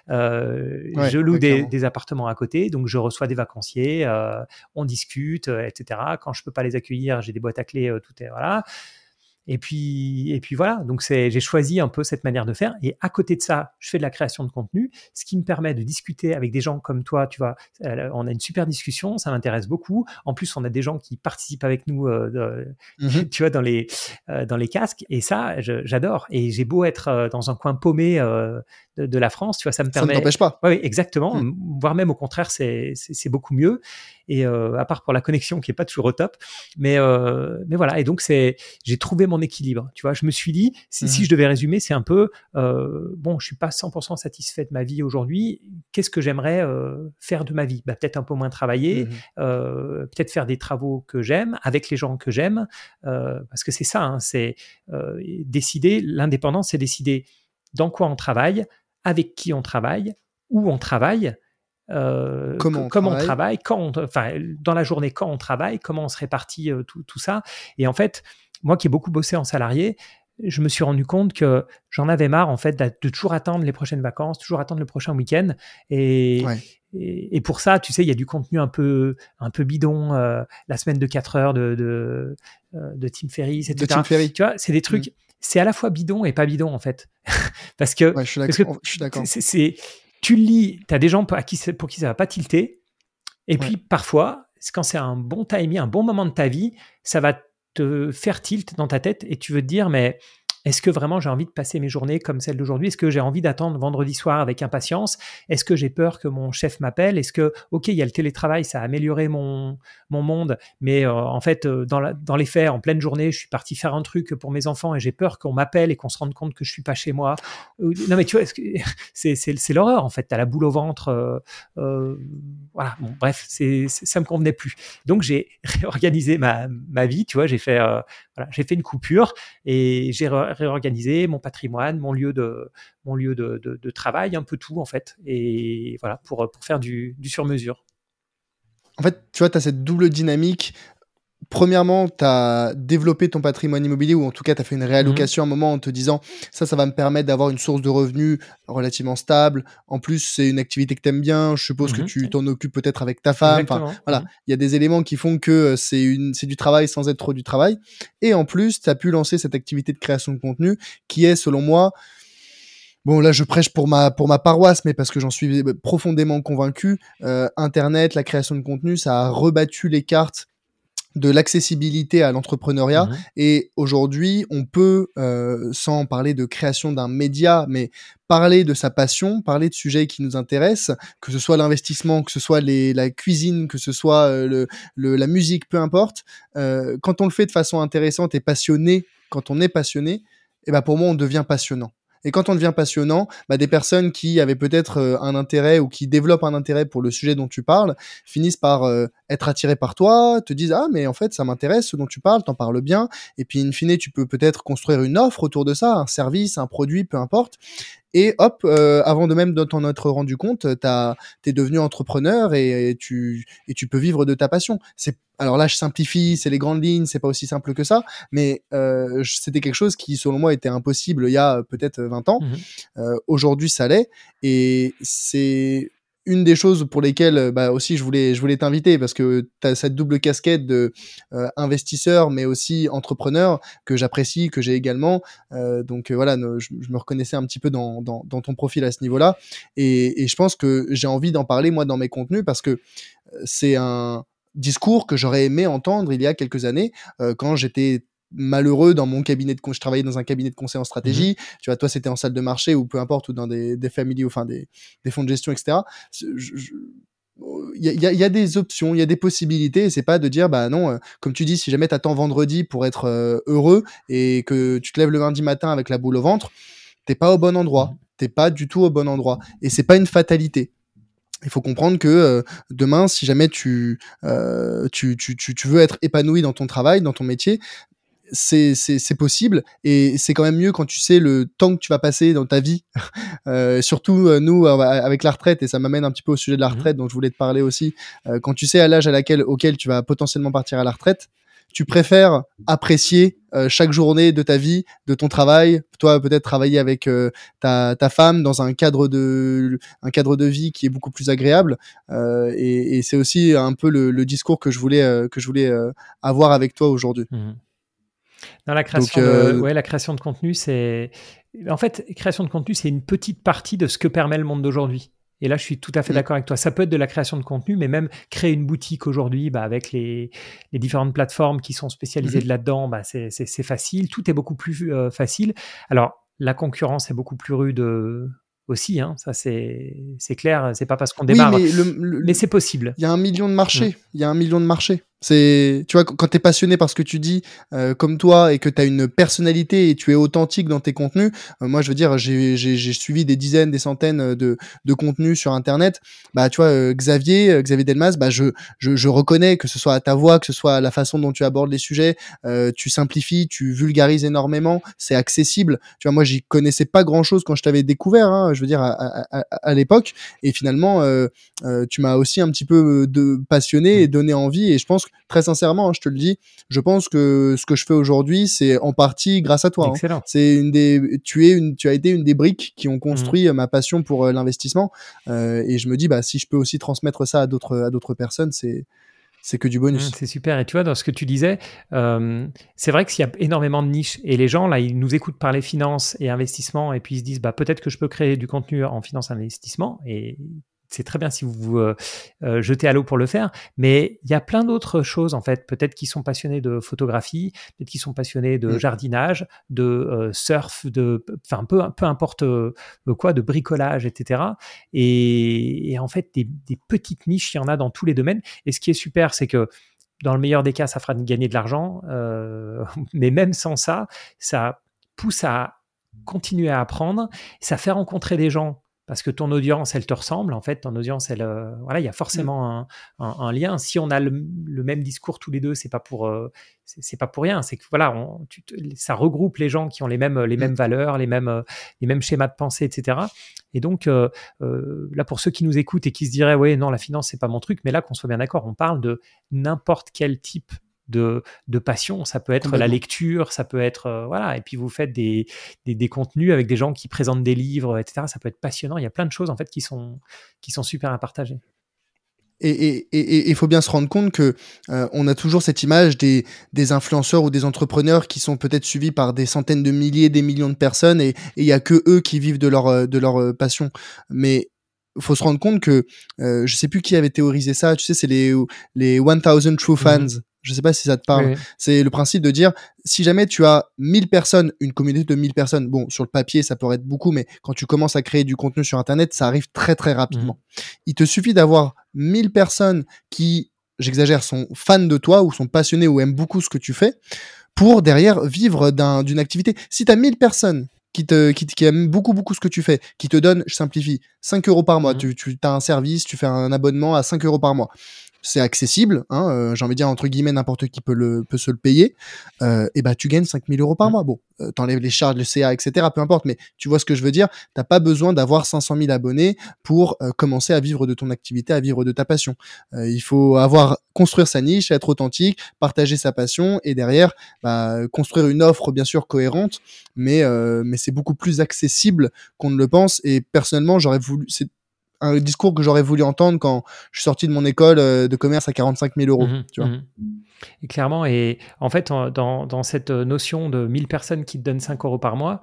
Euh, je loue des, des, appartements à côté, donc je reçois des vacanciers, euh, on discute, euh, etc. Quand je peux pas les accueillir, j'ai des boîtes à clés, euh, tout est voilà. Et puis, et puis voilà, donc j'ai choisi un peu cette manière de faire. Et à côté de ça, je fais de la création de contenu, ce qui me permet de discuter avec des gens comme toi. Tu vois, euh, on a une super discussion, ça m'intéresse beaucoup. En plus, on a des gens qui participent avec nous, euh, mmh tu vois, dans les, euh, dans les casques. Et ça, j'adore. Et j'ai beau être dans un coin paumé de, la France, tu vois, ça me permet. Ça ne t'empêche pas. Oui, exactement. Mmh. Voire même au contraire, c'est beaucoup mieux. Et à part pour la connexion qui est pas toujours au top, mais mais voilà. Et donc c'est, j'ai trouvé mon équilibre. Tu vois, je me suis dit, si, si mmh. je devais résumer, c'est un peu, euh, bon, je suis pas 100% satisfait de ma vie aujourd'hui. Qu'est-ce que j'aimerais euh, faire de ma vie? Bah, Peut-être un peu moins travailler, mmh euh, peut-être faire des travaux que j'aime, avec les gens que j'aime, parce que c'est ça, hein, c'est décider, l'indépendance, c'est décider dans quoi on travaille, avec qui on travaille, où on travaille, comment, on, travaille. quand enfin, dans la journée, quand on travaille, comment on se répartit tout, tout, ça. Et en fait, moi qui ai beaucoup bossé en salarié, je me suis rendu compte que j'en avais marre en fait de toujours attendre les prochaines vacances, toujours attendre le prochain week-end. Et, et, pour ça, tu sais, il y a du contenu un peu, un peu bidon, euh, la semaine de 4 heures de, de, euh, de Tim Ferriss, etc. De Tim Ferriss. Tu vois, c'est des trucs, mm. c'est à la fois bidon et pas bidon en fait. parce que, je suis d'accord. Tu lis, tu as des gens pour qui, pour qui ça va pas tilter. Et puis parfois, quand c'est un bon timing, un bon moment de ta vie, ça va te faire tilt dans ta tête et tu veux te dire, mais est-ce que vraiment j'ai envie de passer mes journées comme celle d'aujourd'hui? Est-ce que j'ai envie d'attendre vendredi soir avec impatience? Est-ce que j'ai peur que mon chef m'appelle? Est-ce que, ok, il y a le télétravail, ça a amélioré mon, mon monde, mais euh, en fait, euh, dans, dans les faits, en pleine journée, je suis parti faire un truc pour mes enfants et j'ai peur qu'on m'appelle et qu'on se rende compte que je suis pas chez moi. Non, mais tu vois, c'est l'horreur en fait. Tu as la boule au ventre. Euh, voilà, bon, bref, c'est ça me convenait plus. Donc j'ai réorganisé ma, ma vie, tu vois, j'ai fait, voilà, fait une coupure et j'ai réorganiser mon patrimoine, mon lieu de, mon lieu de, travail, un peu tout en fait. Et voilà, pour, pour faire du, du sur-mesure. En fait, tu vois, tu as cette double dynamique premièrement, tu as développé ton patrimoine immobilier ou en tout cas, tu as fait une réallocation à un moment en te disant ça, ça va me permettre d'avoir une source de revenus relativement stable. En plus, c'est une activité que tu aimes bien. Je suppose que mmh tu t'en occupes peut-être avec ta femme. Enfin, voilà, mmh il y a des éléments qui font que euh, c'est une c'est du travail sans être trop du travail. Et en plus, tu as pu lancer cette activité de création de contenu qui est, selon moi, Bon, là, je prêche pour ma pour ma paroisse, mais parce que j'en suis profondément convaincu. Euh, Internet, la création de contenu, ça a rebattu les cartes de l'accessibilité à l'entrepreneuriat. Mmh Et aujourd'hui, on peut, euh, sans parler de création d'un média, mais parler de sa passion, parler de sujets qui nous intéressent, que ce soit l'investissement, que ce soit les, la cuisine, que ce soit euh, le, la musique, peu importe. Euh, quand on le fait de façon intéressante et passionnée, quand on est passionné, et bah pour moi on devient passionnant. Et quand on devient passionnant, bah, des personnes qui avaient peut-être euh, un intérêt ou qui développent un intérêt pour le sujet dont tu parles finissent par euh, être attirés par toi, te disent ah mais en fait ça m'intéresse ce dont tu parles, t'en parles bien. Et puis in fine tu peux peut-être construire une offre autour de ça, un service, un produit, peu importe. Et hop, euh, avant de même de t'en être rendu compte, t'es devenu entrepreneur et, tu et tu peux vivre de ta passion. C'est alors là, je simplifie, c'est les grandes lignes, c'est pas aussi simple que ça, mais euh, c'était quelque chose qui, selon moi, était impossible il y a peut-être 20 ans. Mmh euh, Aujourd'hui, ça l'est, et c'est une des choses pour lesquelles bah, aussi je voulais je voulais t'inviter parce que tu as cette double casquette de euh, investisseur mais aussi entrepreneur que j'apprécie que j'ai également. Euh, donc euh, voilà je, me reconnaissais un petit peu dans, dans, ton profil à ce niveau-là. Et, et, je pense que j'ai envie d'en parler moi dans mes contenus parce que c'est un discours que j'aurais aimé entendre il y a quelques années quand j'étais malheureux dans mon cabinet de je travaillais dans un cabinet de conseil en stratégie. Mmh tu vois toi c'était en salle de marché ou peu importe ou dans des des familles enfin des, des fonds de gestion etc il y a, y a, des options, il y a des possibilités, et c'est pas de dire bah non, euh, comme tu dis, si jamais t'attends vendredi pour être euh, heureux et que tu te lèves le lundi matin avec la boule au ventre, t'es pas au bon endroit, mmh. t'es pas du tout au bon endroit, et c'est pas une fatalité. Il faut comprendre que euh, demain, si jamais tu, tu, tu, tu, veux être épanoui dans ton travail, dans ton métier, c'est c'est possible et c'est quand même mieux quand tu sais le temps que tu vas passer dans ta vie. Euh, surtout euh, nous euh, avec la retraite et ça m'amène un petit peu au sujet de la mmh retraite dont je voulais te parler aussi. Euh, quand tu sais à l'âge à laquelle auquel tu vas potentiellement partir à la retraite tu préfères apprécier chaque journée de ta vie, de ton travail, toi peut-être travailler avec ta, ta femme dans un cadre de un cadre de vie qui est beaucoup plus agréable. Et, et c'est aussi un peu le, le, discours que je voulais que je voulais avoir avec toi aujourd'hui. Mmh dans la création, de, euh, ouais, la création de contenu, c'est. En fait, création de contenu, c'est une petite partie de ce que permet le monde d'aujourd'hui. Et là, je suis tout à fait d'accord avec toi. Ça peut être de la création de contenu, mais même créer une boutique aujourd'hui, bah, avec les, les, différentes plateformes qui sont spécialisées mm-hmm. là-dedans, bah, c'est facile. Tout est beaucoup plus euh, facile. Alors, la concurrence est beaucoup plus rude euh, aussi. Hein. Ça, c'est clair. C'est pas parce qu'on démarre. mais, mais c'est possible. Il y a un million de marchés. Mm. Il y a un million de marchés. C'est, tu vois, quand tu es passionné par ce que tu dis, euh, comme toi, et que tu as une personnalité et tu es authentique dans tes contenus, euh, moi, je veux dire, j'ai suivi des dizaines, des centaines de, de contenus sur Internet. Bah, tu vois, euh, Xavier, Xavier Delmas, bah, je, je, je, reconnais que ce soit à ta voix, que ce soit à la façon dont tu abordes les sujets, tu simplifies, tu vulgarises énormément, c'est accessible. Tu vois, moi, j'y connaissais pas grand-chose quand je t'avais découvert, hein, je veux dire, à, à, à, l'époque. Et finalement, tu m'as aussi un petit peu de passionné et donné envie. Et je pense que très sincèrement, hein, je te le dis, je pense que ce que je fais aujourd'hui, c'est en partie grâce à toi. Hein. C'est une des, tu es une, tu as été une des briques qui ont construit mmh. ma passion pour euh, l'investissement. Euh, et je me dis, bah, si je peux aussi transmettre ça à d'autres, à d'autres personnes, c'est, c'est que du bonus. Mmh, c'est super. Et tu vois, dans ce que tu disais, euh, c'est vrai qu'il y a énormément de niches. Et les gens, là, ils nous écoutent parler finance et investissement. Et puis ils se disent, bah, peut-être que je peux créer du contenu en finance et investissement. Et c'est très bien si vous vous euh, euh, jetez à l'eau pour le faire, mais il y a plein d'autres choses en fait. Peut-être qu'ils sont passionnés de photographie, peut-être qu'ils sont passionnés de mmh. jardinage, de euh, surf, de, enfin peu, peu importe quoi, de bricolage, etc. Et, en fait, des, des, petites niches, il y en a dans tous les domaines. Et ce qui est super, c'est que dans le meilleur des cas, ça fera gagner de l'argent, mais même sans ça, ça pousse à continuer à apprendre, ça fait rencontrer des gens parce que ton audience, elle te ressemble. En fait, ton audience, elle, euh, voilà, il y a forcément mmh. un, lien. Si on a le, même discours tous les deux, c'est pas pour, euh, c'est pas pour rien. C'est que voilà, on, ça regroupe les gens qui ont les mêmes, les mêmes mmh. valeurs, les mêmes, euh, les mêmes schémas de pensée, etc. Et donc là, pour ceux qui nous écoutent et qui se diraient, ouais, non, la finance, c'est pas mon truc, mais là, qu'on soit bien d'accord, on parle de n'importe quel type de, passion. Ça peut être la lecture, ça peut être euh, voilà. Et puis vous faites des, des, contenus avec des gens qui présentent des livres, etc. Ça peut être passionnant. Il y a plein de choses en fait qui sont qui sont super à partager. Et il faut bien se rendre compte que euh, on a toujours cette image des, des influenceurs ou des entrepreneurs qui sont peut-être suivis par des centaines de milliers, des millions de personnes et il y a que eux qui vivent de leur euh, de leur passion. Mais faut se rendre compte que euh, je sais plus qui avait théorisé ça. Tu sais, c'est les les 1000 true fans. Mhm. Je sais pas si ça te parle. C'est le principe de dire, si jamais tu as 1000 personnes, une communauté de 1000 personnes, bon, sur le papier, ça pourrait être beaucoup, mais quand tu commences à créer du contenu sur Internet, ça arrive très, très rapidement. Mmh. Il te suffit d'avoir 1000 personnes qui, j'exagère, sont fans de toi ou sont passionnés ou aiment beaucoup ce que tu fais pour derrière vivre d'une activité. Si tu as 1000 personnes qui, te, qui, qui, aiment beaucoup, beaucoup ce que tu fais, qui te donnent, je simplifie, 5 euros par mois, mmh. tu, tu as un service, tu fais un abonnement à 5 euros par mois c'est accessible, hein, euh, j'ai envie de dire entre guillemets n'importe qui peut le peut se le payer, euh, et bah tu gagnes 5000 euros par mois. Bon, euh, t'enlèves les charges, le CA, etc. Peu importe, mais tu vois ce que je veux dire. T'as pas besoin d'avoir 500 000 abonnés pour euh, commencer à vivre de ton activité, à vivre de ta passion. Euh, il faut avoir construire sa niche, être authentique, partager sa passion, et derrière bah, construire une offre bien sûr cohérente, mais mais c'est beaucoup plus accessible qu'on ne le pense. Et personnellement, j'aurais voulu, c'est un discours que j'aurais voulu entendre quand je suis sorti de mon école euh, de commerce à 45 000 euros. Mhm, tu vois. Mhm. Et clairement, et en fait, dans, dans, cette notion de 1000 personnes qui te donnent 5 euros par mois,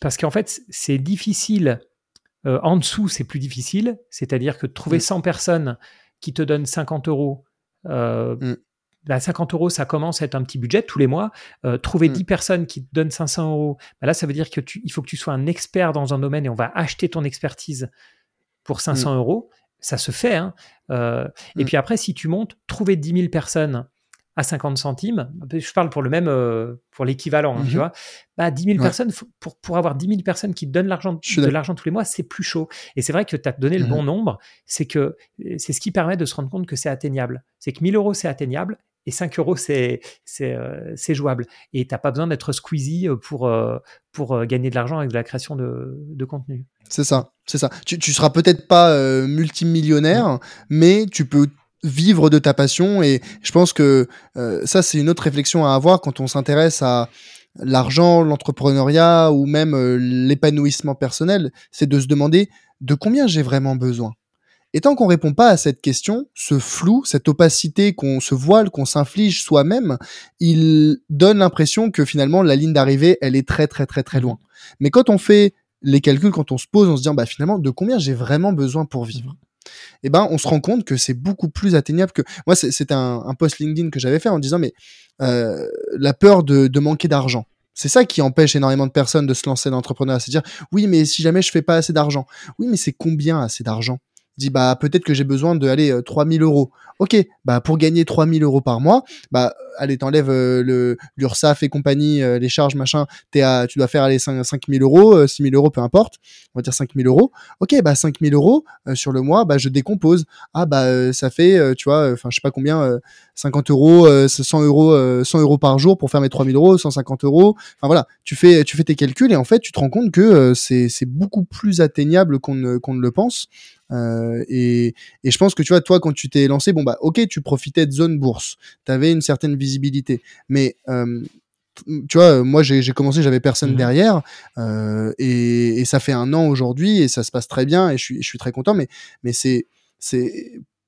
parce qu'en fait, c'est difficile. Euh, en dessous, c'est plus difficile. C'est-à-dire que trouver 100 mm. personnes qui te donnent 50 euros, euh, 50 mm. bah, euros, ça commence à être un petit budget tous les mois. Euh, trouver 10 mm. personnes qui te donnent 500 euros, bah, là, ça veut dire que tu, il faut que tu sois un expert dans un domaine et on va acheter ton expertise pour 500 mmh. euros, ça se fait. Hein. Euh, et mmh. puis après, si tu montes, trouver 10 000 personnes à 50 centimes, je parle pour le même, euh, pour l'équivalent, hein, tu mmh vois, bah, 10 000 personnes, pour, pour avoir 10 000 personnes qui te donnent l'argent, de l'argent tous les mois, c'est plus chaud. Et c'est vrai que tu as donné le bon nombre, c'est que c'est ce qui permet de se rendre compte que c'est atteignable. C'est que 1000 euros, c'est atteignable, et 5 euros, c'est euh, jouable. Et tu n'as pas besoin d'être squeezy pour, pour gagner de l'argent avec de la création de, de contenu. C'est ça, c'est ça. Tu, tu seras peut-être pas euh, multimillionnaire, mais tu peux vivre de ta passion. Et je pense que euh, ça, c'est une autre réflexion à avoir quand on s'intéresse à l'argent, l'entrepreneuriat ou même euh, l'épanouissement personnel. C'est de se demander de combien j'ai vraiment besoin. Et tant qu'on répond pas à cette question, ce flou, cette opacité qu'on se voile, qu'on s'inflige soi-même, il donne l'impression que finalement la ligne d'arrivée, elle est très très très très loin. Mais quand on fait les calculs, quand on se pose, on se dit, bah, finalement, de combien j'ai vraiment besoin pour vivre? Eh ben, on se rend compte que c'est beaucoup plus atteignable que. Moi, c'était un, post LinkedIn que j'avais fait en disant, mais euh, la peur de, de manquer d'argent. C'est ça qui empêche énormément de personnes de se lancer dans l'entrepreneuriat. C'est dire, oui, mais si jamais je fais pas assez d'argent. Oui, mais c'est combien assez d'argent? Dit bah peut-être que j'ai besoin de aller 3000 euros. Ok, bah pour gagner 3000 euros par mois, bah allez t'enlèves euh, le l'URSSAF et compagnie, euh, les charges machin, t'es à, tu dois faire aller 5, 5000 euros, 6000 euh, euros peu importe, on va dire 5000 euros. Ok, bah 5000 euros sur le mois, bah je décompose. Ah bah ça fait, tu vois, enfin je sais pas combien, 50 euros, 100 euros, 100 euros par jour pour faire mes 3000 euros, 150 euros. Enfin voilà, tu fais tu fais tes calculs et en fait tu te rends compte que c'est c'est beaucoup plus atteignable qu'on ne qu'on ne le pense. Euh, et, et, je pense que tu vois, toi, quand tu t'es lancé, bon bah, ok, tu profitais de zone bourse, tu avais une certaine visibilité, mais euh, tu vois, moi j'ai commencé, j'avais personne mmh. derrière, euh, et, et, ça fait un an aujourd'hui, et ça se passe très bien, et je suis, je suis très content, mais, mais c'est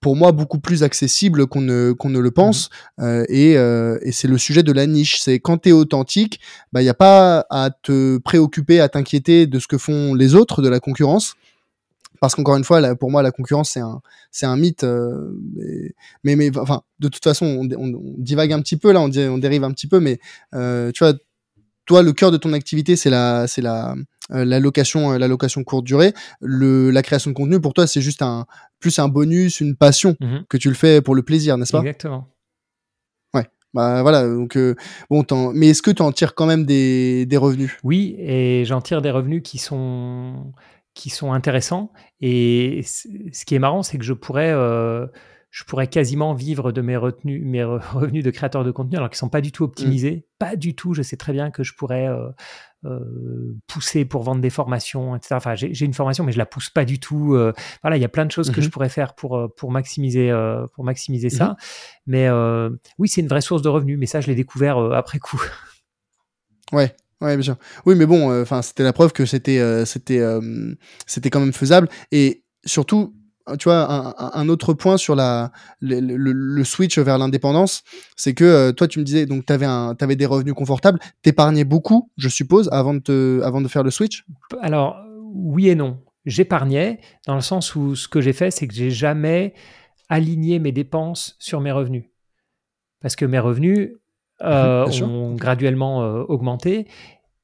pour moi beaucoup plus accessible qu'on ne, qu'on ne le mmh. pense. Euh, et, euh, et c'est le sujet de la niche. C'est quand tu es authentique, il bah, n'y a pas à te préoccuper, à t'inquiéter de ce que font les autres, de la concurrence parce qu'encore une fois, pour moi, la concurrence, c'est un, c'est un mythe. Euh, mais, mais, enfin, de toute façon, on, divague un petit peu là, on, on dérive un petit peu, mais euh, tu vois, toi, le cœur de ton activité, c'est la, c'est la, euh, la location, la location courte durée. Le, la création de contenu, pour toi, c'est juste un, plus un bonus, une passion mmh que tu le fais pour le plaisir, n'est-ce pas? Exactement. Ouais. Bah voilà, donc bon, mais est-ce que tu en tires quand même des, des revenus? Oui, et j'en tire des revenus qui sont qui sont intéressants. Et ce qui est marrant, c'est que je pourrais, euh, je pourrais quasiment vivre de mes, retenus, mes revenus de créateur de contenu, alors qu'ils ne sont pas du tout optimisés. Mmh. Pas du tout. Je sais très bien que je pourrais euh, euh, pousser pour vendre des formations, etc. Enfin, j'ai une formation, mais je la pousse pas du tout. voilà, il y a plein de choses que je mmh pourrais faire pour, pour maximiser, pour maximiser ça. Mmh mais oui, c'est une vraie source de revenus. Mais ça, je l'ai découvert après coup. Ouais, Ouais, bien sûr. Oui, mais bon, euh, enfin, c'était la preuve que c'était, euh, c'était, euh, c'était quand même faisable. Et surtout, tu vois, un, autre point sur la, le, switch vers l'indépendance, c'est que toi, tu me disais, donc, tu avais des revenus confortables, t'épargnais beaucoup, je suppose, avant de, te, avant de faire le switch? Alors, oui et non. J'épargnais, dans le sens où ce que j'ai fait, c'est que j'ai jamais aligné mes dépenses sur mes revenus. Parce que mes revenus, euh, ont graduellement euh, augmenté.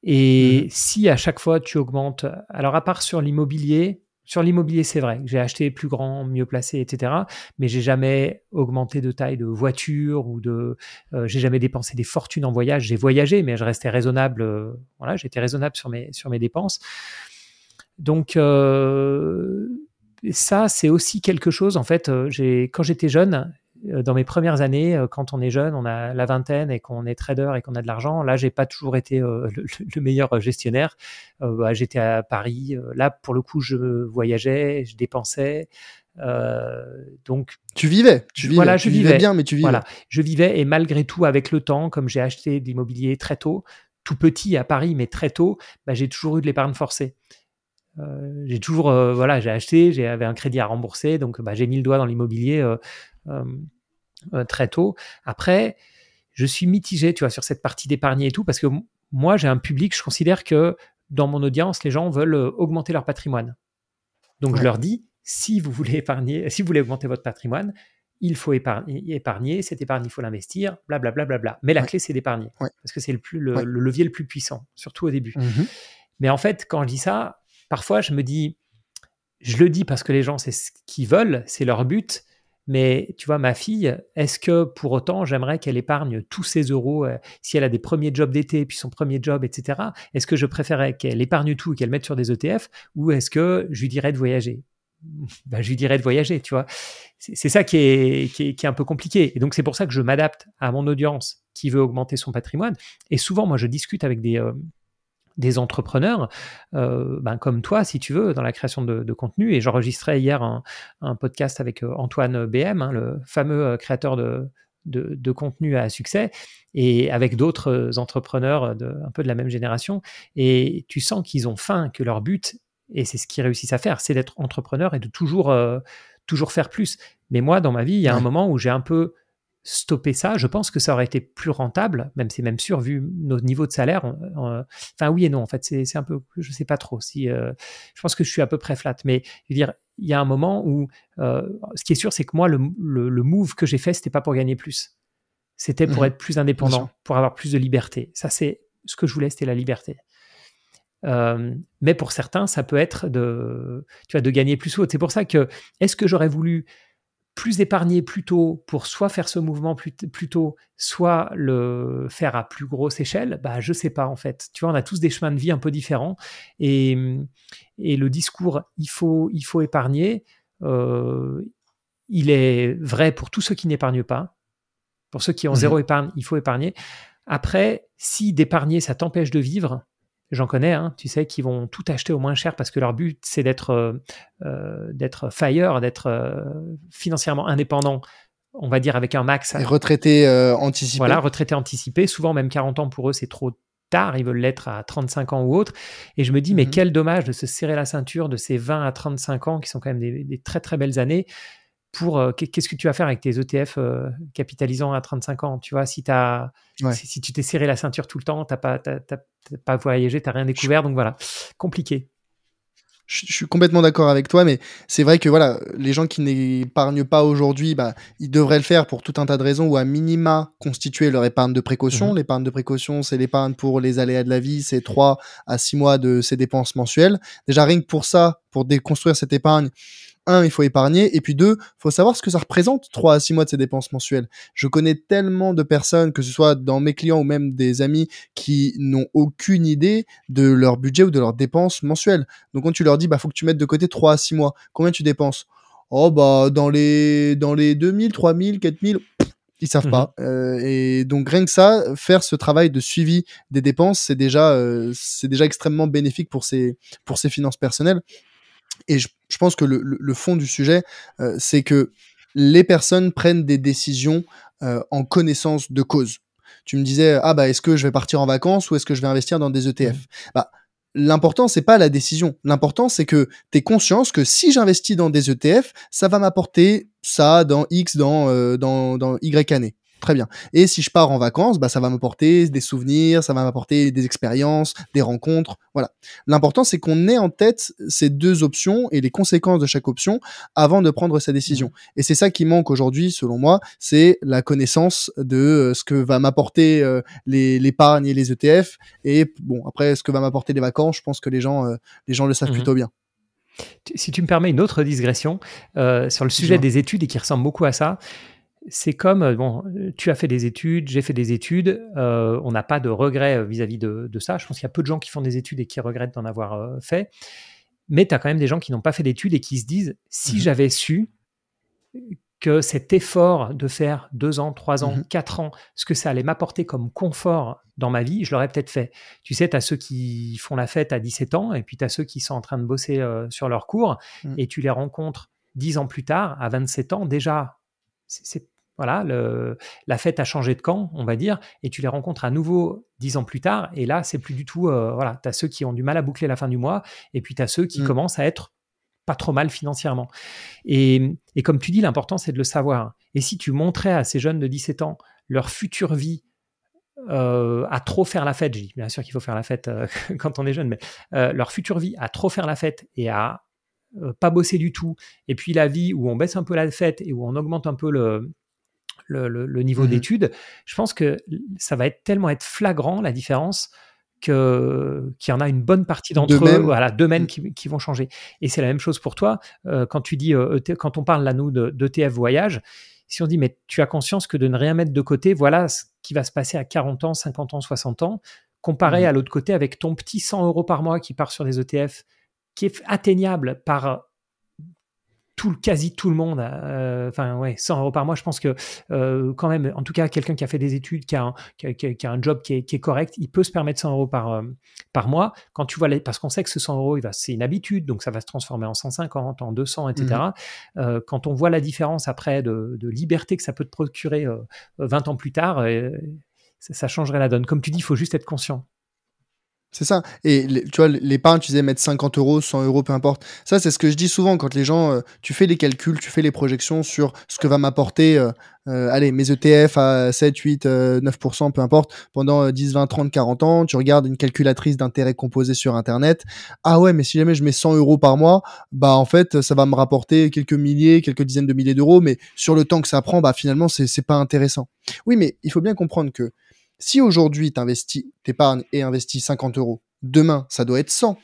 Et mmh si à chaque fois tu augmentes, alors à part sur l'immobilier, Sur l'immobilier, c'est vrai. J'ai acheté plus grand, mieux placé, etc. Mais j'ai jamais augmenté de taille de voiture ou de. Euh, j'ai jamais dépensé des fortunes en voyage. J'ai voyagé, mais je restais raisonnable. Euh, voilà, j'étais raisonnable sur mes sur mes dépenses. Donc euh, ça, c'est aussi quelque chose. En fait, j'ai quand j'étais jeune, dans mes premières années, euh, quand on est jeune, on a la vingtaine et qu'on est trader et qu'on a de l'argent, là, j'ai pas toujours été euh, le, meilleur gestionnaire. Bah, j'étais à Paris. Là, pour le coup, je voyageais, je dépensais. donc, tu vivais, tu vivais, voilà, je vivais, bien, mais tu vivais. Voilà, je vivais et malgré tout, avec le temps, comme j'ai acheté de l'immobilier très tôt, tout petit à Paris, mais très tôt, bah, j'ai toujours eu de l'épargne forcée. j'ai toujours, voilà, j'ai acheté, j'avais un crédit à rembourser, donc bah, j'ai mis le doigt dans l'immobilier euh, euh, très tôt. Après, je suis mitigé, tu vois, sur cette partie d'épargner et tout, parce que moi, j'ai un public, je considère que dans mon audience, les gens veulent euh, augmenter leur patrimoine. Donc, je leur dis, si vous voulez épargner, si vous voulez augmenter votre patrimoine, il faut épargner, épargner cette épargne, il faut l'investir, blablabla. Bla, bla, bla. Mais la clé, c'est d'épargner, parce que c'est le, plus, le, levier le plus puissant, surtout au début. Mmh Mais en fait, quand je dis ça, parfois, je me dis, je le dis parce que les gens, c'est ce qu'ils veulent, c'est leur but, mais tu vois, ma fille, est-ce que pour autant j'aimerais qu'elle épargne tous ses euros euh, si elle a des premiers jobs d'été, puis son premier job, etc. Est-ce que je préférerais qu'elle épargne tout et qu'elle mette sur des ETF ou est-ce que je lui dirais de voyager? Ben, Je lui dirais de voyager, tu vois. C'est ça qui est, qui est, un peu compliqué. Et donc c'est pour ça que je m'adapte à mon audience qui veut augmenter son patrimoine. Et souvent, moi, je discute avec des, euh, des entrepreneurs, euh, ben, comme toi, si tu veux, dans la création de, contenu. Et j'enregistrais hier un, podcast avec euh, Antoine BM, hein, le fameux euh, créateur de, de, contenu à succès, et avec d'autres entrepreneurs de, un peu de la même génération. Et tu sens qu'ils ont faim, que leur but, et c'est ce qu'ils réussissent à faire, c'est d'être entrepreneur et de toujours, toujours faire plus. Mais moi, dans ma vie, il y a un moment où j'ai un peu stopper ça, je pense que ça aurait été plus rentable, même c'est même sûr vu nos niveaux de salaire. enfin oui et non, en fait c'est un peu, je sais pas trop si, euh, je pense que je suis à peu près flat, mais je veux dire, il y a un moment où, euh, ce qui est sûr, c'est que moi le, le, move que j'ai fait, c'était pas pour gagner plus, c'était pour mmh être plus indépendant, pour avoir plus de liberté. Ça c'est ce que je voulais, c'était la liberté. Euh, mais pour certains, ça peut être de, tu vois, de gagner plus haut. C'est pour ça que, est-ce que j'aurais voulu plus épargner plus tôt pour soit faire ce mouvement plus, tôt, soit le faire à plus grosse échelle, bah je sais pas en fait. Tu vois, on a tous des chemins de vie un peu différents et, et le discours il faut il faut épargner, euh, il est vrai pour tous ceux qui n'épargnent pas. Pour ceux qui ont mmh zéro épargne, il faut épargner. Après, si d'épargner ça t'empêche de vivre, j'en connais, hein, tu sais, qui vont tout acheter au moins cher parce que leur but, c'est d'être euh, euh, d'être fire, d'être euh, financièrement indépendant, on va dire avec un max. Et retraité anticipé. Voilà, retraité anticipé. Souvent, même 40 ans pour eux, c'est trop tard. Ils veulent l'être à 35 ans ou autre. Et je me dis, mais mhm. quel dommage de se serrer la ceinture de ces 20 à 35 ans qui sont quand même des très très belles années pour euh, qu'est-ce que tu vas faire avec tes ETF euh, capitalisant à 35 ans? Tu vois, si, as, si, tu t'es serré la ceinture tout le temps, tu n'as pas, pas voyagé, tu n'as rien découvert, donc voilà, compliqué. Je, suis complètement d'accord avec toi, mais c'est vrai que voilà, les gens qui n'épargnent pas aujourd'hui, bah, ils devraient le faire pour tout un tas de raisons ou à minima constituer leur épargne de précaution. Mmh l'épargne de précaution, c'est l'épargne pour les aléas de la vie, c'est 3 à 6 mois de ses dépenses mensuelles. Déjà, rien que pour ça, pour déconstruire cette épargne, un, il faut épargner, et puis deux, faut savoir ce que ça représente, trois à six mois de ses dépenses mensuelles. Je connais tellement de personnes, que ce soit dans mes clients ou même des amis, qui n'ont aucune idée de leur budget ou de leurs dépenses mensuelles. Donc quand tu leur dis, bah, faut que tu mettes de côté trois à six mois, combien tu dépenses? Oh, bah, dans les, dans les 2000, 3000, 4000, ils savent mmh pas. Euh, et donc rien que ça, faire ce travail de suivi des dépenses, c'est déjà, euh, c'est déjà extrêmement bénéfique pour ses, pour ses finances personnelles. Et je, pense que le, fond du sujet, euh, c'est que les personnes prennent des décisions euh, en connaissance de cause. Tu me disais, ah bah est-ce que je vais partir en vacances ou est-ce que je vais investir dans des ETF mmh. Bah l'important c'est pas la décision. L'important c'est que tu es conscience que si j'investis dans des ETF, ça va m'apporter ça dans X dans euh, dans dans Y années. Très bien. Et si je pars en vacances, bah, ça va m'apporter des souvenirs, ça va m'apporter des expériences, des rencontres. Voilà. L'important, c'est qu'on ait en tête ces deux options et les conséquences de chaque option avant de prendre sa décision. Mmh. Et c'est ça qui manque aujourd'hui, selon moi, c'est la connaissance de euh, ce que va m'apporter euh, l'épargne et les ETF. Et bon, après, ce que va m'apporter les vacances, je pense que les gens, euh, les gens le savent mmh plutôt bien. Si tu me permets une autre digression sur le sujet des études et qui ressemble beaucoup à ça, c'est comme, bon, tu as fait des études, j'ai fait des études, on n'a pas de regrets vis-à-vis de, de, ça. Je pense qu'il y a peu de gens qui font des études et qui regrettent d'en avoir fait. Mais tu as quand même des gens qui n'ont pas fait d'études et qui se disent, si mmh j'avais su que cet effort de faire deux ans, trois ans, mmh quatre ans, ce que ça allait m'apporter comme confort dans ma vie, je l'aurais peut-être fait. Tu sais, tu as ceux qui font la fête à 17 ans, et puis tu as ceux qui sont en train de bosser euh, sur leur cours, mmh. et tu les rencontres dix ans plus tard, à 27 ans, déjà, c'est voilà, le, la fête a changé de camp, on va dire, et tu les rencontres à nouveau dix ans plus tard, et là, c'est plus du tout, euh, voilà, tu as ceux qui ont du mal à boucler la fin du mois, et puis tu as ceux qui mmh. commencent à être pas trop mal financièrement. Et, comme tu dis, l'important, c'est de le savoir. Et si tu montrais à ces jeunes de 17 ans leur future vie euh, à trop faire la fête, je dis bien sûr qu'il faut faire la fête euh, quand on est jeune, mais euh, leur future vie à trop faire la fête et à pas bosser du tout, et puis la vie où on baisse un peu la fête et où on augmente un peu le, le, niveau mmh d'études, je pense que ça va être tellement être flagrant la différence qu'il y en a une bonne partie d'entre eux, voilà, deux mêmes mmh. qui, vont changer. Et c'est la même chose pour toi. Euh, quand tu dis, euh, e quand on parle là, nous, d'ETF voyage, si on dit, mais tu as conscience que de ne rien mettre de côté, voilà ce qui va se passer à 40 ans, 50 ans, 60 ans, comparé mmh. à l'autre côté avec ton petit 100 euros par mois qui part sur des ETF, qui est atteignable par tout, quasi tout le monde, euh, enfin ouais, 100 euros par mois, je pense que euh, quand même, en tout cas, quelqu'un qui a fait des études, qui a un, qui a, un job qui est, correct, il peut se permettre 100 euros par, euh, par mois. Quand tu vois, les, parce qu'on sait que ce 100 euros, c'est une habitude, donc ça va se transformer en 150, en 200, etc. Mmh. quand on voit la différence après de, liberté que ça peut te procurer 20 ans plus tard, ça, ça changerait la donne. Comme tu dis, il faut juste être conscient. C'est ça. Et tu vois, l'épargne, tu disais mettre 50 euros, 100 euros, peu importe. Ça, c'est ce que je dis souvent quand les gens, euh, tu fais les calculs, tu fais les projections sur ce que va m'apporter, euh, euh, allez, mes ETF à 7, 8, 9%, peu importe, pendant 10, 20, 30, 40 ans. Tu regardes une calculatrice d'intérêt composé sur Internet. Ah ouais, mais si jamais je mets 100 euros par mois, bah en fait, ça va me rapporter quelques milliers, quelques dizaines de milliers d'euros, mais sur le temps que ça prend, bah finalement, c'est pas intéressant. Oui, mais il faut bien comprendre que si aujourd'hui, tu t'épargnes et investis 50 euros, demain, ça doit être 100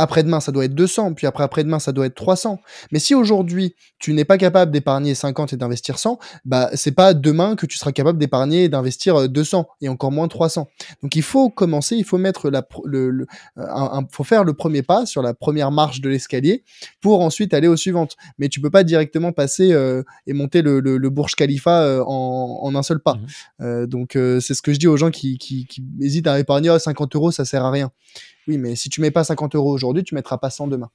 après-demain, ça doit être 200, puis après après-demain, ça doit être 300. Mais si aujourd'hui, tu n'es pas capable d'épargner 50 et d'investir 100, bah c'est pas demain que tu seras capable d'épargner et d'investir 200 euh, et encore moins 300. Donc il faut commencer, il faut mettre la le, euh, faut faire le premier pas sur la première marche de l'escalier pour ensuite aller aux suivantes. Mais tu peux pas directement passer euh, et monter le, le, Burj Khalifa en, en, un seul pas. Mmh. donc c'est ce que je dis aux gens qui, qui, qui hésitent à épargner 50 euros, ça sert à rien. Oui, mais si tu mets pas 50 euros aujourd'hui, tu mettras pas 100 demain.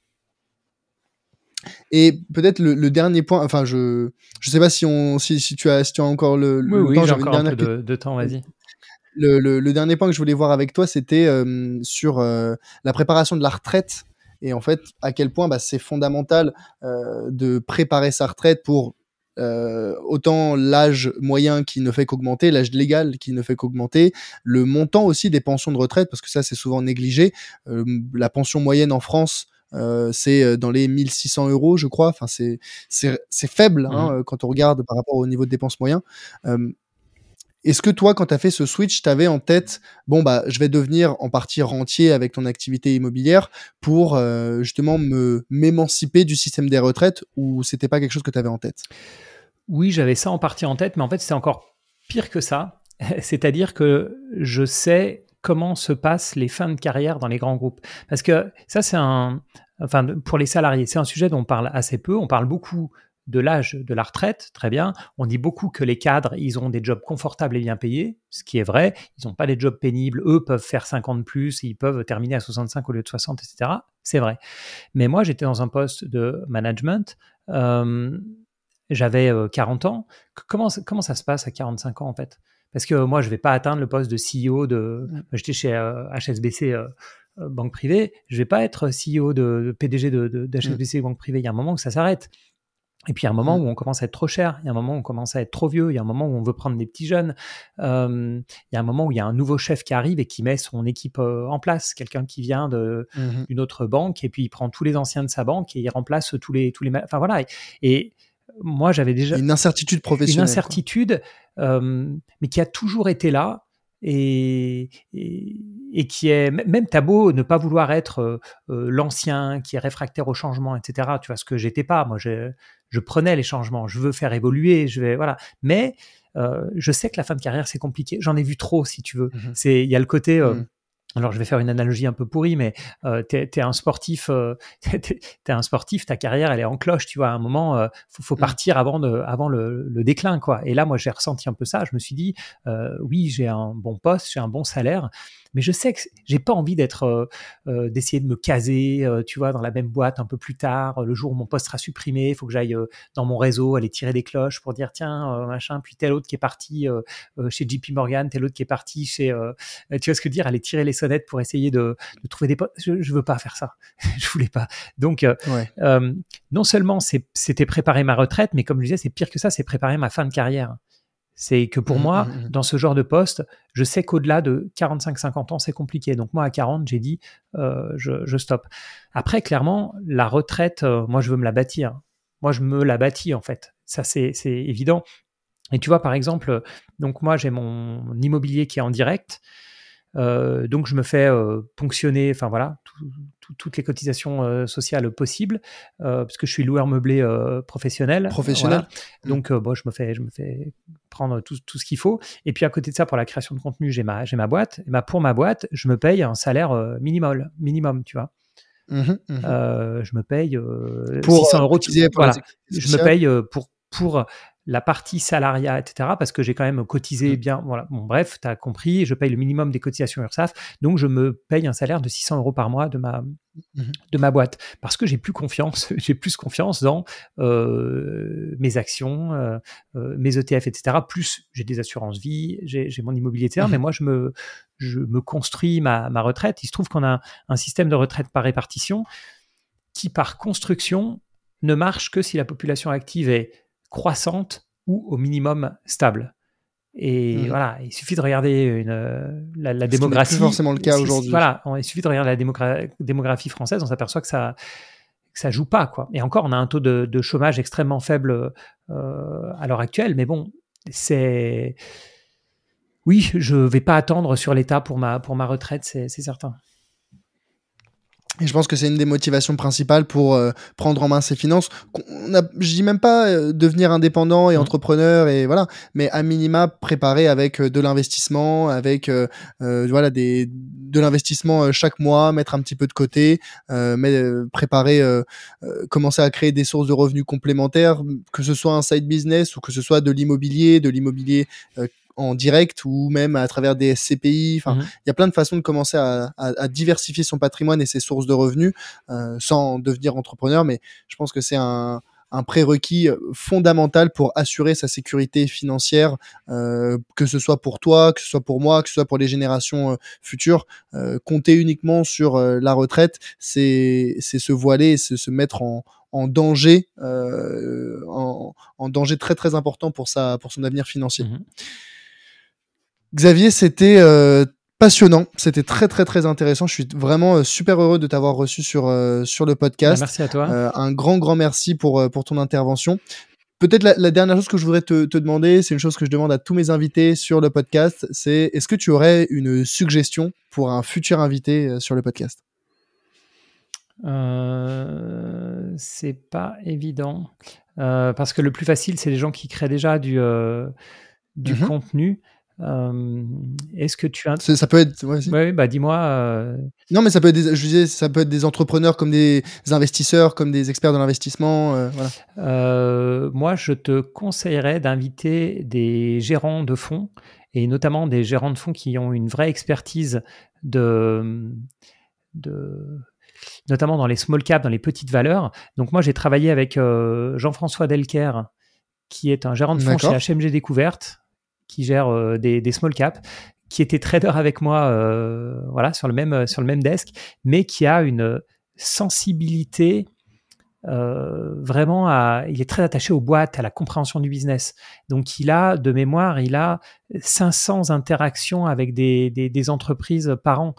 Et peut-être le, dernier point, enfin je je sais pas si on si, tu as si tu as encore le, oui, temps, oui, encore un peu de, temps, vas-y. Le, dernier point que je voulais voir avec toi, c'était euh, sur euh, la préparation de la retraite et en fait à quel point bah, c'est fondamental euh, de préparer sa retraite pour euh, autant l'âge moyen qui ne fait qu'augmenter, l'âge légal qui ne fait qu'augmenter, le montant aussi des pensions de retraite, parce que ça c'est souvent négligé. Euh, la pension moyenne en France, euh, c'est dans les 1600 euros, je crois. Enfin, c'est c'est faible hein, mmh. quand on regarde par rapport au niveau de dépenses moyen. Est-ce que toi, quand tu as fait ce switch, tu avais en tête, bon, bah, je vais devenir en partie rentier avec ton activité immobilière pour justement me m'émanciper du système des retraites ou c'était pas quelque chose que tu avais en tête? Oui, j'avais ça en partie en tête, mais en fait, c'est encore pire que ça. C'est-à-dire que je sais comment se passent les fins de carrière dans les grands groupes. Parce que ça, c'est un. Enfin, pour les salariés, c'est un sujet dont on parle assez peu. On parle beaucoup de l'âge de la retraite, très bien. On dit beaucoup que les cadres, ils ont des jobs confortables et bien payés, ce qui est vrai. Ils n'ont pas des jobs pénibles. Eux peuvent faire 50 plus, ils peuvent terminer à 65 au lieu de 60, etc. C'est vrai. Mais moi, j'étais dans un poste de management. Euh, j'avais 40 ans. Comment, comment ça se passe à 45 ans en fait? Parce que moi, je ne vais pas atteindre le poste de CEO de. J'étais chez HSBC. banque privée, je vais pas être CEO de, PDG de, d'HSBC mmh. banque privée. Il y a un moment où ça s'arrête. Et puis il y a un moment mmh. où on commence à être trop cher, il y a un moment où on commence à être trop vieux, il y a un moment où on veut prendre des petits jeunes, il y a un moment où il y a un nouveau chef qui arrive et qui met son équipe en place, quelqu'un qui vient mmh d'une autre banque et puis il prend tous les anciens de sa banque et il remplace tous les tous les enfin voilà et moi j'avais déjà une incertitude professionnelle. Une incertitude, euh, mais qui a toujours été là. Et, et, et qui est même t'as beau ne pas vouloir être l'ancien qui est réfractaire au changement, etc. Tu vois ce que j'étais pas. Moi, je, je prenais les changements. Je veux faire évoluer. Je vais voilà. Mais je sais que la fin de carrière c'est compliqué. J'en ai vu trop, si tu veux. Mmh c'est il y a le côté mmh alors je vais faire une analogie un peu pourrie, mais euh, tu es, un sportif, euh, un sportif, ta carrière elle est en cloche, tu vois. À un moment, euh, faut, mmh. partir avant, de, avant le, le, déclin, quoi. Et là, moi, j'ai ressenti un peu ça. Je me suis dit, euh, oui, j'ai un bon poste, j'ai un bon salaire, mais je sais que j'ai pas envie d'être, euh, euh, d'essayer de me caser, euh, tu vois, dans la même boîte un peu plus tard, le jour où mon poste sera supprimé, il faut que j'aille dans mon réseau, aller tirer des cloches pour dire tiens, machin, puis tel autre qui est parti chez JP Morgan, tel autre qui est parti chez, tu vois ce que dire, aller tirer les sonnettes pour essayer de, de trouver des postes. Je, je veux pas faire ça, je voulais pas. Donc, non seulement c'était préparer ma retraite, mais comme je disais, c'est pire que ça, c'est préparer ma fin de carrière. C'est que pour mmh, moi, mmh, mmh. dans ce genre de poste, je sais qu'au-delà de 45-50 ans, c'est compliqué. Donc moi, à 40, j'ai dit, euh, je, je stoppe. Après, clairement, la retraite, euh, moi, je veux me la bâtir. Moi, je me la bâtis, en fait. Ça, c'est évident. Et tu vois, par exemple, donc moi, j'ai mon immobilier qui est en direct. Euh, donc je me fais euh, ponctionner, enfin voilà, toutes les cotisations euh, sociales possibles, parce que je suis loueur meublé professionnel. Professionnel. Mmh. Donc bon, je me fais, je me fais prendre tout, tout ce qu'il faut. Et puis à côté de ça, pour la création de contenu, j'ai ma, j'ai ma boîte. Et bah, pour ma boîte, je me paye un salaire minimum, minimum, tu vois. Mmh mmh je me paye pour, 600 euros. voilà. Je me paye pour pour la partie salariat, etc., parce que j'ai quand même cotisé mmh. bien. Voilà. Bon, bref, tu as compris, je paye le minimum des cotisations URSAF, donc je me paye un salaire de 600 euros par mois de ma, mmh. de ma boîte, parce que j'ai plus confiance, j'ai plus confiance dans euh, mes actions, euh, euh, mes ETF, etc. Plus j'ai des assurances vie, j'ai mon immobilier, etc. Mmh. Mais moi, je me, je me construis ma, ma retraite. Il se trouve qu'on a un système de retraite par répartition qui, par construction, ne marche que si la population active est croissante ou au minimum stable. Et mmh. voilà, il suffit de regarder une, la, la démographie. C'est forcément le cas aujourd'hui. Voilà, il suffit de regarder la démographie française, on s'aperçoit que ça que ça joue pas quoi. Et encore, on a un taux de, chômage extrêmement faible euh, à l'heure actuelle, mais bon, c'est oui, je vais pas attendre sur l'État pour ma pour ma retraite, c'est certain. Et je pense que c'est une des motivations principales pour euh, prendre en main ses finances. On a, je dis même pas euh, devenir indépendant et mmh. entrepreneur et voilà, mais à minima préparer avec euh, de l'investissement, avec voilà des de l'investissement chaque mois, mettre un petit peu de côté, mais préparer, commencer à créer des sources de revenus complémentaires, que ce soit un side business ou que ce soit de l'immobilier, de l'immobilier en direct ou même à travers des SCPI. Enfin, mhm. il y a plein de façons de commencer à, diversifier son patrimoine et ses sources de revenus euh, sans devenir entrepreneur. Mais je pense que c'est un, prérequis euh, fondamental pour assurer sa sécurité financière, euh, que ce soit pour toi, que ce soit pour moi, que ce soit pour les générations futures. compter uniquement sur la retraite, c'est se voiler, c'est se mettre en, danger, en, danger très très important pour sa pour son avenir financier. Mhm. Xavier, c'était euh, passionnant, c'était très très très intéressant. Je suis vraiment euh, super heureux de t'avoir reçu sur euh, sur le podcast. Merci à toi. un grand grand merci pour pour ton intervention. Peut-être la, dernière chose que je voudrais te, te demander, c'est une chose que je demande à tous mes invités sur le podcast, c'est est-ce que tu aurais une suggestion pour un futur invité sur le podcast? C'est pas évident parce que le plus facile, c'est les gens qui créent déjà du du mm-hmm. contenu. Euh, est-ce que tu as ça peut être ouais, bah dis-moi euh, non mais ça peut être des, je disais ça peut être des entrepreneurs comme des investisseurs comme des experts de l'investissement euh, voilà. moi je te conseillerais d'inviter des gérants de fonds et notamment des gérants de fonds qui ont une vraie expertise de de notamment dans les small caps dans les petites valeurs. Donc moi j'ai travaillé avec Jean-François Delker qui est un gérant de fonds chez HMG Découverte qui gère euh, des, small caps, qui était trader avec moi euh, voilà, sur, le même, sur le même desk, mais qui a une sensibilité euh, vraiment à, il est très attaché aux boîtes, à la compréhension du business. Donc il a, de mémoire, il a 500 interactions avec des, des, entreprises par an.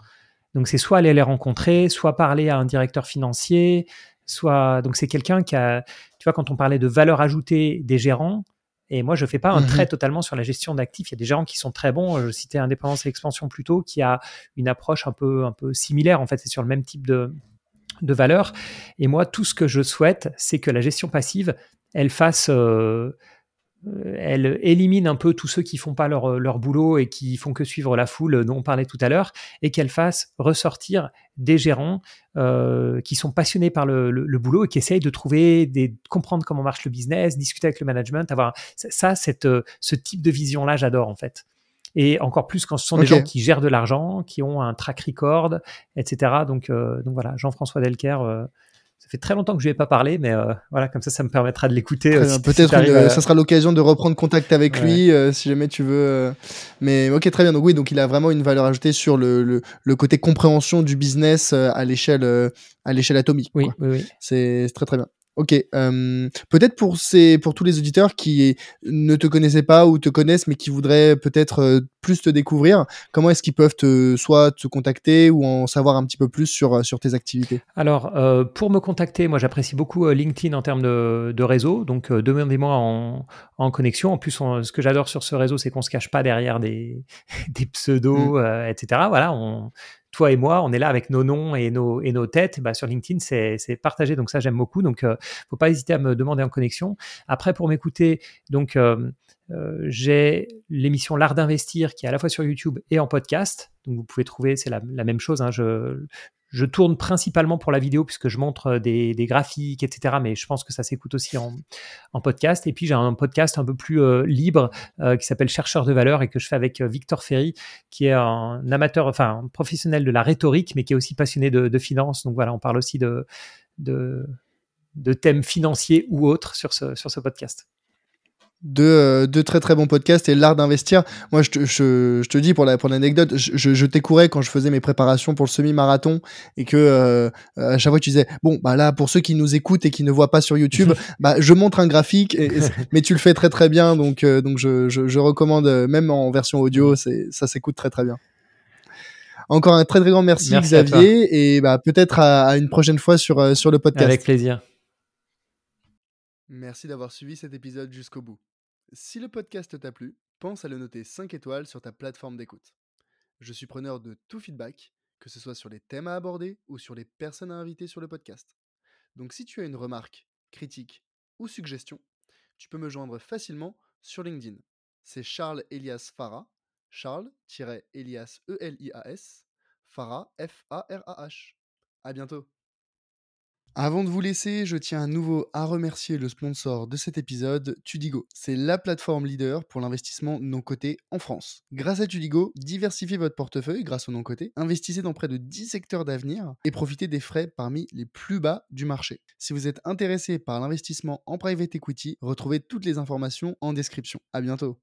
Donc c'est soit aller les rencontrer, soit parler à un directeur financier, soit donc c'est quelqu'un qui a, tu vois, quand on parlait de valeur ajoutée des gérants, Et moi, je fais pas un Mhm. trait totalement sur la gestion d'actifs. Il y a des gens qui sont très bons. Je citais Indépendance et Expansion plus tôt, qui a une approche un peu, un peu similaire. En fait, c'est sur le même type de, de valeur. Et moi, tout ce que je souhaite, c'est que la gestion passive, elle fasse, euh, elle élimine un peu tous ceux qui font pas leur, leur boulot et qui font que suivre la foule dont on parlait tout à l'heure, et qu'elle fasse ressortir des gérants euh, qui sont passionnés par le, le- le boulot et qui essayent de trouver, des, comprendre comment marche le business, discuter avec le management, avoir ça, cette, euh, ce type de vision-là, j'adore en fait. Et encore plus quand ce sont des gens qui gèrent de l'argent, qui ont un track record, etc. Donc, euh, donc voilà, Jean-François Delker, euh, ça fait très longtemps que je lui ai pas parlé, mais euh, voilà, comme ça, ça me permettra de l'écouter. Euh, si- si Peut-être une- à- ça sera l'occasion de reprendre contact avec Ouais. lui euh, si jamais tu veux. euh. Mais ok, très bien. Donc oui, donc il a vraiment une valeur ajoutée sur le, le, le côté compréhension du business euh, à l'échelle euh, à l'échelle atomique. Oui, oui, oui. C'est très très bien. Ok, euh, peut-être pour ces, pour tous les auditeurs qui ne te connaissaient pas ou te connaissent mais qui voudraient peut-être euh, plus te découvrir, comment est-ce qu'ils peuvent te, soit te contacter ou en savoir un petit peu plus sur, euh, sur tes activités? Alors, euh, pour me contacter, moi j'apprécie beaucoup LinkedIn en termes de, de réseau, donc demandez-moi en, en connexion. En plus, on- ce que j'adore sur ce réseau, c'est qu'on se cache pas derrière des, des pseudos, euh, etc. Voilà, on, toi et moi, on est là avec nos noms et nos, têtes. Bah, sur LinkedIn, c'est partagé, donc ça j'aime beaucoup. Donc, euh, faut pas hésiter à me demander en connexion. Après, pour m'écouter, donc euh, euh, j'ai l'émission L'Art d'investir qui est à la fois sur YouTube et en podcast. Donc vous pouvez trouver, c'est la, la même chose. hein, je, je tourne principalement pour la vidéo puisque je montre euh, des, graphiques, etc. Mais je pense que ça s'écoute aussi en, podcast. Et puis j'ai un podcast un peu plus euh, libre euh, qui s'appelle Chercheur de valeur et que je fais avec Victor Ferry, qui est un amateur, enfin un professionnel de la rhétorique, mais qui est aussi passionné de, de finance. Donc voilà, on parle aussi de, thèmes financiers ou autres sur ce podcast. Deux, euh, deux très très bons podcasts et l'art d'investir. Moi, je te, je, je te dis pour la pour l'anecdote, je, je, couru quand je faisais mes préparations pour le semi-marathon et que euh, à chaque fois tu disais bon bah là pour ceux qui nous écoutent et qui ne voient pas sur YouTube, bah je montre un graphique, et, et- mais tu le fais très très bien donc euh, donc je, je, je recommande euh, même en version audio, c'est ça s'écoute très très bien. Encore un très très grand merci, Merci. Xavier et bah peut-être à, à une prochaine fois sur euh, sur le podcast. Avec plaisir. Merci d'avoir suivi cet épisode jusqu'au bout. Si le podcast t'a plu, pense à le noter 5 étoiles sur ta plateforme d'écoute. Je suis preneur de tout feedback, que ce soit sur les thèmes à aborder ou sur les personnes à inviter sur le podcast. Donc si tu as une remarque, critique ou suggestion, tu peux me joindre facilement sur LinkedIn. C'est Charles Elias Farah, Charles-Elias E-L-I-A-S, Farah F-A-R-A-H. À bientôt. Avant de vous laisser, je tiens à nouveau à remercier le sponsor de cet épisode, Tudigo. C'est la plateforme leader pour l'investissement non coté en France. Grâce à Tudigo, diversifiez votre portefeuille grâce au non coté, investissez dans près de 10 secteurs d'avenir et profitez des frais parmi les plus bas du marché. Si vous êtes intéressé par l'investissement en private equity, retrouvez toutes les informations en description. À bientôt.